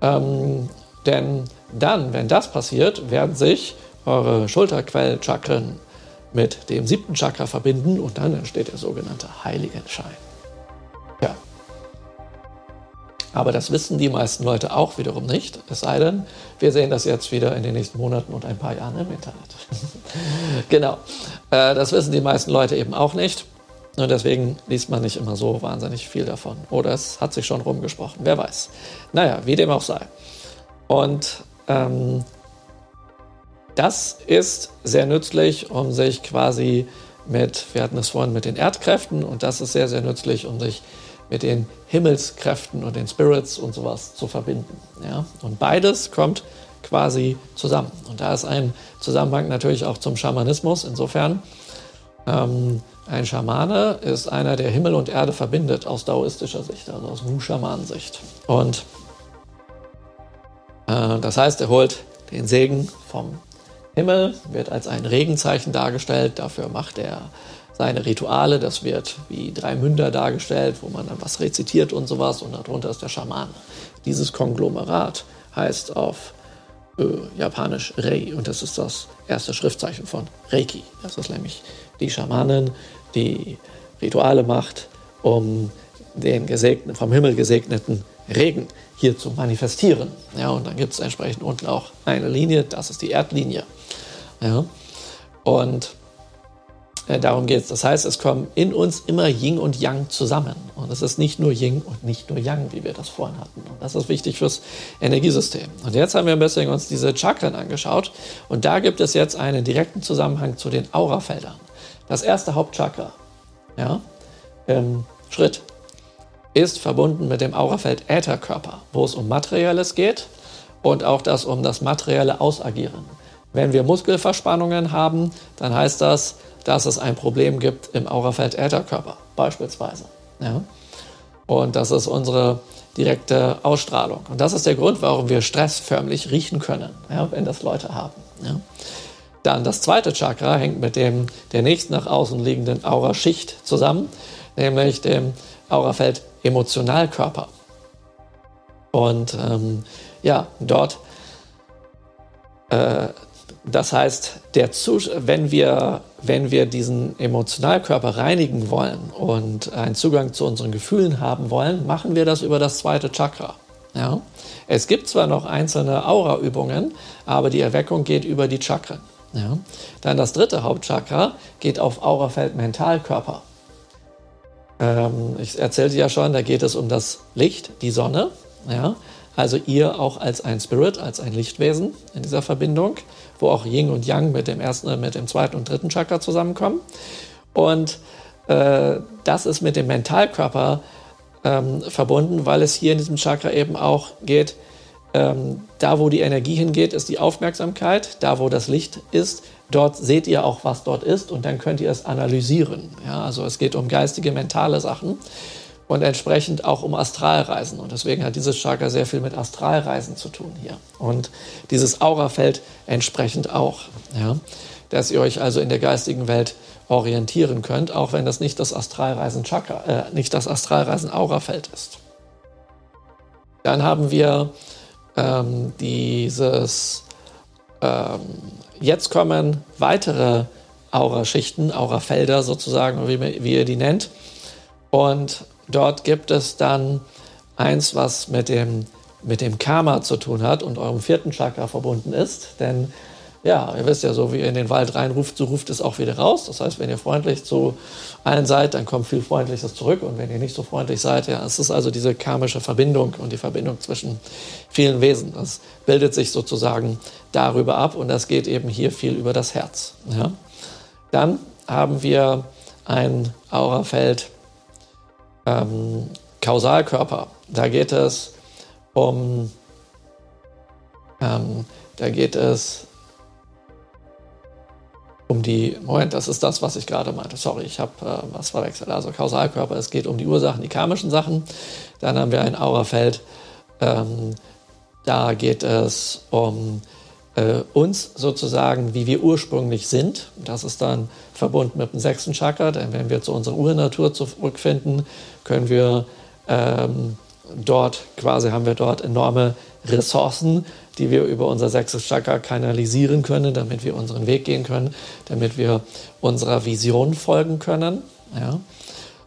Ähm, denn dann, wenn das passiert, werden sich eure Schulterquellchakren mit dem siebten Chakra verbinden und dann entsteht der sogenannte Heiligenschein. Ja. Aber das wissen die meisten Leute auch wiederum nicht. Es sei denn, wir sehen das jetzt wieder in den nächsten Monaten und ein paar Jahren im Internet. genau. Äh, das wissen die meisten Leute eben auch nicht. Und deswegen liest man nicht immer so wahnsinnig viel davon. Oder es hat sich schon rumgesprochen. Wer weiß. Naja, wie dem auch sei. Und ähm, das ist sehr nützlich, um sich quasi mit, wir hatten es vorhin mit den Erdkräften, und das ist sehr, sehr nützlich, um sich mit den Himmelskräften und den Spirits und sowas zu verbinden. Ja? Und beides kommt quasi zusammen. Und da ist ein Zusammenhang natürlich auch zum Schamanismus. Insofern, ähm, ein Schamane ist einer, der Himmel und Erde verbindet aus daoistischer Sicht, also aus Wu-Schamanensicht. Und äh, das heißt, er holt den Segen vom Himmel, wird als ein Regenzeichen dargestellt. Dafür macht er seine Rituale. Das wird wie drei Münder dargestellt, wo man dann was rezitiert und sowas. Und darunter ist der Schaman. Dieses Konglomerat heißt auf äh, Japanisch Rei. Und das ist das erste Schriftzeichen von Reiki. Das ist nämlich die Schamanin, die Rituale macht, um den gesegneten, vom Himmel gesegneten Regen hier zu manifestieren. Ja, und dann gibt es entsprechend unten auch eine Linie, das ist die Erdlinie. Ja, und äh, darum geht es. Das heißt, es kommen in uns immer Yin und Yang zusammen. Und es ist nicht nur Yin und nicht nur Yang, wie wir das vorhin hatten. Und das ist wichtig fürs Energiesystem. Und jetzt haben wir ein bisschen uns diese Chakren angeschaut. Und da gibt es jetzt einen direkten Zusammenhang zu den Aurafeldern. Das erste Hauptchakra, ja, im Schritt ist verbunden mit dem Aurafeld Ätherkörper, wo es um Materielles geht und auch das um das materielle Ausagieren. Wenn wir Muskelverspannungen haben, dann heißt das, dass es ein Problem gibt im Aurafeld Ätherkörper beispielsweise. Ja? Und das ist unsere direkte Ausstrahlung. Und das ist der Grund, warum wir Stress riechen können, ja, wenn das Leute haben. Ja? Dann das zweite Chakra hängt mit dem der nächsten nach außen liegenden Auraschicht zusammen, nämlich dem Aurafeld Emotionalkörper. Und ähm, ja, dort, äh, das heißt, wenn, wir, wenn wir diesen Emotionalkörper reinigen wollen und einen Zugang zu unseren Gefühlen haben wollen, machen wir das über das zweite Chakra. Ja? Es gibt zwar noch einzelne Aura-Übungen, aber die Erweckung geht über die Chakren. Ja? Dann das dritte Hauptchakra geht auf Aurafeld Mentalkörper. Ähm, ich erzählte ja schon, da geht es um das Licht, die Sonne. Ja? Also ihr auch als ein Spirit, als ein Lichtwesen in dieser Verbindung, wo auch Yin und Yang mit dem ersten, mit dem zweiten und dritten Chakra zusammenkommen. Und äh, das ist mit dem Mentalkörper ähm, verbunden, weil es hier in diesem Chakra eben auch geht, ähm, da wo die Energie hingeht, ist die Aufmerksamkeit, da wo das Licht ist, Dort seht ihr auch, was dort ist und dann könnt ihr es analysieren. Ja, also es geht um geistige, mentale Sachen und entsprechend auch um Astralreisen. Und deswegen hat dieses Chakra sehr viel mit Astralreisen zu tun hier. Und dieses Aurafeld entsprechend auch. Ja, dass ihr euch also in der geistigen Welt orientieren könnt, auch wenn das nicht das Astralreisen Chakra, äh, nicht das Astralreisen Aurafeld ist. Dann haben wir ähm, dieses ähm, Jetzt kommen weitere Auraschichten, Aurafelder sozusagen, wie, wie ihr die nennt. Und dort gibt es dann eins, was mit dem, mit dem Karma zu tun hat und eurem vierten Chakra verbunden ist. Denn ja, ihr wisst ja, so wie ihr in den Wald reinruft, so ruft es auch wieder raus. Das heißt, wenn ihr freundlich zu allen seid, dann kommt viel Freundliches zurück. Und wenn ihr nicht so freundlich seid, ja, es ist also diese karmische Verbindung und die Verbindung zwischen vielen Wesen. Das bildet sich sozusagen darüber ab und das geht eben hier viel über das Herz. Ja. Dann haben wir ein Aurafeld ähm, Kausalkörper. Da geht es um, ähm, da geht es um die, Moment, das ist das, was ich gerade meinte. Sorry, ich habe äh, was verwechselt. Also Kausalkörper, es geht um die Ursachen, die karmischen Sachen. Dann haben wir ein Aurafeld, ähm, da geht es um äh, uns sozusagen, wie wir ursprünglich sind. Das ist dann verbunden mit dem sechsten Chakra, denn wenn wir zu unserer Urnatur zurückfinden, können wir ähm, dort quasi haben wir dort enorme Ressourcen, die wir über unser sechstes Chakra kanalisieren können, damit wir unseren Weg gehen können, damit wir unserer Vision folgen können. Ja?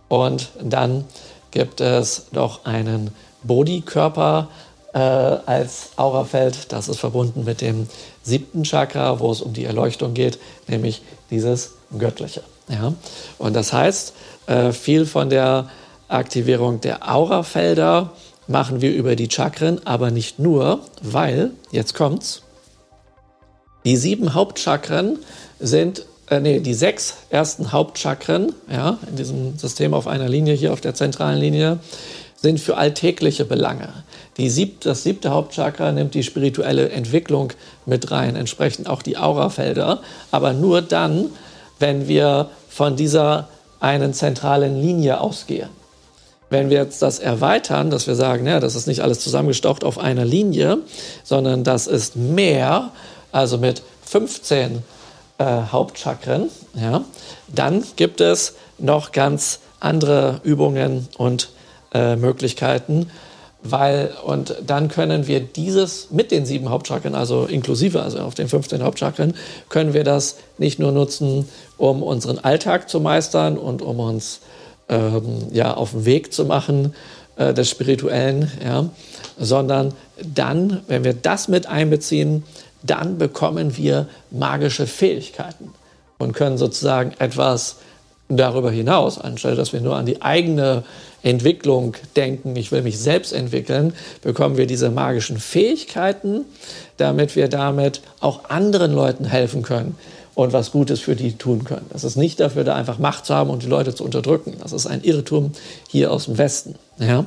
Und dann gibt es noch einen Bodykörper äh, als Aurafeld. Das ist verbunden mit dem siebten Chakra, wo es um die Erleuchtung geht, nämlich dieses Göttliche. Ja? Und das heißt, äh, viel von der Aktivierung der Aurafelder machen wir über die Chakren, aber nicht nur, weil, jetzt kommt's, die sieben Hauptchakren sind, äh, nee, die sechs ersten Hauptchakren, ja, in diesem System auf einer Linie hier auf der zentralen Linie, sind für alltägliche Belange. Die sieb, das siebte Hauptchakra nimmt die spirituelle Entwicklung mit rein, entsprechend auch die Aurafelder, aber nur dann, wenn wir von dieser einen zentralen Linie ausgehen. Wenn wir jetzt das erweitern, dass wir sagen, ja, das ist nicht alles zusammengestaucht auf einer Linie, sondern das ist mehr, also mit 15 äh, Hauptchakren, ja, dann gibt es noch ganz andere Übungen und äh, Möglichkeiten, weil und dann können wir dieses mit den sieben Hauptchakren, also inklusive, also auf den 15 Hauptchakren, können wir das nicht nur nutzen, um unseren Alltag zu meistern und um uns ähm, ja, auf den Weg zu machen äh, des Spirituellen, ja, sondern dann, wenn wir das mit einbeziehen, dann bekommen wir magische Fähigkeiten und können sozusagen etwas darüber hinaus, anstelle dass wir nur an die eigene Entwicklung denken, ich will mich selbst entwickeln, bekommen wir diese magischen Fähigkeiten, damit wir damit auch anderen Leuten helfen können und was Gutes für die tun können. Das ist nicht dafür, da einfach Macht zu haben und die Leute zu unterdrücken. Das ist ein Irrtum hier aus dem Westen, ja?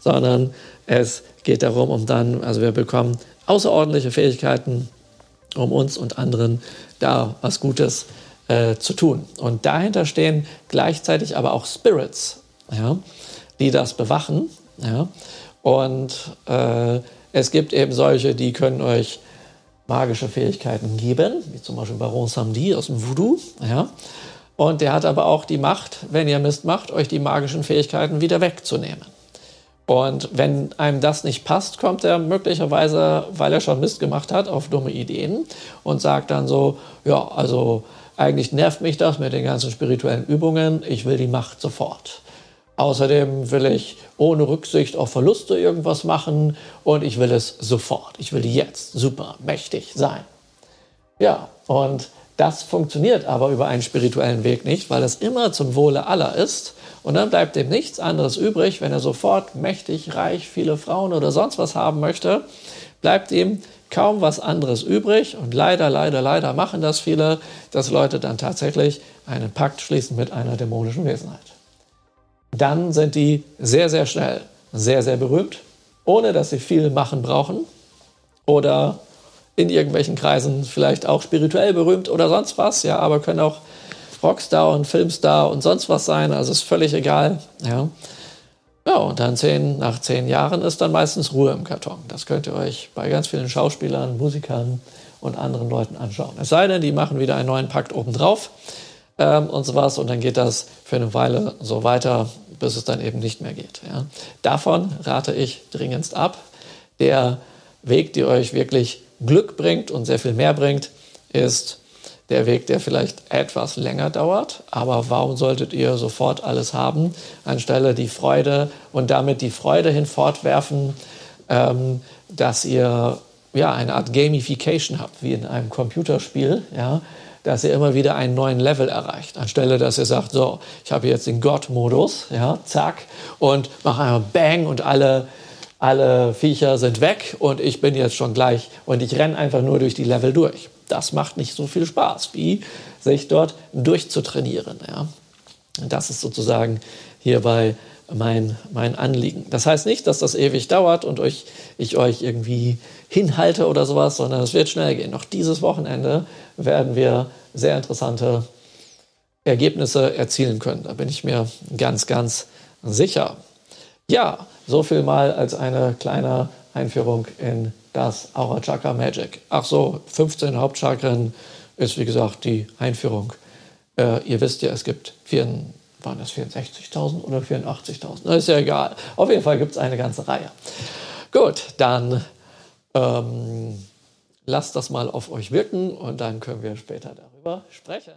sondern es geht darum, um dann, also wir bekommen außerordentliche Fähigkeiten, um uns und anderen da was Gutes äh, zu tun. Und dahinter stehen gleichzeitig aber auch Spirits, ja? die das bewachen. Ja? Und äh, es gibt eben solche, die können euch magische Fähigkeiten geben, wie zum Beispiel Baron Samdi aus dem Voodoo. Ja. Und der hat aber auch die Macht, wenn ihr Mist macht, euch die magischen Fähigkeiten wieder wegzunehmen. Und wenn einem das nicht passt, kommt er möglicherweise, weil er schon Mist gemacht hat, auf dumme Ideen und sagt dann so, ja, also eigentlich nervt mich das mit den ganzen spirituellen Übungen, ich will die Macht sofort. Außerdem will ich ohne Rücksicht auf Verluste irgendwas machen und ich will es sofort. Ich will jetzt super mächtig sein. Ja, und das funktioniert aber über einen spirituellen Weg nicht, weil es immer zum Wohle aller ist. Und dann bleibt dem nichts anderes übrig, wenn er sofort mächtig, reich, viele Frauen oder sonst was haben möchte, bleibt ihm kaum was anderes übrig. Und leider, leider, leider machen das viele, dass Leute dann tatsächlich einen Pakt schließen mit einer dämonischen Wesenheit dann sind die sehr, sehr schnell sehr, sehr berühmt, ohne dass sie viel machen brauchen oder in irgendwelchen Kreisen vielleicht auch spirituell berühmt oder sonst was, ja, aber können auch Rockstar und Filmstar und sonst was sein, also ist völlig egal, ja. Ja, und dann zehn, nach zehn Jahren ist dann meistens Ruhe im Karton. Das könnt ihr euch bei ganz vielen Schauspielern, Musikern und anderen Leuten anschauen. Es sei denn, die machen wieder einen neuen Pakt obendrauf ähm, und sowas und dann geht das für eine Weile so weiter, bis es dann eben nicht mehr geht. Ja. Davon rate ich dringendst ab. Der Weg, der euch wirklich Glück bringt und sehr viel mehr bringt, ist der Weg, der vielleicht etwas länger dauert. Aber warum solltet ihr sofort alles haben, anstelle die Freude und damit die Freude hinfortwerfen, ähm, dass ihr ja, eine Art Gamification habt, wie in einem Computerspiel, ja, dass ihr immer wieder einen neuen Level erreicht. Anstelle, dass ihr sagt, so, ich habe jetzt den Gott-Modus, ja, zack, und mache einmal Bang und alle, alle Viecher sind weg und ich bin jetzt schon gleich und ich renne einfach nur durch die Level durch. Das macht nicht so viel Spaß, wie sich dort durchzutrainieren. Ja. Das ist sozusagen hierbei mein, mein Anliegen. Das heißt nicht, dass das ewig dauert und euch, ich euch irgendwie hinhalte oder sowas, sondern es wird schnell gehen. Noch dieses Wochenende werden wir sehr interessante Ergebnisse erzielen können. Da bin ich mir ganz, ganz sicher. Ja, so viel mal als eine kleine Einführung in das Aura Chakra Magic. Ach so, 15 Hauptchakren ist wie gesagt die Einführung. Äh, ihr wisst ja, es gibt vier, waren das 64.000 oder 84.000? Das ist ja egal. Auf jeden Fall gibt es eine ganze Reihe. Gut, dann ähm, lasst das mal auf euch wirken und dann können wir später darüber sprechen.